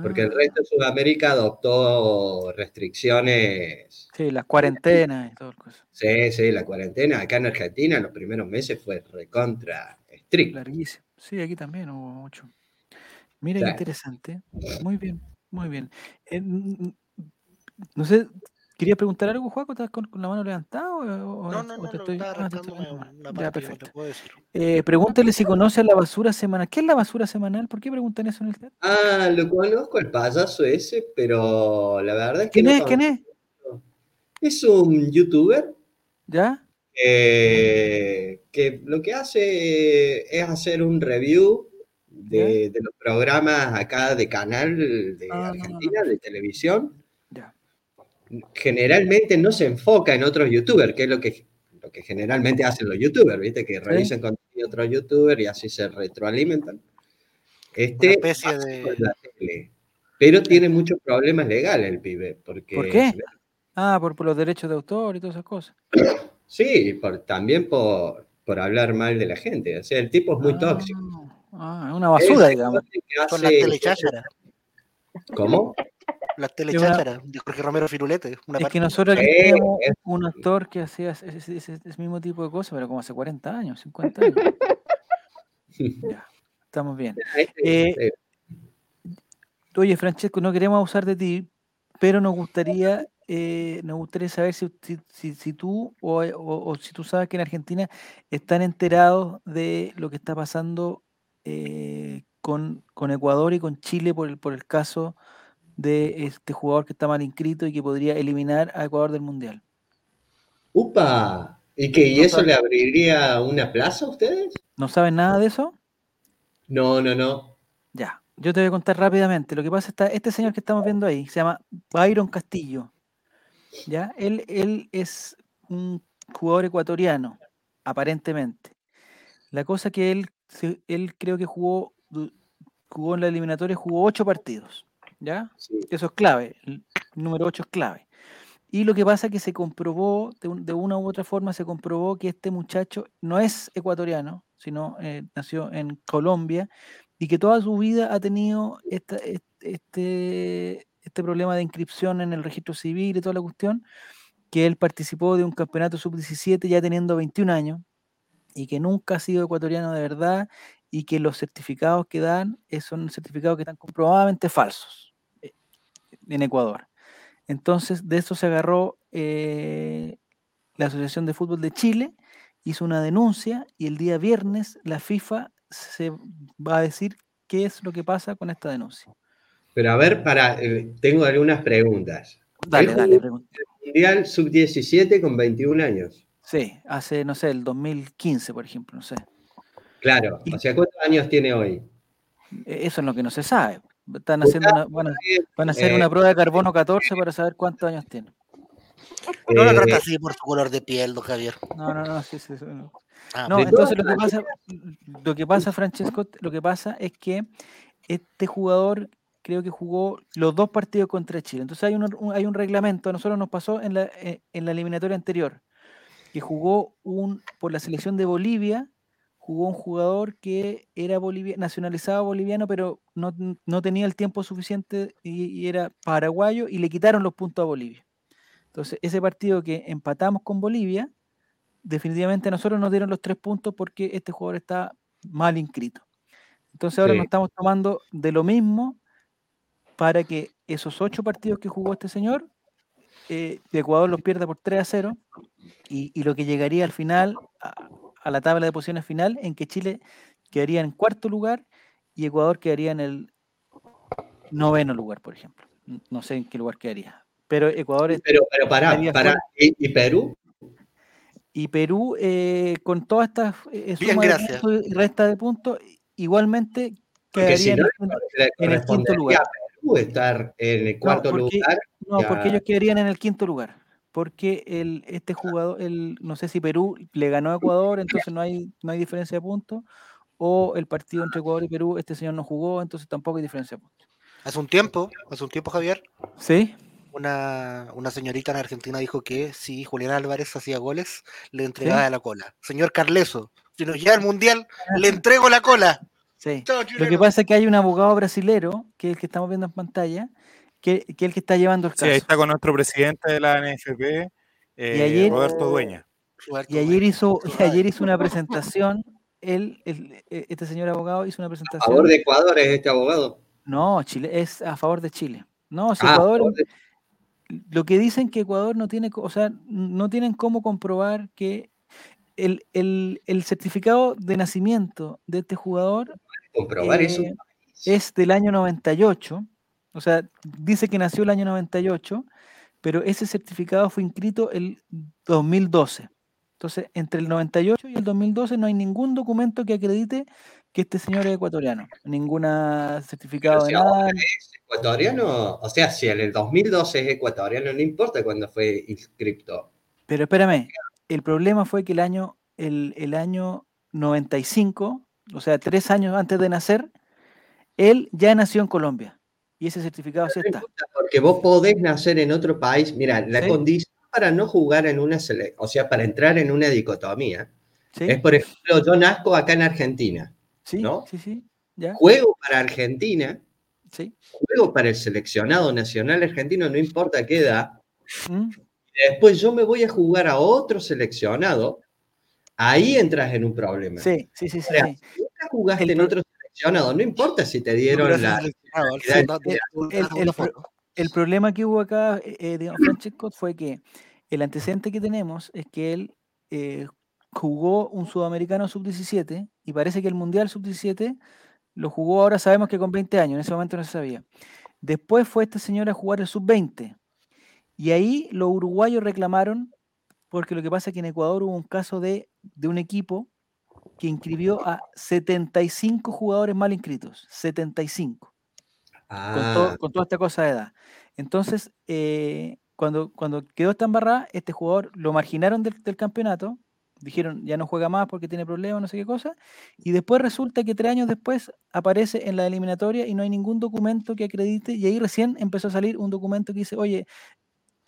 Porque el Ah, resto de Sudamérica adoptó restricciones. Sí, las cuarentenas y todo. Sí, sí, la cuarentena acá en Argentina en los primeros meses fue recontra estricta. Larguísimo. Sí, aquí también hubo mucho. Mira qué interesante. Muy bien, muy bien. Eh, no sé, ¿querías preguntar algo, Juaco? ¿Estás con, con la mano levantada? O, No, no, o no, te no, estoy- estaba ah, te estoy una Ya, parte no perfecto. te puedo decir. Eh, pregúntale si conoce a la basura semanal. ¿Qué es la basura semanal? ¿Por qué preguntan eso en el chat? Ah, lo conozco el payaso ese, pero la verdad es que ¿Quién no es? ¿Quién es? Es un youtuber ¿Ya? eh, que lo que hace es hacer un review de, de los programas acá de canal de Ah. Argentina, de televisión. Generalmente no se enfoca en otros youtubers, que es lo que, lo que generalmente hacen los youtubers, ¿viste? Que revisan contenido de otros youtubers y así se retroalimentan. Este hace de- con la tele, pero tiene muchos problemas legales el pibe, porque ¿Por qué? Ah, por, por los derechos de autor y todas esas cosas. sí, por, también por, por hablar mal de la gente, o sea, el tipo es muy Ah, tóxico. Ah, es una basura, Es digamos. que Son las hace- telechácharas. ¿Cómo? Las telechácharas de Jorge Romero Firulete. Una Es parte. que nosotros aquí Eh, es- un actor que hacía ese, ese- ese- ese mismo tipo de cosas, pero como hace 40 años, 50 años. Ya, estamos bien. Eh, Eh, Oye, Francesco, no queremos abusar de ti, pero nos gustaría, eh, nos gustaría saber si, si, si- si tú o, o- o si tú sabes que en Argentina están enterados de lo que está pasando eh, con, con Ecuador y con Chile por el, por el caso de este jugador que está mal inscrito y que podría eliminar a Ecuador del Mundial. ¡Upa! ¿Y que y eso le abriría una plaza a ustedes? ¿No saben nada de eso? No, no, no. Ya, yo te voy a contar rápidamente. Lo que pasa está, este señor que estamos viendo ahí, se llama Byron Castillo. ¿Ya? Él, él es un jugador ecuatoriano, aparentemente. La cosa que él, él creo que jugó, jugó en la eliminatoria, jugó ocho partidos. ¿Ya? Sí. Eso es clave. El número 8 es clave. Y lo que pasa es que se comprobó, de, un- de una u otra forma, se comprobó que este muchacho no es ecuatoriano, sino eh, nació en Colombia y que toda su vida ha tenido esta- este, este problema de inscripción en el registro civil y toda la cuestión, que él participó de un campeonato sub-17 ya teniendo 21 años y que nunca ha sido ecuatoriano de verdad y que los certificados que dan eh, son certificados que están comprobadamente falsos en Ecuador. Entonces, de eso se agarró eh, la Asociación de Fútbol de Chile, hizo una denuncia y el día viernes la FIFA se va a decir qué es lo que pasa con esta denuncia. Pero a ver, para, eh, tengo algunas preguntas. Dale, dale, pregunta. Mundial sub-17 con 21 años. Sí, hace, no sé, el 2015, por ejemplo, no sé. Claro. O sea, ¿cuántos años tiene hoy? Eso es lo que no se sabe. Están haciendo una, van, a, van a hacer Eh, una prueba de carbono 14 para saber cuántos años tiene. No lo Eh, trata así por su color de piel, don Javier. No, no, no, sí, sí, sí, no. Ah, No, entonces lo que pasa, lo que pasa, Francesco, lo que pasa es que este jugador creo que jugó los dos partidos contra Chile. Entonces hay un, un- hay un reglamento, a nosotros nos pasó en la, eh, en la eliminatoria anterior, que jugó un por la selección de Bolivia, jugó un jugador que era bolivia, nacionalizado boliviano, pero no, no tenía el tiempo suficiente y, y era paraguayo y le quitaron los puntos a Bolivia. Entonces, ese partido que empatamos con Bolivia, definitivamente a nosotros nos dieron los tres puntos porque este jugador está mal inscrito. Entonces ahora Sí. nos estamos tomando de lo mismo para que esos ocho partidos que jugó este señor, eh, Ecuador los pierda por 3 a 0 y, y lo que llegaría al final, a, a la tabla de posiciones final, en que Chile quedaría en cuarto lugar y Ecuador quedaría en el noveno lugar, por ejemplo. No sé en qué lugar quedaría. Pero Ecuador es- Pero, pero pará. fuera. ¿Y, y Perú? y Perú, eh, con todas estas eh, Bien, suma de gracias. y resta de puntos, igualmente si quedaría en no, el quinto- le en el quinto correspondería lugar. a Perú estar en el cuarto porque- lugar. No, Ya. porque ellos quedarían en el quinto lugar. Porque el, este jugador, el, no sé si Perú le ganó a Ecuador, entonces no hay, no hay diferencia de puntos. O el partido entre Ecuador y Perú, este señor no jugó, entonces tampoco hay diferencia de puntos. Hace un tiempo, hace un tiempo, Javier, ¿Sí? una, una señorita en Argentina dijo que si Julián Álvarez hacía goles, le entregaba la cola. Señor Carleso, si nos lleva al mundial, le entrego la cola. Sí. Chao, Lo que pasa es que hay un abogado brasilero, que es el que estamos viendo en pantalla, que, el que está llevando el Sí, ahí caso. está con nuestro presidente de la NFP, eh, ayer- Roberto Dueña. Y ayer hizo, y ayer hizo una presentación, él, el- e- este señor abogado hizo una A presentación. favor de Ecuador es este abogado. No, Chile es a favor de Chile. No, si Ah, a Ecuador, de- lo que dicen que Ecuador no tiene, o sea, no tienen cómo comprobar que el, el- el certificado de nacimiento de este jugador comprobar eso. eh, es del año 98, o sea, dice que nació el año 98, pero ese certificado fue inscrito el 2012. Entonces, entre el 98 y el 2012 no hay ningún documento que acredite que este señor es ecuatoriano, ninguna certificado si de nada. es ecuatoriano, o sea, si en el 2012 es ecuatoriano, no importa cuándo fue inscripto. Pero espérame, el problema fue que el año, el, el año 95, o sea, tres años antes de nacer, él ya nació en Colombia. Y ese certificado sí está. Porque vos podés nacer en otro país. Mira, la Sí. condición para no jugar en una selección, o sea, para entrar en una dicotomía, ¿Sí? es, por ejemplo, yo nazco acá en Argentina, Sí, ¿no? sí, sí. ¿Ya? juego para Argentina, Sí. juego para el seleccionado nacional argentino, no importa qué edad, ¿Mm? después yo me voy a jugar a otro seleccionado, ahí entras en un problema. Sí, sí, sí, sí. Ahora, sí. Si nunca jugaste El en otro seleccionado, no importa si te dieron la... el problema que hubo acá, eh, eh, digamos, Francesco, fue que el antecedente que tenemos es que él eh, jugó un sudamericano sub-17 y parece que el mundial sub-17 lo jugó ahora, sabemos que con 20 años, en ese momento no se sabía. Después fue este señor a jugar el sub-20 y ahí los uruguayos reclamaron, porque lo que pasa es que en Ecuador hubo un caso de, de un equipo que inscribió a 75 jugadores mal inscritos, 75 con, Ah, todo- con toda esta cosa de edad. Entonces, eh, cuando, cuando quedó esta embarrada, este jugador lo marginaron del, del campeonato, dijeron ya no juega más porque tiene problemas, no sé qué cosa, y después resulta que tres años después aparece en la eliminatoria y no hay ningún documento que acredite, y ahí recién empezó a salir un documento que dice, oye,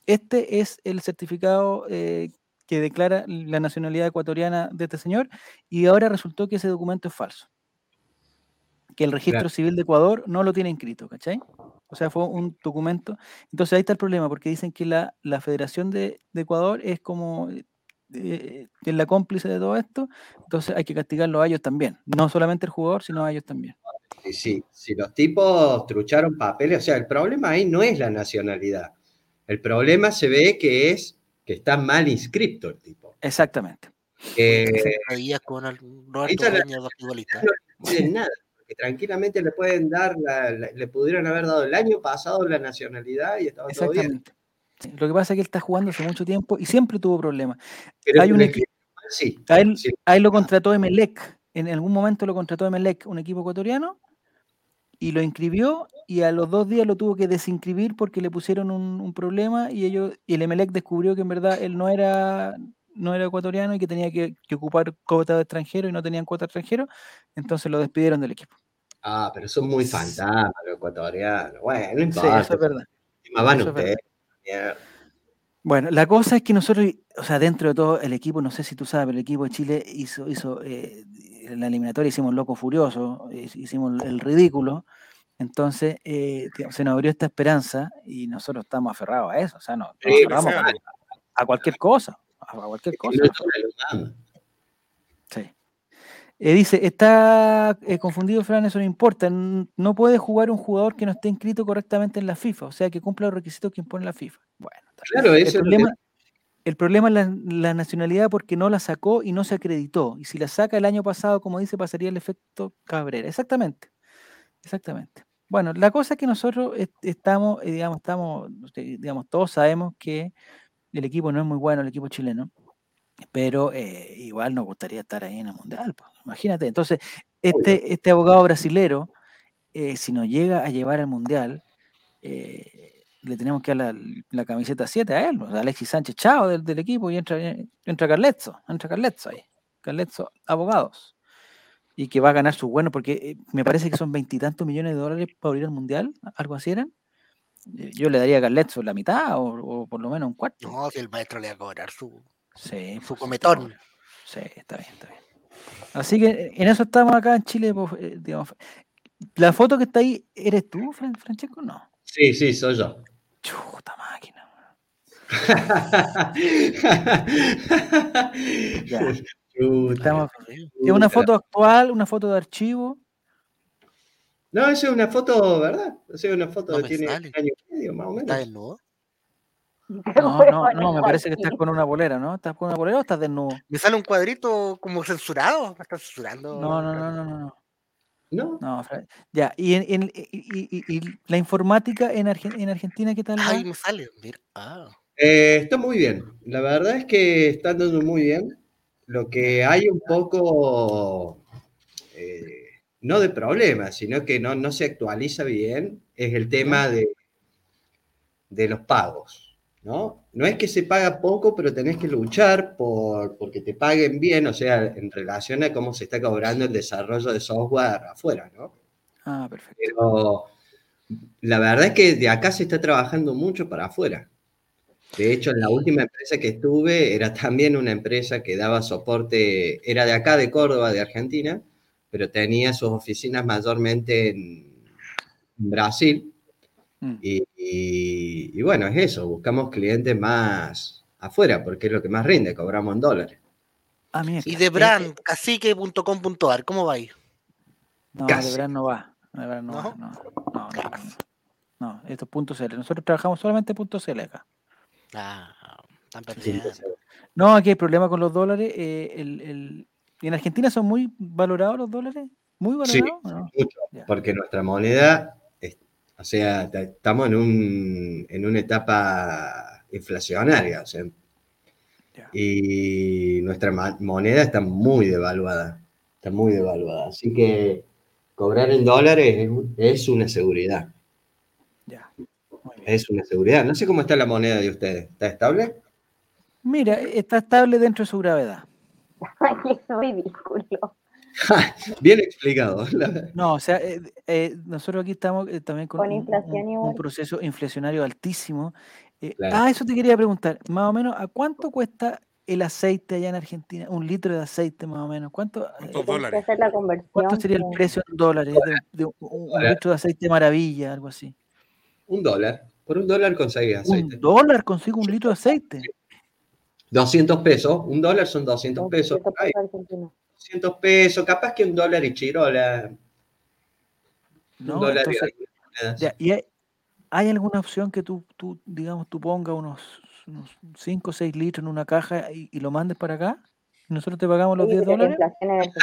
este es el certificado eh, que declara la nacionalidad ecuatoriana de este señor, y ahora resultó que ese documento es falso que el registro Claro. civil de Ecuador no lo tiene inscrito, ¿cachai? O sea, fue un documento. Entonces ahí está el problema, porque dicen que la, la Federación de, de Ecuador es como eh, es la cómplice de todo esto, entonces hay que castigarlo a ellos también. No solamente el jugador, sino a ellos también. sí, si los tipos trucharon papeles, o sea, el problema ahí no es la nacionalidad. El problema se ve que es que está mal inscripto el tipo. Exactamente. Eh, días con al- Roberto la- no tienen nada, porque tranquilamente le pueden dar, la- la- le pudieron haber dado el año pasado la nacionalidad y estaba todo bien. Sí, Lo que pasa es que él está jugando hace mucho tiempo y siempre tuvo problemas. Pero Hay un le- equipo- Sí, A él, sí. a él lo contrató Emelec. En algún momento lo contrató Emelec, un equipo ecuatoriano, y lo inscribió y a los dos días lo tuvo que desinscribir porque le pusieron un, un problema y ellos y el Emelec descubrió que en verdad él no era no era ecuatoriano y que tenía que, que ocupar cuota de extranjero y no tenían cuota de extranjero, entonces lo despidieron del equipo. Ah, pero son muy fantasmas los ecuatorianos. Bueno, no Sí, eso es verdad. van eso es. Bueno, la cosa es que nosotros, o sea, dentro de todo el equipo, no sé si tú sabes, el equipo de Chile hizo, hizo eh, en la eliminatoria hicimos loco furioso, hicimos el ridículo, entonces eh, se nos abrió esta esperanza y nosotros estamos aferrados a eso, o sea, no, nos Sí, aferramos a, a cualquier cosa, a cualquier cosa. Sí. Eh, dice, está eh, confundido Fran, eso no importa. No puede jugar un jugador que no esté inscrito correctamente en la FIFA, o sea, que cumpla los requisitos que impone la FIFA. Bueno. Claro, el eso es que- problema, el problema es la, la nacionalidad porque no la sacó y no se acreditó. Y si la saca el año pasado, como dice, pasaría el efecto Cabrera. Exactamente. Exactamente. Bueno, la cosa es que nosotros est- estamos, eh, digamos, estamos, digamos, todos sabemos que el equipo no es muy bueno, el equipo chileno, pero eh, igual nos gustaría estar ahí en el Mundial. pues, Imagínate. Entonces, este, este abogado brasilero, eh, si nos llega a llevar al Mundial, eh, le tenemos que dar la, la camiseta 7 a él, pues, a Alexis Sánchez Chao del, del equipo y entra, entra Carletzo, entra Carletzo ahí. Carletzo, abogados. Y que va a ganar su bueno, porque eh, me parece que son veintitantos millones de dólares para abrir el Mundial, algo así eran. Eh, Yo le daría a Carletzo la mitad o, o por lo menos un cuarto. No, si el maestro le va a cobrar su, Sí, su pues, cometón. Sí, está bien, está bien. Así que eh, en eso estamos acá en Chile. pues, digamos. La foto que está ahí, ¿eres tú, Fran- Francesco? No. Sí, sí, soy yo. Chuta máquina. Estamos- ¿Es una foto actual, una foto de archivo? No, esa es una foto, ¿verdad? Esa es una foto No que tiene sale. un año y medio, más o ¿Está menos. desnudo? No, no, no, me parece que estás con una bolera, ¿no? ¿Estás con una bolera o estás desnudo? Me sale un cuadrito como censurado. Me están censurando. No, no, no, no, no. No. ¿No? Ya, y, en, en- y, y- y- y la informática en, Argen- en Argentina, ¿qué tal? va? Ay, me sale. Mira. Ah. Eh, está muy bien. La verdad es que está andando muy bien. Lo que hay un poco, eh, no de problema, sino que no, no se actualiza bien, es el tema de, de los pagos, ¿no? No es que se paga poco, pero tenés que luchar por porque te paguen bien, o sea, en relación a cómo se está cobrando el desarrollo de software afuera, ¿no? Ah, perfecto. Pero la verdad es que de acá se está trabajando mucho para afuera. De hecho, en la última empresa que estuve era también una empresa que daba soporte, era de acá, de Córdoba, de Argentina, pero tenía sus oficinas mayormente en Brasil. Mm. Y, y- y bueno, es eso, buscamos clientes más afuera, porque es lo que más rinde, cobramos en dólares. Ah, mira. Y de brand, cacique.com.ar, ¿cómo va ahí? No, Casi. de verdad no va. De no, ¿No? va. No, no, no, no, no. No, esto es punto CL. Nosotros trabajamos solamente punto CL acá. Ah, Sí, perdiendo. No, aquí hay problema con los dólares. eh, el, el- ¿y en Argentina son muy valorados los dólares? ¿Muy Sí, valorados? no? mucho, porque nuestra moneda, o sea, ta- estamos en, un, en una etapa inflacionaria, o sea, Ya. y nuestra moneda está muy devaluada, está muy devaluada, así que cobrar en dólares es, es una seguridad, Ya. Es una seguridad. No sé cómo está la moneda de ustedes, ¿está estable? Mira, está estable dentro de su gravedad. Ay, es ridículo. Bien explicado. No, o sea, eh, eh, nosotros aquí estamos eh, también con, Con un- proceso inflacionario altísimo. Eh, Claro. Ah, eso te quería preguntar. Más o menos, ¿a cuánto cuesta el aceite allá en Argentina? Un litro de aceite, más o menos. ¿Cuánto, eh, ¿Cuántos Tienes que dólares? hacer la conversión. cuánto sería el precio en dólares de, de un, litro de aceite maravilla, algo así? Un dólar, por un dólar conseguís aceite. ¿Un dólar consigo un litro de aceite? 200 pesos, un dólar son 200 pesos. 200 Ay, pesos argentinos. 200 pesos, capaz que un dólar y chirola. Un ¿No? dólar y Entonces, algunas monedas. ya, ¿y hay, hay alguna opción que tú, tú, digamos, tú pongas unos, unos 5 o 6 litros en una caja y, y lo mandes para acá? Nosotros te pagamos los Oye, 10 pero la dólares.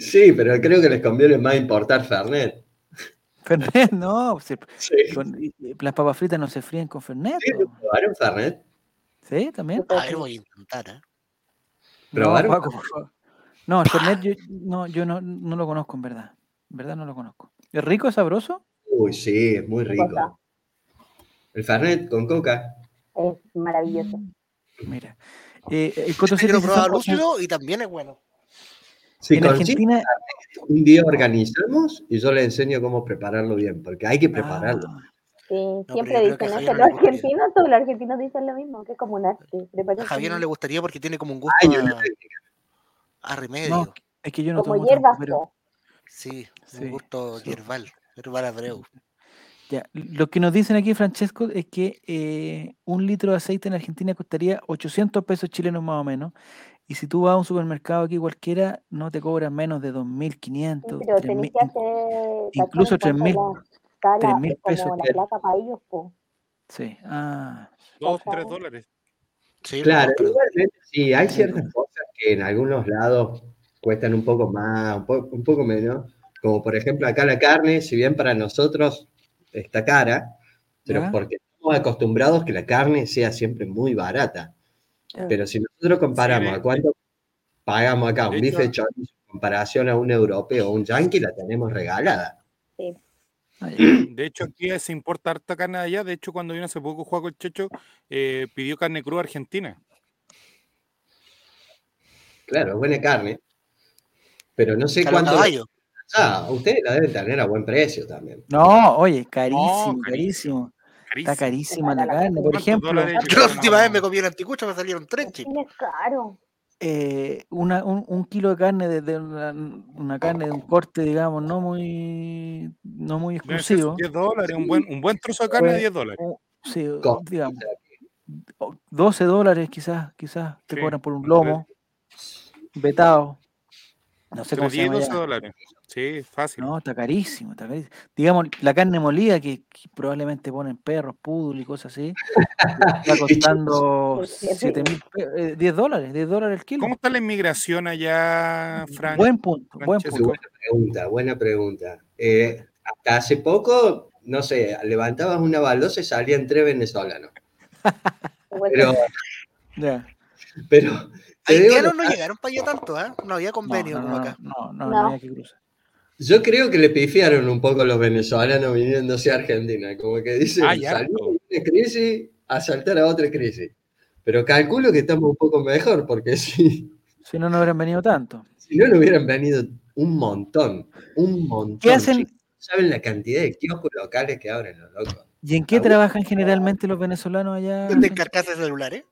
Sí, pero creo que les conviene más importar Fernet. Fernet, no. se- Sí. con- las papas fritas no se fríen con Fernet. ¿Sí? po. ¿Probaron Fernet? Sí, también. A ver, voy a intentar, ¿eh? ¿Probaron? No, Paco. No, el Fernet yo, no, yo no, no lo conozco en verdad. En verdad no lo conozco. ¿Es rico, es sabroso? Uy, sí, es muy rico. El Fernet con coca. Es maravilloso. Mira. Eh, el Coto quiero probar lúcido y también es bueno. Sí, en Argentina. un día organizamos y yo le enseño cómo prepararlo bien, porque hay que prepararlo. Ah, Sí, siempre dicen a eso. No Los argentinos, todos los argentinos dicen lo mismo, que es como un arte. A Prepárense Javier no le gustaría porque tiene como un gusto Ay, a, a remedio. no, es que yo no Como tomo hierbas, pero. Sí, Sí, un gusto sí. hierbal. Herbal abreu. ya. Lo que nos dicen aquí, Francesco, es que eh, un litro de aceite en Argentina costaría 800 pesos chilenos más o menos. Y si tú vas a un supermercado aquí cualquiera, no te cobran menos de Sí, 2.500, pero 3.000. tenés que hacer. incluso cachar en cuanto 3.000, a la escala, 3.000 es como pesos. la plata para ellos, po. Sí. Ah, Dos, tres dólares. Sí, Claro, pero- igualmente sí, hay ciertas cosas que en algunos lados cuestan un poco más, un, po- un poco menos, como por ejemplo acá la carne, si bien para nosotros está cara, pero porque estamos acostumbrados que la carne sea siempre muy barata. Mm. Pero si nosotros comparamos a cuánto pagamos acá un bife de hecho- chorizo en comparación a un europeo o un yankee, la tenemos regalada. Ah. De hecho, aquí se importa harta carne de allá. De hecho, cuando vino hace poco Juaco el Checho, eh, pidió carne cruda argentina. Claro, buena carne. Pero no sé cuánto. Ah, ustedes la deben tener a buen precio también. No, oye, carísimo, carísimo. carísimo. Está carísima la carne. Por ¿Cuántos ejemplo, la última vez me comí un anticucho, me salieron tres chicos. es caro. Eh, una, un, un kilo de carne de, de una, una carne de un corte, digamos, no muy, no muy exclusivo. 10 dólares, un buen, un buen trozo de carne de Pues, 10 dólares. o- sí, digamos, o 12 dólares quizás, quizás te Sí, cobran por un lomo, vetado. No sé cómo se 10 y llama 12 ya. dólares. Sí, fácil. No, está carísimo, está carísimo. Digamos, la carne molida que, que probablemente ponen perros, poodle y cosas así, está costando Sí, sí. 7 mil, pe- eh, 10 dólares, 10 dólares el kilo. ¿Cómo está la inmigración allá, Frank? Buen punto, buen punto. Buena pregunta, buena pregunta. Eh, hasta hace poco, no sé, levantabas una baldosa y salían tres venezolanos. Pero, Ya. pero Haitianos no llegaron para allá tanto, ¿ah? No había convenio no, como no, acá. no, no, no No. había que cruzar. Yo creo que le pifiaron un poco los venezolanos viniendo hacia Argentina, como que dicen, Ah, salimos de una crisis a saltar a otra crisis. Pero calculo que estamos un poco mejor, porque si, Si no, no hubieran venido tanto. si no, no hubieran venido un montón, un montón. ¿Qué hacen chicos. ¿Saben la cantidad de kioscos locales que abren los locos? y en qué trabajan generalmente los venezolanos allá? Venden carcasas de celulares.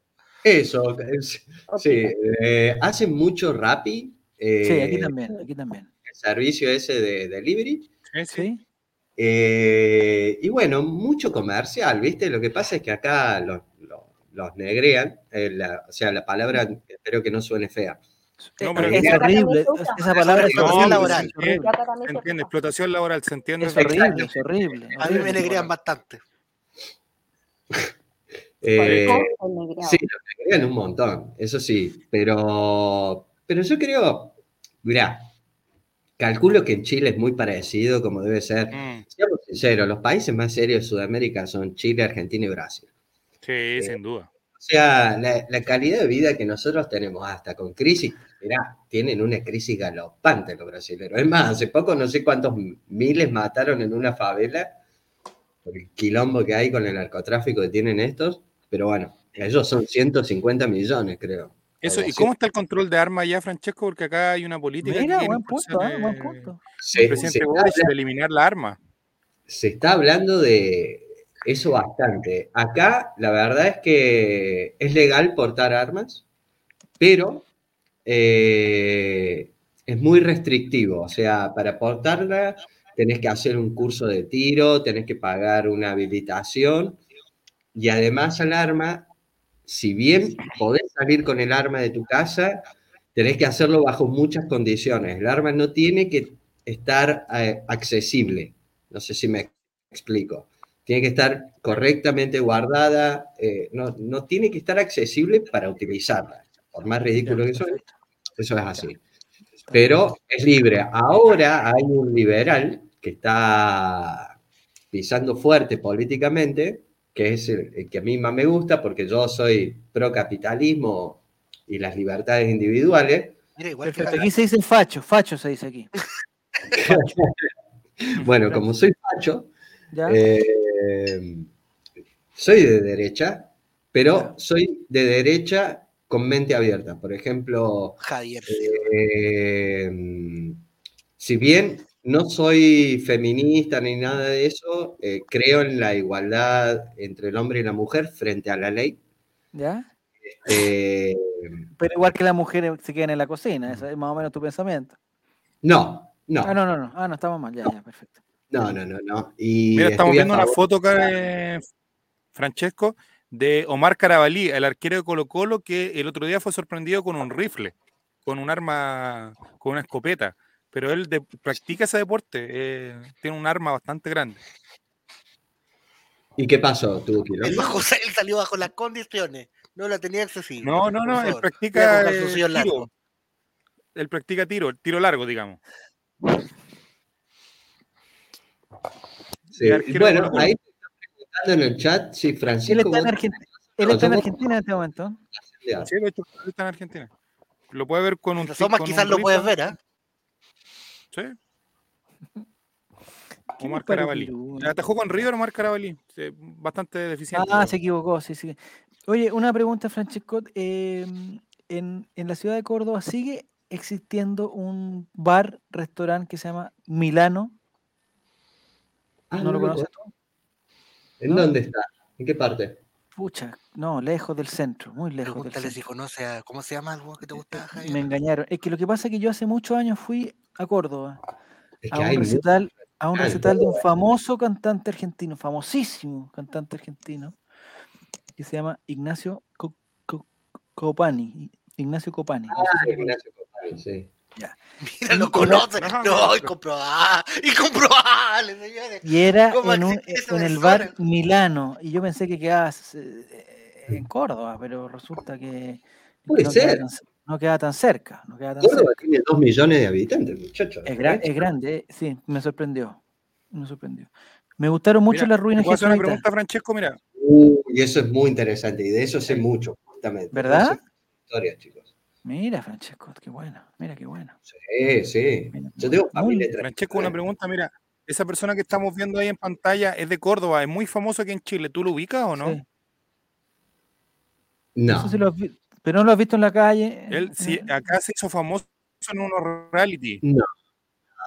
Eso, es- sí, eh, hacen mucho Rappi, eh, Sí, aquí también, aquí también. Servicio ese de delivery, Sí. Eh, y bueno, mucho comercial, ¿viste? Lo que pasa es que acá los, los- los negrean, eh, la- o sea, la palabra, espero que no suene fea. No, Eh, pero es horrible, esa palabra es Explotación laboral. Se entiende, explotación laboral, se entiende. Es horrible, es horrible. A mí me negrean bastante. Eh, sí, los negrean un montón, eso sí, pero, pero yo creo, mirá, calculo que en Chile es muy parecido como debe ser. Mm, Seamos sinceros, los países más serios de Sudamérica son Chile, Argentina y Brasil. sí, sin duda. O sea, la, la calidad de vida que nosotros tenemos hasta con crisis, mirá, tienen una crisis galopante los brasileños. Es más, hace poco no sé cuántos miles mataron en una favela por el quilombo que hay con el narcotráfico que tienen estos, pero bueno, ellos son 150 millones, creo. Eso, ¿Y cómo está el control de armas allá, Francesco? Porque acá hay una política Mira, buen punto, ¿eh? buen punto. Se, el presidente se Boric está, de eliminar la arma. se está hablando de eso bastante. Acá la verdad es que es legal portar armas, pero eh, es muy restrictivo. O sea, para portarla tenés que hacer un curso de tiro, tenés que pagar una habilitación y además al arma, si bien podés salir con el arma de tu casa, tenés que hacerlo bajo muchas condiciones. El arma no tiene que estar eh, accesible. No sé si me explico. Tiene que estar correctamente guardada, eh, no, no tiene que estar accesible para utilizarla. por más ridículo que suene, eso es así. Pero es libre. Ahora hay un liberal que está pisando fuerte políticamente, que es el, el que a mí más me gusta, porque yo soy pro capitalismo y las libertades individuales. Mira, igual que. Aquí se dice facho, facho se dice aquí. Bueno, como soy facho, eh, soy de derecha, pero Ya. soy de derecha con mente abierta. Por ejemplo, Javier. Eh, si bien no soy feminista ni nada de eso, eh, creo en la igualdad entre el hombre y la mujer frente a la ley. ¿Ya? Eh, Pero igual que las mujeres se quedan en la cocina, ese es más o menos tu pensamiento. no, no, Ah, no, no, no. Ah, no, estamos mal. Ya, ya, perfecto. no, no, no, no. Y Mira, estamos viendo una foto acá de Francesco de Omar Carabalí, el arquero de Colo Colo, que el otro día fue sorprendido con un rifle, con un arma, con una escopeta. Pero él de- practica ese deporte, eh, tiene un arma bastante grande. ¿Y qué pasó? ¿Tuvo Él, bajó- él salió bajo las condiciones. No la tenía accesible. No, no, no, él favor. Mira, practica eh, tiro. Él practica tiro, tiro largo, digamos. Sí, Bueno, ahí te están preguntando en el chat si Él Francisco está en, vos Argen- él está en Argentina en este momento. Sí, de hecho, él está en Argentina. Lo puede ver con un. Somas quizás un lo puedes ver, ¿ah? Sí. ¿Qué Omar Carabalí. Lu? Atajó con River Omar Carabalí. Bastante deficiente. Ah, se equivocó, sí, sí. Oye, una pregunta, Francesco. eh, en, en la ciudad de Córdoba sigue existiendo un bar, restaurante que se llama Milano. Ah, ¿No lo lo conoces tú? ¿En ¿No? dónde está? ¿En qué parte? Pucha, no, lejos del centro, muy lejos del Pregúntale si centro. conoce a. ¿Cómo se llama algo que te gusta, Javier? Me engañaron. Es que lo que pasa es que yo hace muchos años fui a Córdoba Es a un mucho. recital, a un recital de un famoso cantante argentino, famosísimo cantante argentino, que se llama Ignacio Co- Co- Copani. Ignacio Copani. no sé Ah, si. Ignacio Copani, sí. Mira, lo Y- conoce. No, sí. incomprobable. Incomprobable, señores. Y era ¿Cómo en, un- el bar Milano. Y yo pensé que quedaba eh, en Córdoba, pero resulta que, Puede no, queda ser. tan, ce- no queda tan cerca. No queda tan Córdoba cerca. tiene dos millones de habitantes, muchachos. Es, gra- es grande, eh, sí, me sorprendió. Me sorprendió. Me gustaron mucho Mira, las ruinas ¿te puedo hacer una jesuitas. pregunta, Francesco? Mira, Uy, y eso es muy interesante, y de eso sé mucho, justamente. ¿Verdad? Historias, chicos. Mira, Francesco, qué bueno. Mira, qué bueno. Sí, sí. Mira, Yo tengo muy- familia muy- Francesco, una pregunta. Mira, esa persona que estamos viendo ahí en pantalla es de Córdoba, es muy famoso aquí en Chile. ¿Tú lo ubicas o no? sí. No, sí lo has pero no lo has visto en la calle. Él sí, acá se hizo famoso en unos reality. no,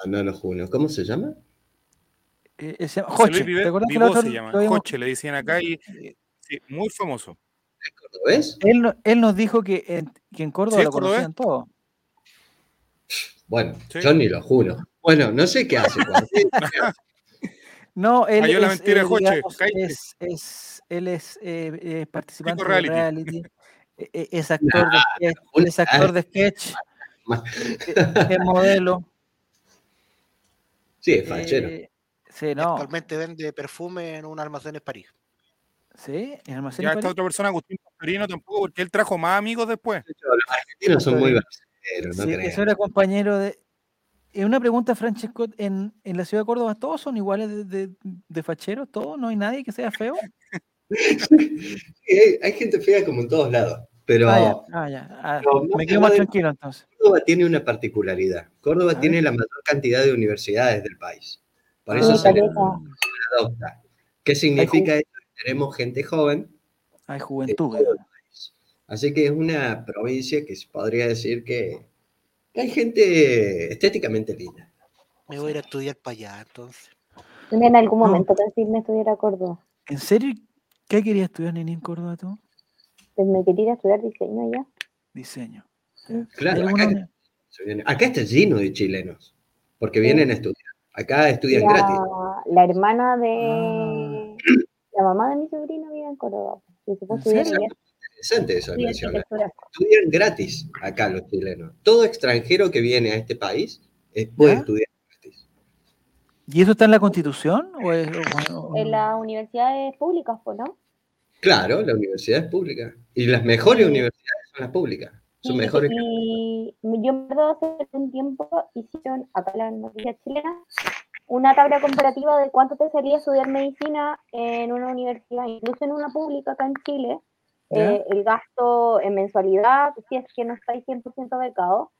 no lo juro. ¿Cómo se llama? eh, eh, se llama Joche. ¿Te acuerdas que la otra se lo llama. habíamos- Joche le decían acá y sí, muy famoso. ¿Es cordobés? Él, no- él nos dijo que en, que en Córdoba Sí, lo conocían todos. Bueno, Sí. yo ni lo juro. Bueno, no sé qué hace. No, él la mentira, eh, Joche, digamos, cállate. es, es- él es eh, eh, participante de reality. reality, eh, eh, es actor de sketch, una- es actor de sketch, eh, es modelo. Sí, es fachero. eh, sí, no, Actualmente vende perfume en un almacén en París. Sí, en almacén Ya esta otra persona, Agustín Pastorino, tampoco, porque él trajo más amigos después. Los argentinos son muy brasileños, no Sí, eso era compañero de. Eh, una pregunta, Francesco, ¿en, en la ciudad de Córdoba todos son iguales de, de, de facheros? ¿Todos? ¿No hay nadie que sea feo? Sí, hay, hay gente fea como en todos lados, pero Ah, ya, ah, ya, ah, me que quedo más tranquilo entonces. Córdoba tiene una particularidad. Córdoba tiene la mayor cantidad de universidades del país. Por Ah, eso se le adopta. ¿Qué significa esto? Tenemos gente joven Hay de juventud. país. Así que es una provincia que se podría decir que, que hay gente estéticamente linda. Me voy a ir a estudiar para allá, entonces. En algún No. momento pensé irme a estudiar a Córdoba. ¿En serio? ¿Qué querías estudiar, Nini, en Córdoba tú? Pues me quería ir a estudiar diseño allá. Diseño. Sí. Claro, ¿Hay alguna acá, acá está lleno de chilenos, porque vienen a estudiar. Acá estudian gratis. La, la hermana de Ah. La mamá de mi sobrino vive en Córdoba. Y se fue a ¿En estudiar serio? allá. Interesante eso, Estudia menciona. arquitectura. Estudian gratis acá los chilenos. Todo extranjero que viene a este país eh, puede ¿Ya? estudiar gratis. ¿Y eso está en la constitución? ¿O es, o- o- En las universidades públicas, pues, ¿no? Claro, la universidad es pública. Y las mejores Sí. universidades son las públicas. Son Y- mejores. Y yo me acuerdo hace un tiempo hicieron acá en la noticia chilena una tabla comparativa de cuánto te salía estudiar medicina en una universidad, incluso en una pública acá en Chile. Eh, el gasto en mensualidad, si es que no estáis 100% becado,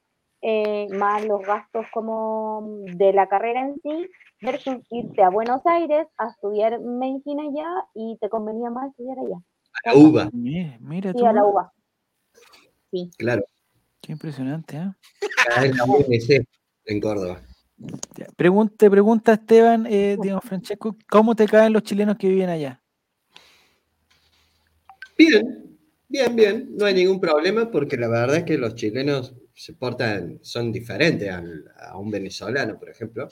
eh, más los gastos como de la carrera en sí, versus irte a Buenos Aires a estudiar medicina allá y te convenía más estudiar allá. La uva, Mira, mira Sí, tú, a la UBA. Claro. qué impresionante, ¿eh? En la UNC, en Córdoba. Ya, pregun- te pregunta Esteban, eh, digamos, Francesco, ¿cómo te caen los chilenos que viven allá? Bien, bien, bien. No hay ningún problema porque la verdad es que los chilenos se portan, son diferentes al- a un venezolano, por ejemplo.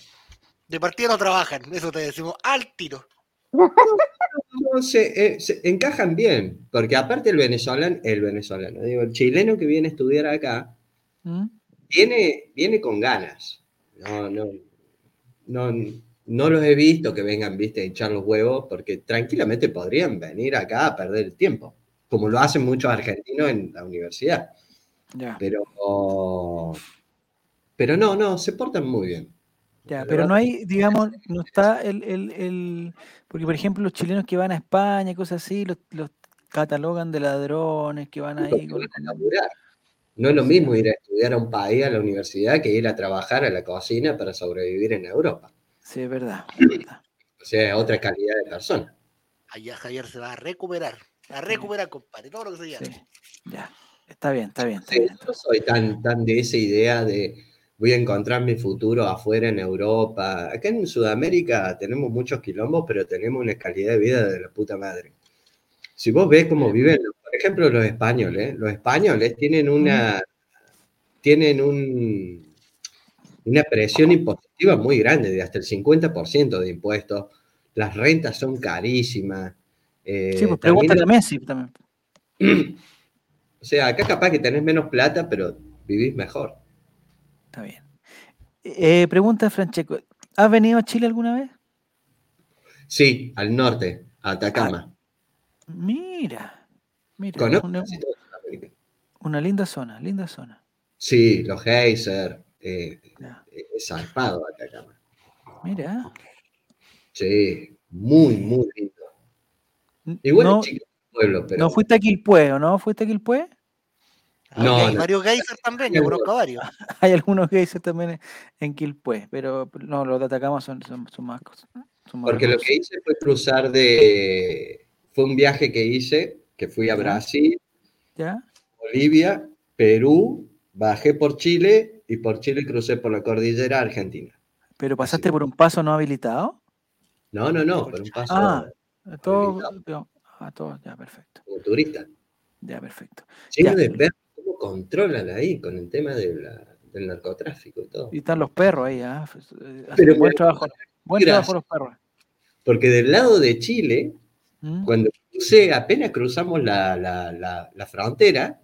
De partida no trabajan, eso te decimos al tiro. No, se, eh, se encajan bien, porque aparte el venezolano, el venezolano, digo, el chileno que viene a estudiar acá, ¿Mm? viene, viene con ganas. No, no, no, no los he visto que vengan, viste, a hinchar los huevos, porque tranquilamente podrían venir acá a perder el tiempo, como lo hacen muchos argentinos en la universidad. Pero, pero no, no, se portan muy bien. Ya, pero no hay, digamos, no está el, el, el- porque por ejemplo los chilenos que van a España, cosas así, los, los catalogan de ladrones, que van ahí con-. No es lo mismo ir a estudiar a un país, a la universidad, que ir a trabajar a la cocina para sobrevivir en Europa. Sí, es verdad, es verdad. O sea, es otra calidad de persona. Allá Javier se va a recuperar. A recuperar, compadre, todo lo que se llama. Sí, ya. Está bien, está bien, está Sí, bien. yo soy tan, tan de esa idea de voy a encontrar mi futuro afuera en Europa. Acá en Sudamérica tenemos muchos quilombos, pero tenemos una calidad de vida de la puta madre. Si vos ves cómo viven, por ejemplo, los españoles, los españoles tienen una, tienen un, una presión impositiva muy grande, de hasta el 50% de impuestos. Las rentas son carísimas. eh, Sí, pues también- pregúntale a Messi también. o sea, acá capaz que tenés menos plata, pero vivís mejor. Está bien. Eh, pregunta Francesco, ¿has venido a Chile alguna vez? Sí, al norte, a Atacama. Mira, mira, Conozco una, una linda zona, linda zona. Sí, los geysers, eh, Ya. eh, es zarpado Atacama. Mira, Sí, muy, muy lindo. Igual no, chico pueblo, pero no fuiste a Quilpué, ¿o no? ¿Fuiste a Quilpué? No, hay no. varios geysers también, yo conozco varios. Hay algunos geysers también en- Quilpué, pero no, los de Atacama son, son, son más cosas. son más porque lo que hice fue cruzar de... Fue un viaje que hice, que fui a. Brasil, ¿Ya? Bolivia, Perú, bajé por Chile y por Chile crucé por la cordillera Argentina. ¿Pero pasaste por un paso no habilitado? No, no, no, por un paso Ah, todo, habilitado. todo- ah, todo, ya, perfecto. como turista. Ya, perfecto. Lleno de perros, ¿cómo controlan ahí con el tema de la- del narcotráfico y todo? Y están los perros ahí, ¿ah? Pues, eh, Pero buen trabajo. Buen trabajo los perros. Porque del lado de Chile, ¿Mm? cuando crucé, apenas cruzamos la, la- la- la frontera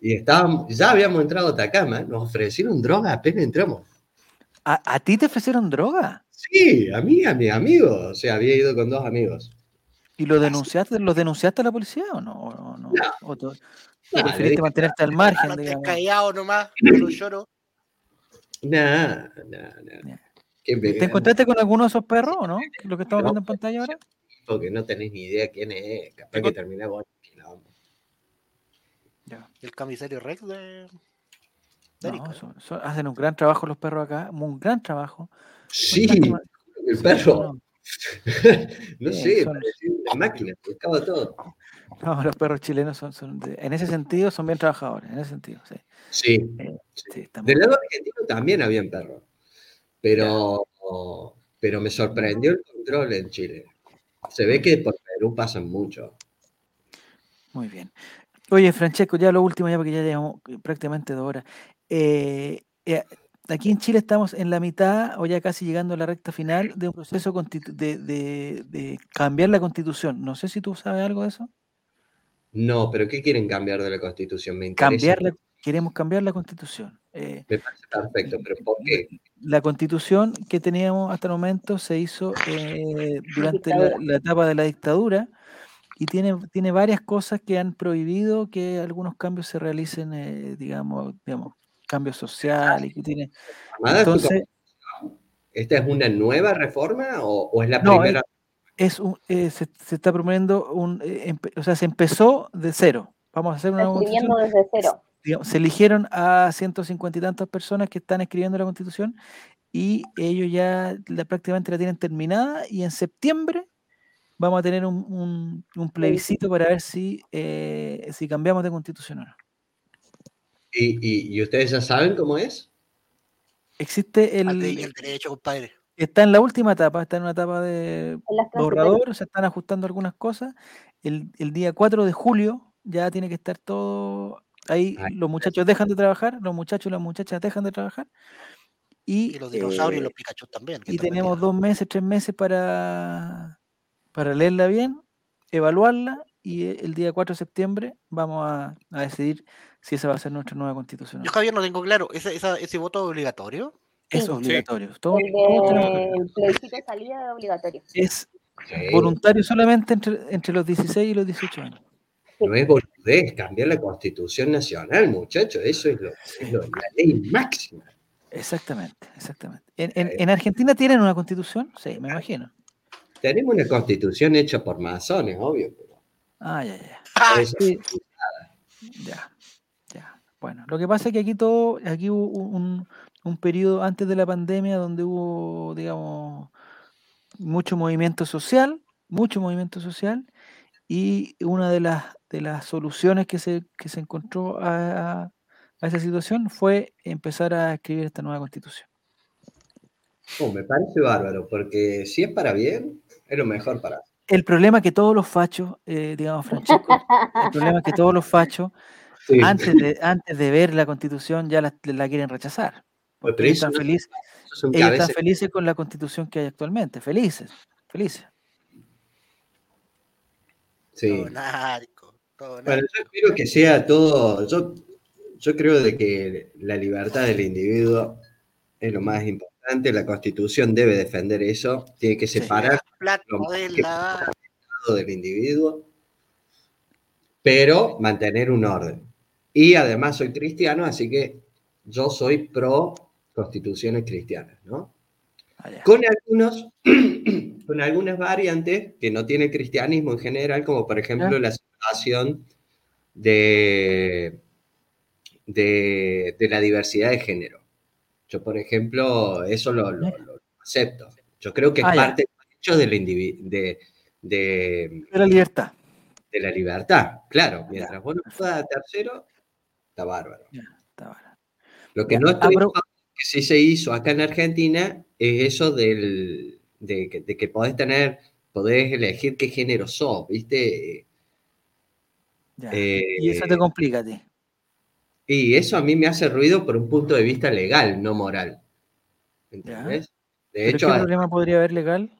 y estábamos, ya habíamos entrado a Atacama, nos ofrecieron droga apenas entramos. ¿A, a ti te ofrecieron droga? Sí, a mí, a mis amigos, o sea, había ido con dos amigos. ¿Y lo denunciaste, los denunciaste a la policía o no? ¿O no? No. ¿O tú- No, tú le preferiste dije, mantenerte al margen, No digamos? callado nomás, no lloro. Nah, nah, nah. Ya. Qué ¿Y ¿Te encontraste con alguno de esos perros o no? Lo que estamos No. viendo en pantalla ahora. porque no tenés ni idea quién es, capaz que no. Ya. El camisario Rex de. de No, Arica, ¿no? son- son- hacen un gran trabajo los perros acá, un gran trabajo. Sí, el perro, No, Sí, sé, son- una máquina, buscaba todo. no, los perros chilenos son, son de- en ese sentido son bien trabajadores, en ese sentido, sí. Sí, sí está muy Del lado argentino también habían perros, pero, pero me sorprendió el control en Chile. Se ve que por Perú pasan mucho. Muy bien. Oye, Francesco, ya lo último, ya porque ya llevamos prácticamente dos horas. Eh, eh, aquí en Chile estamos en la mitad o ya casi llegando a la recta final de un proceso de, de- de cambiar la constitución. No sé si tú sabes algo de eso. No, pero ¿qué quieren cambiar de la Constitución? Me. Cambiar la- queremos cambiar la constitución. Eh, Me parece perfecto, pero ¿por qué? la constitución que teníamos hasta el momento se hizo eh, durante la etapa de la dictadura y tiene, tiene varias cosas que han prohibido que algunos cambios se realicen, eh, digamos, digamos, cambios sociales, que tiene. Armada, ¿tú Entonces, ¿Esta es una nueva reforma o, o es la No, primera? es un, eh, se, se está proponiendo un, eh, empe- o sea, se empezó de cero. Vamos a hacer una nueva Escribiendo constitución. desde cero. Digamos, se eligieron a 150 y tantas personas que están escribiendo la constitución y ellos ya la- prácticamente la tienen terminada y en septiembre vamos a tener un, un- un plebiscito para ver si, eh, si cambiamos de constitución o no. ¿Y, y- y ustedes ya saben cómo es? Existe el, el derecho, compadre. está en la última etapa, está en una etapa de borrador, se están ajustando algunas cosas. El, el día 4 de julio ya tiene que estar todo ahí. Ay, Los muchachos dejan de trabajar, los muchachos y las muchachas dejan de trabajar. Y, Y los dinosaurios y eh, los Pikachu también. y tenemos dos meses, tres meses para, para leerla bien, evaluarla y e- el día 4 de septiembre vamos a, a decidir si esa va a ser nuestra nueva constitución. Yo. Javier, no tengo claro. ¿Ese, esa- ese voto es obligatorio? Es Sí. obligatorio. Todos- El plebiscito de salida es obligatorio. es Sí, voluntario solamente entre, entre los 16 y los 18 años. no es boludez, cambiar la constitución nacional, muchachos. Eso es, lo, es lo- la ley máxima. Exactamente, exactamente. ¿En, en, en Argentina tienen una constitución? Sí, me imagino. Tenemos una constitución hecha por masones, obvio. pero Ah, ya, ya. ¡Ah! Sí, ya, ya. Bueno, lo que pasa es que aquí todo, aquí hubo un, un periodo antes de la pandemia donde hubo, digamos, mucho movimiento social, mucho movimiento social, y una de las de las soluciones que se, que se encontró a, a- esa situación fue empezar a escribir esta nueva constitución. Oh, me parece bárbaro, porque si es para bien, es lo mejor para. El problema es que todos los fachos, eh, digamos, Francesco, el problema es que todos los fachos Sí. antes de, antes de ver la constitución ya la, la quieren rechazar. Porque ellos están, son ellos están felices con la constitución que hay actualmente. Felices, felices. sí. Todo narco, todo Bueno, yo espero que sea todo. Yo, yo creo de que la libertad del individuo es lo más importante. La Constitución debe defender eso. Tiene que Sí. separar lo de la... del individuo, pero mantener un orden. Y además soy cristiano, así que yo soy pro constituciones cristianas, ¿no? Ah. Con algunos, con algunas variantes que no tiene cristianismo en general, como por ejemplo Ya. la situación de, de, de la diversidad de género. Yo, por ejemplo, eso lo, lo- Ya. lo acepto. Yo creo que es Ah, parte de, de, De la libertad. de la libertad. Claro, mientras vos no puedas tercero, está bárbaro. Ya, está bueno. Lo que Ya, no estoy abro- que sí se hizo acá en Argentina es eso del, de, que, de que podés tener, podés elegir qué género sos, ¿viste? ya. Eh, y eso te complica a ti. Y eso a mí me hace ruido por un punto de vista legal, no moral. ¿Entendés? De ¿Pero hecho, qué problema podría haber legal?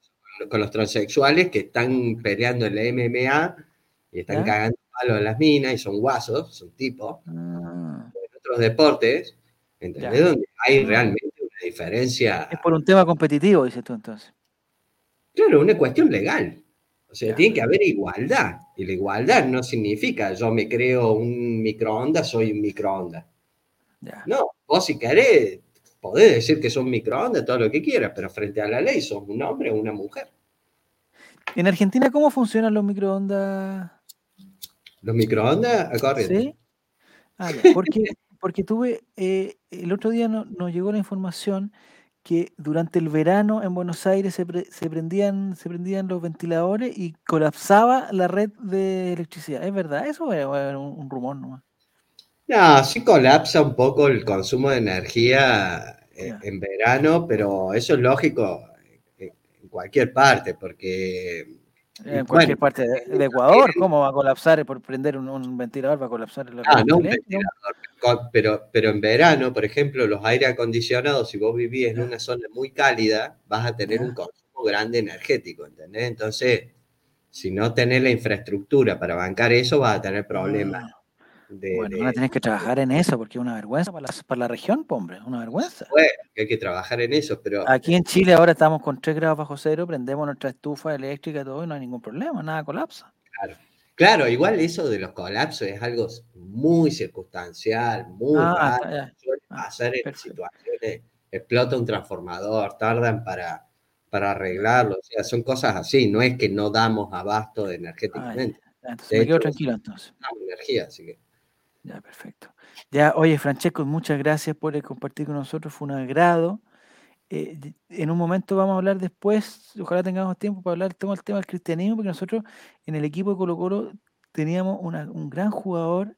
con los transexuales que están peleando en la MMA y están ¿Ya? cagando a las minas y son guasos, son tipos, Ah, en otros deportes, ¿entendés? Ya. Donde hay realmente una diferencia. es por un tema competitivo, dices tú entonces. Claro, una cuestión legal. O sea, Ya. tiene que haber igualdad. Y la igualdad no significa yo me creo un microondas, soy un microondas. Ya. No, vos si querés, podés decir que sos un microondas, todo lo que quieras, pero frente a la ley sos un hombre o una mujer. En Argentina, ¿cómo funcionan los microondas? Los microondas a corriente. ¿Sí? Ah, ya, Porque, porque tuve, eh, el otro día no- nos llegó la información que durante el verano en Buenos Aires se, pre- se prendían, se prendían los ventiladores y colapsaba la red de electricidad. ¿Es verdad eso es un, un rumor nomás? No, sí colapsa un poco el consumo de energía eh, en verano, pero eso es lógico eh, en cualquier parte, porque En Bueno, cualquier parte de, de Ecuador, ¿cómo va a colapsar por prender un, un ventilador? ¿Va a colapsar la Ah, no un ventilador, pero, pero en verano, por ejemplo, los aire acondicionados, si vos vivís en una zona muy cálida, vas a tener un consumo grande energético, ¿entendés? Entonces, si no tenés la infraestructura para bancar eso, vas a tener problemas. De, Bueno, de- van a tener que trabajar en eso porque es una vergüenza para la, para la región, hombre, una vergüenza. bueno, hay que trabajar en eso, pero Aquí en Chile ahora estamos con 3 grados bajo cero, prendemos nuestra estufa eléctrica y todo y no hay ningún problema, nada colapsa. Claro, igual eso de los colapsos es algo muy circunstancial, muy Ah, raro. ya. Suele Ah, en situaciones, explota un transformador, tardan para, para arreglarlo. O sea, son cosas así, no es que no damos abasto Ah, energéticamente, entonces De me quedo tranquilo entonces. energía, así que. Ya, perfecto. Ya, oye, Francesco, muchas gracias por eh, compartir con nosotros, fue un agrado. Eh, en un momento vamos a hablar después, ojalá tengamos tiempo para hablar todo el tema del cristianismo, porque nosotros en el equipo de Colo Colo teníamos una- un gran jugador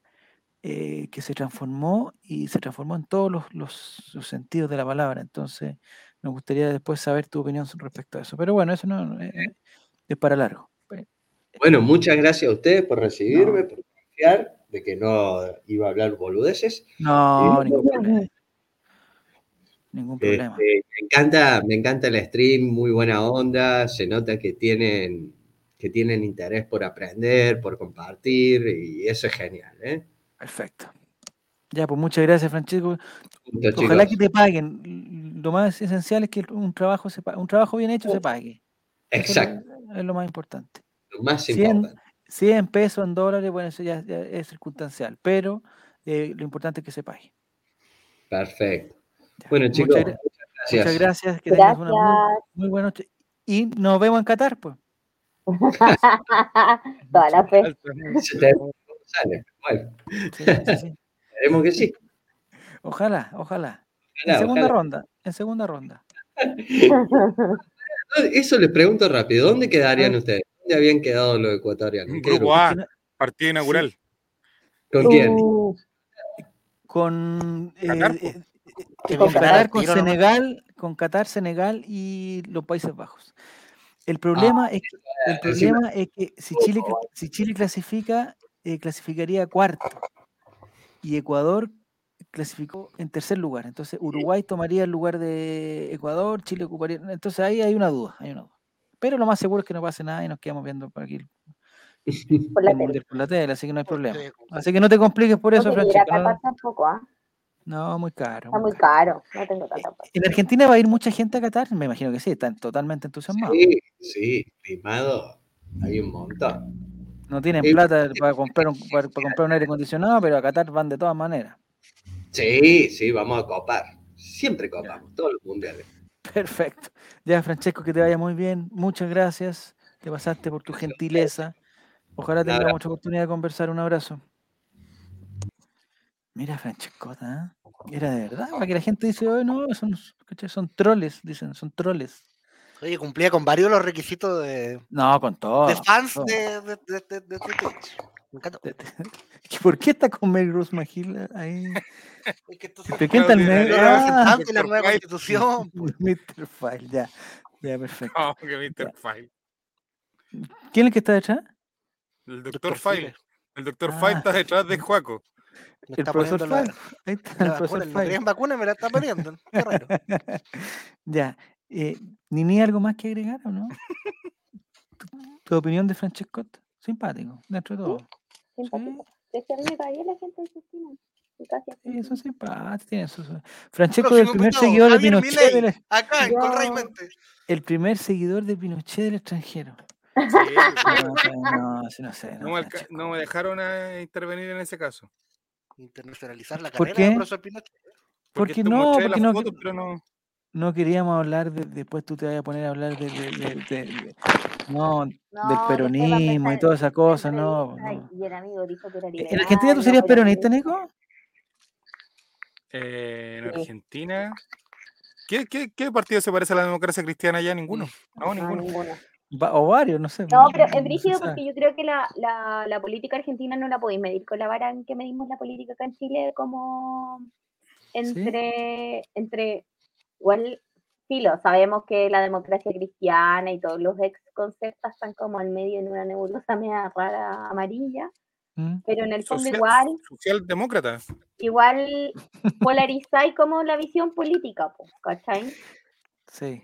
eh, que se transformó y se transformó en todos los, los- los sentidos de la palabra. Entonces, nos gustaría después saber tu opinión respecto a eso. Pero bueno, eso no eh, es para largo. Bueno, muchas gracias a ustedes por recibirme, No. por confiar de que no iba a hablar boludeces. No, ningún problema. Ningún este, problema. Me, encanta, me encanta el stream, muy buena onda, se nota que tienen, que tienen interés por aprender, por compartir y eso es genial. ¿eh? Perfecto. Ya, pues muchas gracias Francisco. Ojalá que te paguen. Lo más esencial es que un trabajo, se, un trabajo bien hecho se pague. Exacto. Es lo más importante. Lo más importante. Si es en pesos, en dólares, bueno, eso ya, es circunstancial, pero eh, lo importante es que se pague. Perfecto. Bueno, chicos, muchas, gracias. Muchas gracias, que tengas una muy, muy buena noche. Y nos vemos en Qatar, pues. Toda la fe. Bueno. Esperemos que sí. Ojalá, ojalá. en segunda ronda, en segunda ronda. Eso les pregunto rápido, ¿dónde quedarían ah. ustedes? ¿Dónde habían quedado los ecuatorianos? ¿En qué Grupo? A, inaugural. ¿Con quién? Uh, Con, eh, Qatar, eh, eh, con Qatar, nomás. Senegal, con Qatar, Senegal y los Países Bajos. El problema es que, el Ah, problema es que si Chile, cl- si Chile clasifica, eh, clasificaría cuarto y Ecuador clasificó en tercer lugar. Entonces Uruguay tomaría el lugar de Ecuador, Chile ocuparía. Entonces ahí hay una duda, hay una duda. Pero lo más seguro es que no pase nada y nos quedamos viendo por aquí por la el tele. por la tele, así que no hay problema. Así que no te compliques por eso, no Francisco. Tampoco, ¿ah? No, muy caro. Está muy caro. caro. No tengo tanta plata. ¿En Argentina va a ir mucha gente a Qatar? Me imagino que sí, están totalmente entusiasmados. Sí, sí, primado, hay un montón. No tienen Sí, plata para comprar, un, para, para comprar un aire acondicionado, pero a Qatar van de todas maneras. Sí, sí, vamos a copar. Siempre copamos, todos los mundiales. Perfecto. Ya, Francesco, que te vaya muy bien. Muchas gracias. Te pasaste por tu gentileza. Ojalá tengamos otra oportunidad de conversar. Un abrazo. Mira, Francescota, ¿eh? Era de verdad. Para que la gente dice, "Oye, no, son, son troles, dicen, son troles. Oye, cumplía con varios los requisitos de, No, con todo. de fans todo. de, de, de- de Twitch. Me encanta. Te- te- ¿Que ¿Por qué está con Mary Rose McGill ahí? Es que Daniel, Ah, representantes de la nueva constitución. Mr. File, ya. Ya, perfecto. No, que Mr. File. ¿Quién es el que está detrás? El doctor Doctor File. El doctor Ah. File está detrás de Juaco. Me El está profesor poniendo la, File. Ahí está la el vacuna. profesor No File. querían vacuna me la está poniendo. Qué raro. ya. Eh, ¿Nini algo más que agregar o no? ¿Tu, tu opinión de Francesco? Simpático, dentro de todo. Simpático. Es que a mí me la gente de. Y casi así. Sí, tienen sus- Francesco es el primer invitado, seguidor de Javier Pinochet. Milei, del- Acá, en Mente. el primer seguidor de Pinochet del extranjero. Sí, No, no, no, sí, no sé. no, no, me, no me dejaron a intervenir en ese caso. Internacionalizar la ¿Por carrera qué? del profesor Pinochet. Porque tú no, porque las no- fotos, pero no. No queríamos hablar de, después tú te vas a poner a hablar de, de- de- de- de- no, No, del peronismo y toda esa cosa, no, no. Y el amigo dijo que era ¿En Argentina tú serías peronista, Nico? Eh, en Sí. Argentina. ¿Qué, qué, qué partido se parece a la democracia cristiana allá? Ninguno. No, No, ninguno. ninguno. Va- o varios, no sé. No, pero no es brígido porque yo creo que la, la, la política argentina no la podéis medir con la vara en que medimos la política acá en Chile como entre, entre igual, filo, sabemos que la democracia cristiana y todos los ex conceptos están como al medio en una nebulosa media rara amarilla, ¿Mm? pero en el fondo Social- igual, Socialdemócrata. igual polarizáis como la visión política, po, ¿cachai? Sí.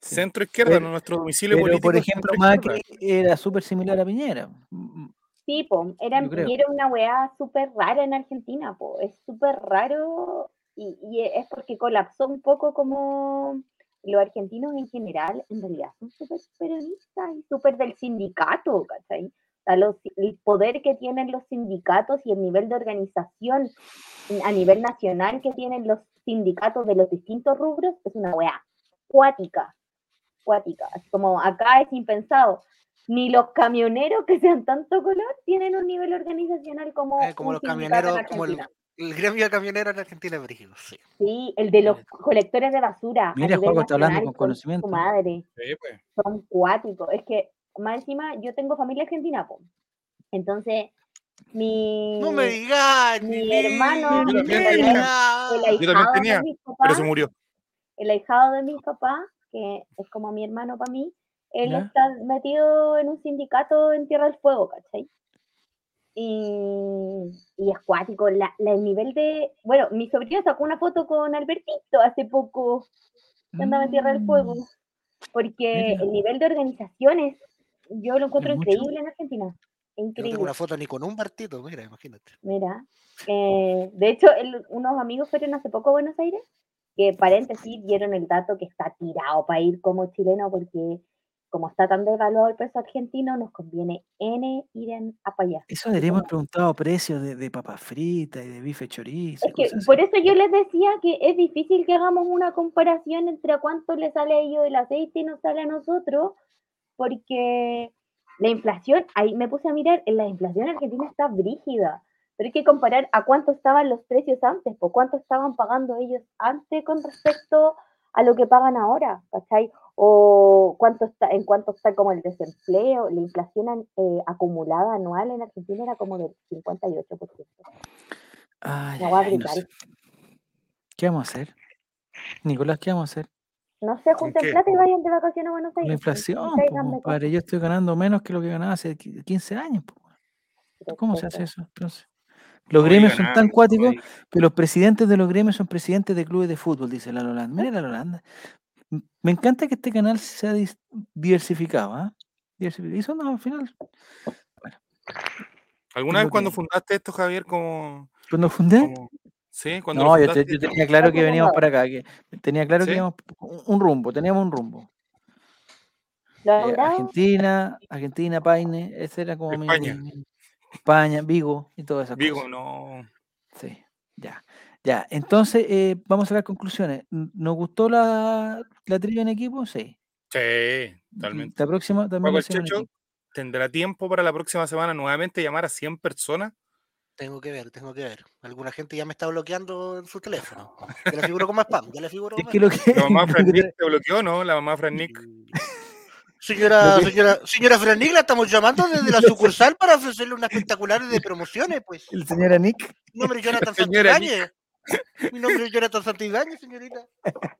Sí. Centro izquierda, Pero- nuestro domicilio Pero, político. por ejemplo, Macri era súper similar a Piñera. Mm, Sí, po, era, era una weá súper rara en Argentina, po, es súper raro y, y es porque colapsó un poco como los argentinos en general, en realidad son súper peronistas y súper del sindicato, ¿cachai? a los- el poder que tienen los sindicatos y el nivel de organización a nivel nacional que tienen los sindicatos de los distintos rubros es una weá cuática, cuática. Así como acá es impensado. Ni los camioneros que sean tanto color tienen un nivel organizacional como, Eh, como los camioneros, como el, Argentina. El gremio de camioneros en Argentina es brígido, sí. Sí, el de los colectores de basura. Mira, Juaco está hablando con conocimiento. madre Sí, pues. son cuáticos. Es que, más encima, yo tengo familia argentina, po. Entonces, mi, No me digas, mi ni- hermano, el, el Yo también ahijado tenía, de mis Pero se murió. el ahijado de mis papás, que es como mi hermano para mí, él ¿Ya? está metido en un sindicato en Tierra del Fuego, ¿cachai? Y, y es cuático. La, la- el nivel de. Bueno, mi sobrino sacó una foto con Albertito hace poco, que andaba en Tierra del Fuego, Mm, porque Mira. el nivel de organizaciones yo lo encuentro mucho. increíble en Argentina. Yo no tengo Increíble. una foto ni con un partito, mira, imagínate. Mira, eh, de hecho, el- unos amigos fueron hace poco a Buenos Aires, que paréntesis dieron el dato que está tirado para ir como chileno, porque como está tan devaluado el peso argentino, nos conviene N ir en, a para allá. Eso deberíamos como- haber preguntado precios de, de papas fritas y de bife chorizo. Es que por eso yo les decía que es difícil que hagamos una comparación entre a cuánto le sale a ellos el aceite y nos sale a nosotros, porque la inflación, ahí me puse a mirar, la inflación argentina está brígida, pero hay que comparar a cuánto estaban los precios antes, por cuánto estaban pagando ellos antes con respecto a lo que pagan ahora, ¿cachai? O cuánto está, en cuánto está como el desempleo, la inflación an- eh, acumulada anual en Argentina era como del 58%. Ay, a ay, no gritar. sé. ¿Qué vamos a hacer? Nicolás, ¿qué vamos a hacer? No sé, junten plata y vayan de vacaciones a Buenos Aires. la pues, inflación, po, cosas. Yo estoy ganando menos que lo que ganaba hace qui- 15 años. po. ¿Cómo se hace eso? Entonces, los No gremios son tan no cuáticos que los presidentes de los gremios son presidentes de clubes de fútbol, dice la Holanda. Mira la Holanda. Me encanta que este canal sea dis- diversificado. ¿ah? Diversificado. Y eso no, al final. ¿Alguna vez cuando que- fundaste esto, Javier, como... Cuando fundé. como- Sí, cuando No, yo, te- fundaste, yo tenía claro que veníamos para acá. Que tenía claro ¿Sí? que íbamos un rumbo, teníamos un rumbo. ¿Lo Eh? Argentina, Argentina, Paine, ese era como mi- España. mi, mi- España, Vigo y todas esas Vigo, cosas. no... Sí, ya. Ya, entonces eh, vamos a sacar conclusiones. ¿Nos gustó la, la trivia en equipo? Sí. Sí, totalmente. La próxima también el Checho equipo. tendrá tiempo para la próxima semana nuevamente llamar a 100 personas. Tengo que ver, tengo que ver. Alguna gente ya me está bloqueando en su teléfono. Ya le figuro como spam, ya le figuro Es como que lo que, La mamá lo Fran que Nick te- bloqueó, ¿no? La mamá Fran Nick. Señora, señora, señora Franig, la estamos llamando desde la sucursal para ofrecerle unas espectaculares de promociones, pues. el señor Nick, nombre es Jonathan Santibáñez. Mi nombre es Jonathan Santibáñez, señorita.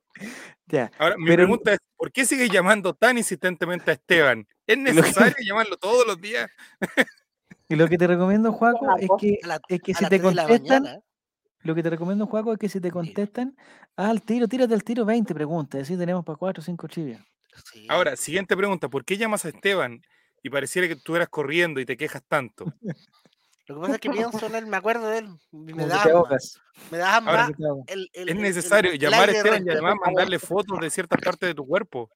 ya. Ahora, mi Pero- pregunta es, ¿por qué sigues llamando tan insistentemente a Esteban? ¿Es que- necesario llamarlo todos los días? Y lo que te recomiendo, Juaco, es que, la- es que si te 3 de la contestan, mañana. lo que te recomiendo, Juaco, es que si te contestan, haz al tiro, tírate al tiro 20 preguntas. Así tenemos para 4 o 5 trivias. Sí. Ahora, siguiente pregunta, ¿por qué llamas a Esteban y pareciera que tú eras corriendo y te quejas tanto? Lo que pasa es que pienso en él, me acuerdo de él. Me da ahogas. Me da hambre. El, el- Es necesario el- el llamar a Esteban y además mandarle fotos de ciertas partes de tu cuerpo.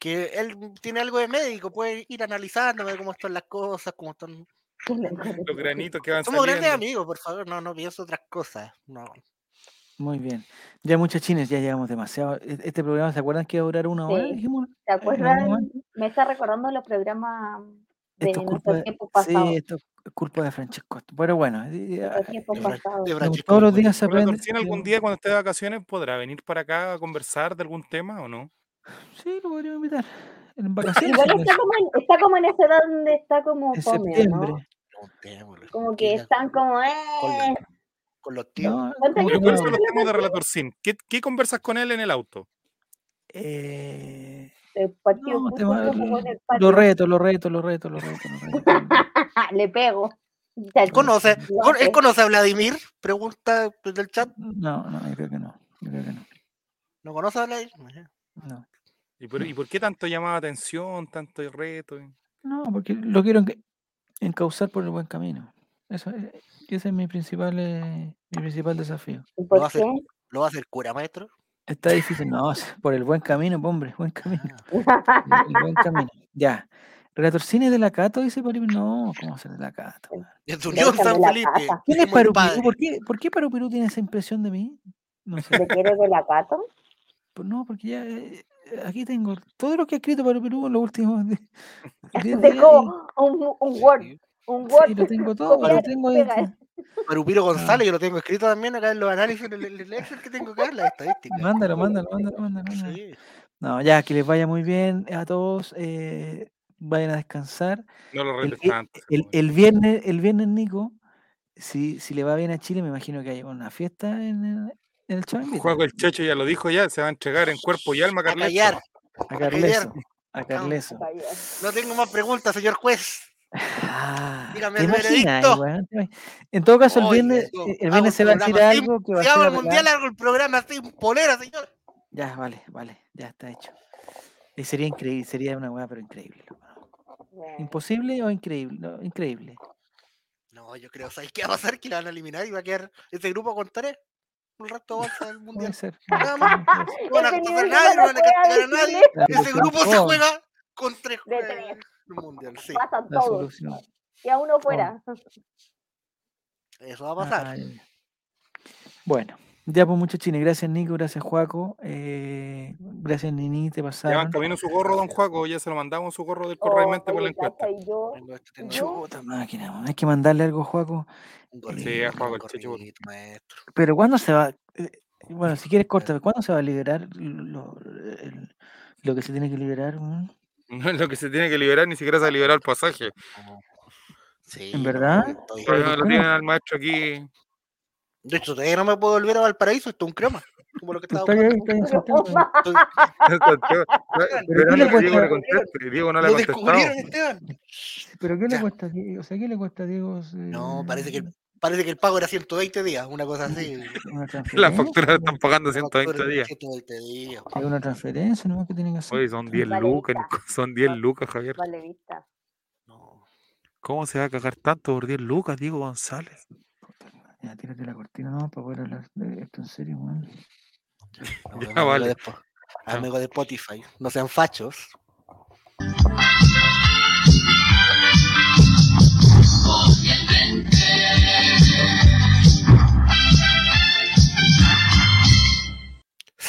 que él tiene algo de médico, puede ir analizándome cómo están las cosas, cómo están. Los granitos que van Somos grandes saliendo. amigos, por favor, no, no pienso otras cosas. No. Muy bien. Ya muchachines, ya llegamos demasiado. E- Este programa, ¿se acuerdan que iba a durar una hora? Sí. ¿Se algún acuerdan? Me está recordando los programas de es nuestros de, tiempos sí, esto es culpa de Francesco. Pero bueno, eh, ah, Francesco todos los días se aprende. Algún día cuando esté de vacaciones podrá venir para acá a conversar de algún tema o no? Sí, lo podríamos invitar. En vacaciones. Igual está como, en, está como en esa edad donde está como en fome, ¿o septiembre. Como ¿qué que es? están como, Con, eh. los- con los tíos. No, ¿Cuántos como años que ¿Cuáles no. son los temas de? ¿Qué, ¿Qué conversas con él en el auto? Eh, El partido no, en el los patio. retos, los retos, los retos, los retos. Los retos. Le pego. Ya, ¿Él conoce, lo. ¿Él conoce a Vladimir? Pregunta desde el chat. No, no, yo creo que no. Yo creo que no. ¿No conoce a Vladimir? No, ¿Y por, y por qué tanto llamaba atención, tanto reto? no porque lo quiero enca- encauzar por el buen camino. Eso, es- ese es mi principal, eh, mi principal desafío. ¿Y ¿Lo va a hacer? ¿Lo va a hacer cura, maestro? Está difícil, no, por el buen camino, hombre, buen camino. Ah, el buen camino. Ya. Relator Cine de la Cato, dice Parupirú. No, ¿cómo ser de la Cato? de Unión está San de Felipe. ¿Quién es Parupirú? ¿Por qué, ¿Por qué Parupirú tiene esa impresión de mí? No sé. ¿Te quieres de la Cato? Pues no, porque ya eh, aquí tengo todo lo que ha escrito Parupirú en los últimos diez días. Dejó un, un Word. Un Sí, Word. lo tengo todo, lo tengo ahí. Pegar. Parupiro Ah. González, yo lo tengo escrito también acá en los análisis, en el, el Excel que tengo acá, en las estadísticas. Mándalo, mándalo, mándalo, mándalo. mándalo. Sí. No, ya, que les vaya muy bien a todos. eh, vayan a descansar. No lo El, el- el viernes, el viernes, Nico, si, si le va bien a Chile, me imagino que hay una fiesta en el, en el Chavo Juego el Checho ya lo dijo ya, se va a entregar en cuerpo y alma, A Carleto. callar. A Carleso. A Carleso. No tengo más preguntas, señor juez. Ah, Dígame ¿te el En todo caso, el viernes, yo el viernes el se va a decir algo que va a Si ser hago el apelar- mundial, hago el programa sin polera, señor. Ya, vale, vale, ya está hecho. Y sería increíble, sería una weá, pero increíble. ¿Imposible o increíble? No, increíble. No, yo creo, ¿sabes qué va a pasar? Que la van a eliminar y va a quedar ese grupo con tres. Un resto bolsa del mundial. ser. Nada más. No van a nadie, no van a castigar a nadie. ¿eh? Ese grupo se solución, juega con tres Mundial. Sí, Pasan La todos. solución. Y a uno fuera. eso va a pasar. Ay. Bueno, ya pues muchachines, gracias Nico, gracias Juaco, eh, gracias Nini, te pasaron. en camino su gorro, don Juaco, ya se lo mandamos su gorro del correo y mente por la encuesta. yo, Chuta máquina, hay que mandarle algo Juaco. un gorrito, Sí, a el maestro. Pero ¿cuándo se va? eh, bueno, si quieres corta, ¿cuándo se va a liberar lo, lo que se tiene que liberar? weón? No es lo que se tiene que liberar, ni siquiera se ha liberado el pasaje. Sí, ¿En verdad? estoy- Pero Todavía no lo tienen al maestro aquí. De hecho, todavía no me puedo volver a Valparaíso, esto es un crema. Como lo que estaba. Estoy- Esperando qué le cuesta? le conteste. Diego no le ha Lo descubrieron, Esteban. ¿Pero qué le cuesta? a Diego? O sea, ¿qué le cuesta a Diego? No, parece que, eh, parece que el pago era 120 días, una cosa así. una La transferencia? factura la están pagando La 120 factura días. 120 días. Es una transferencia, ¿no? ¿Qué tienen que hacer? Oye, son 10 Vale, lucas, son 10 lucas, Javier. Vale, vista. No. ¿Cómo se va a cagar tanto por 10 lucas, Diego González? Ya, tírate la cortina, ¿no? Para poder hablar de esto en serio, weón. No, Ya, vale. de Spo- Amigo de Spotify, no sean fachos.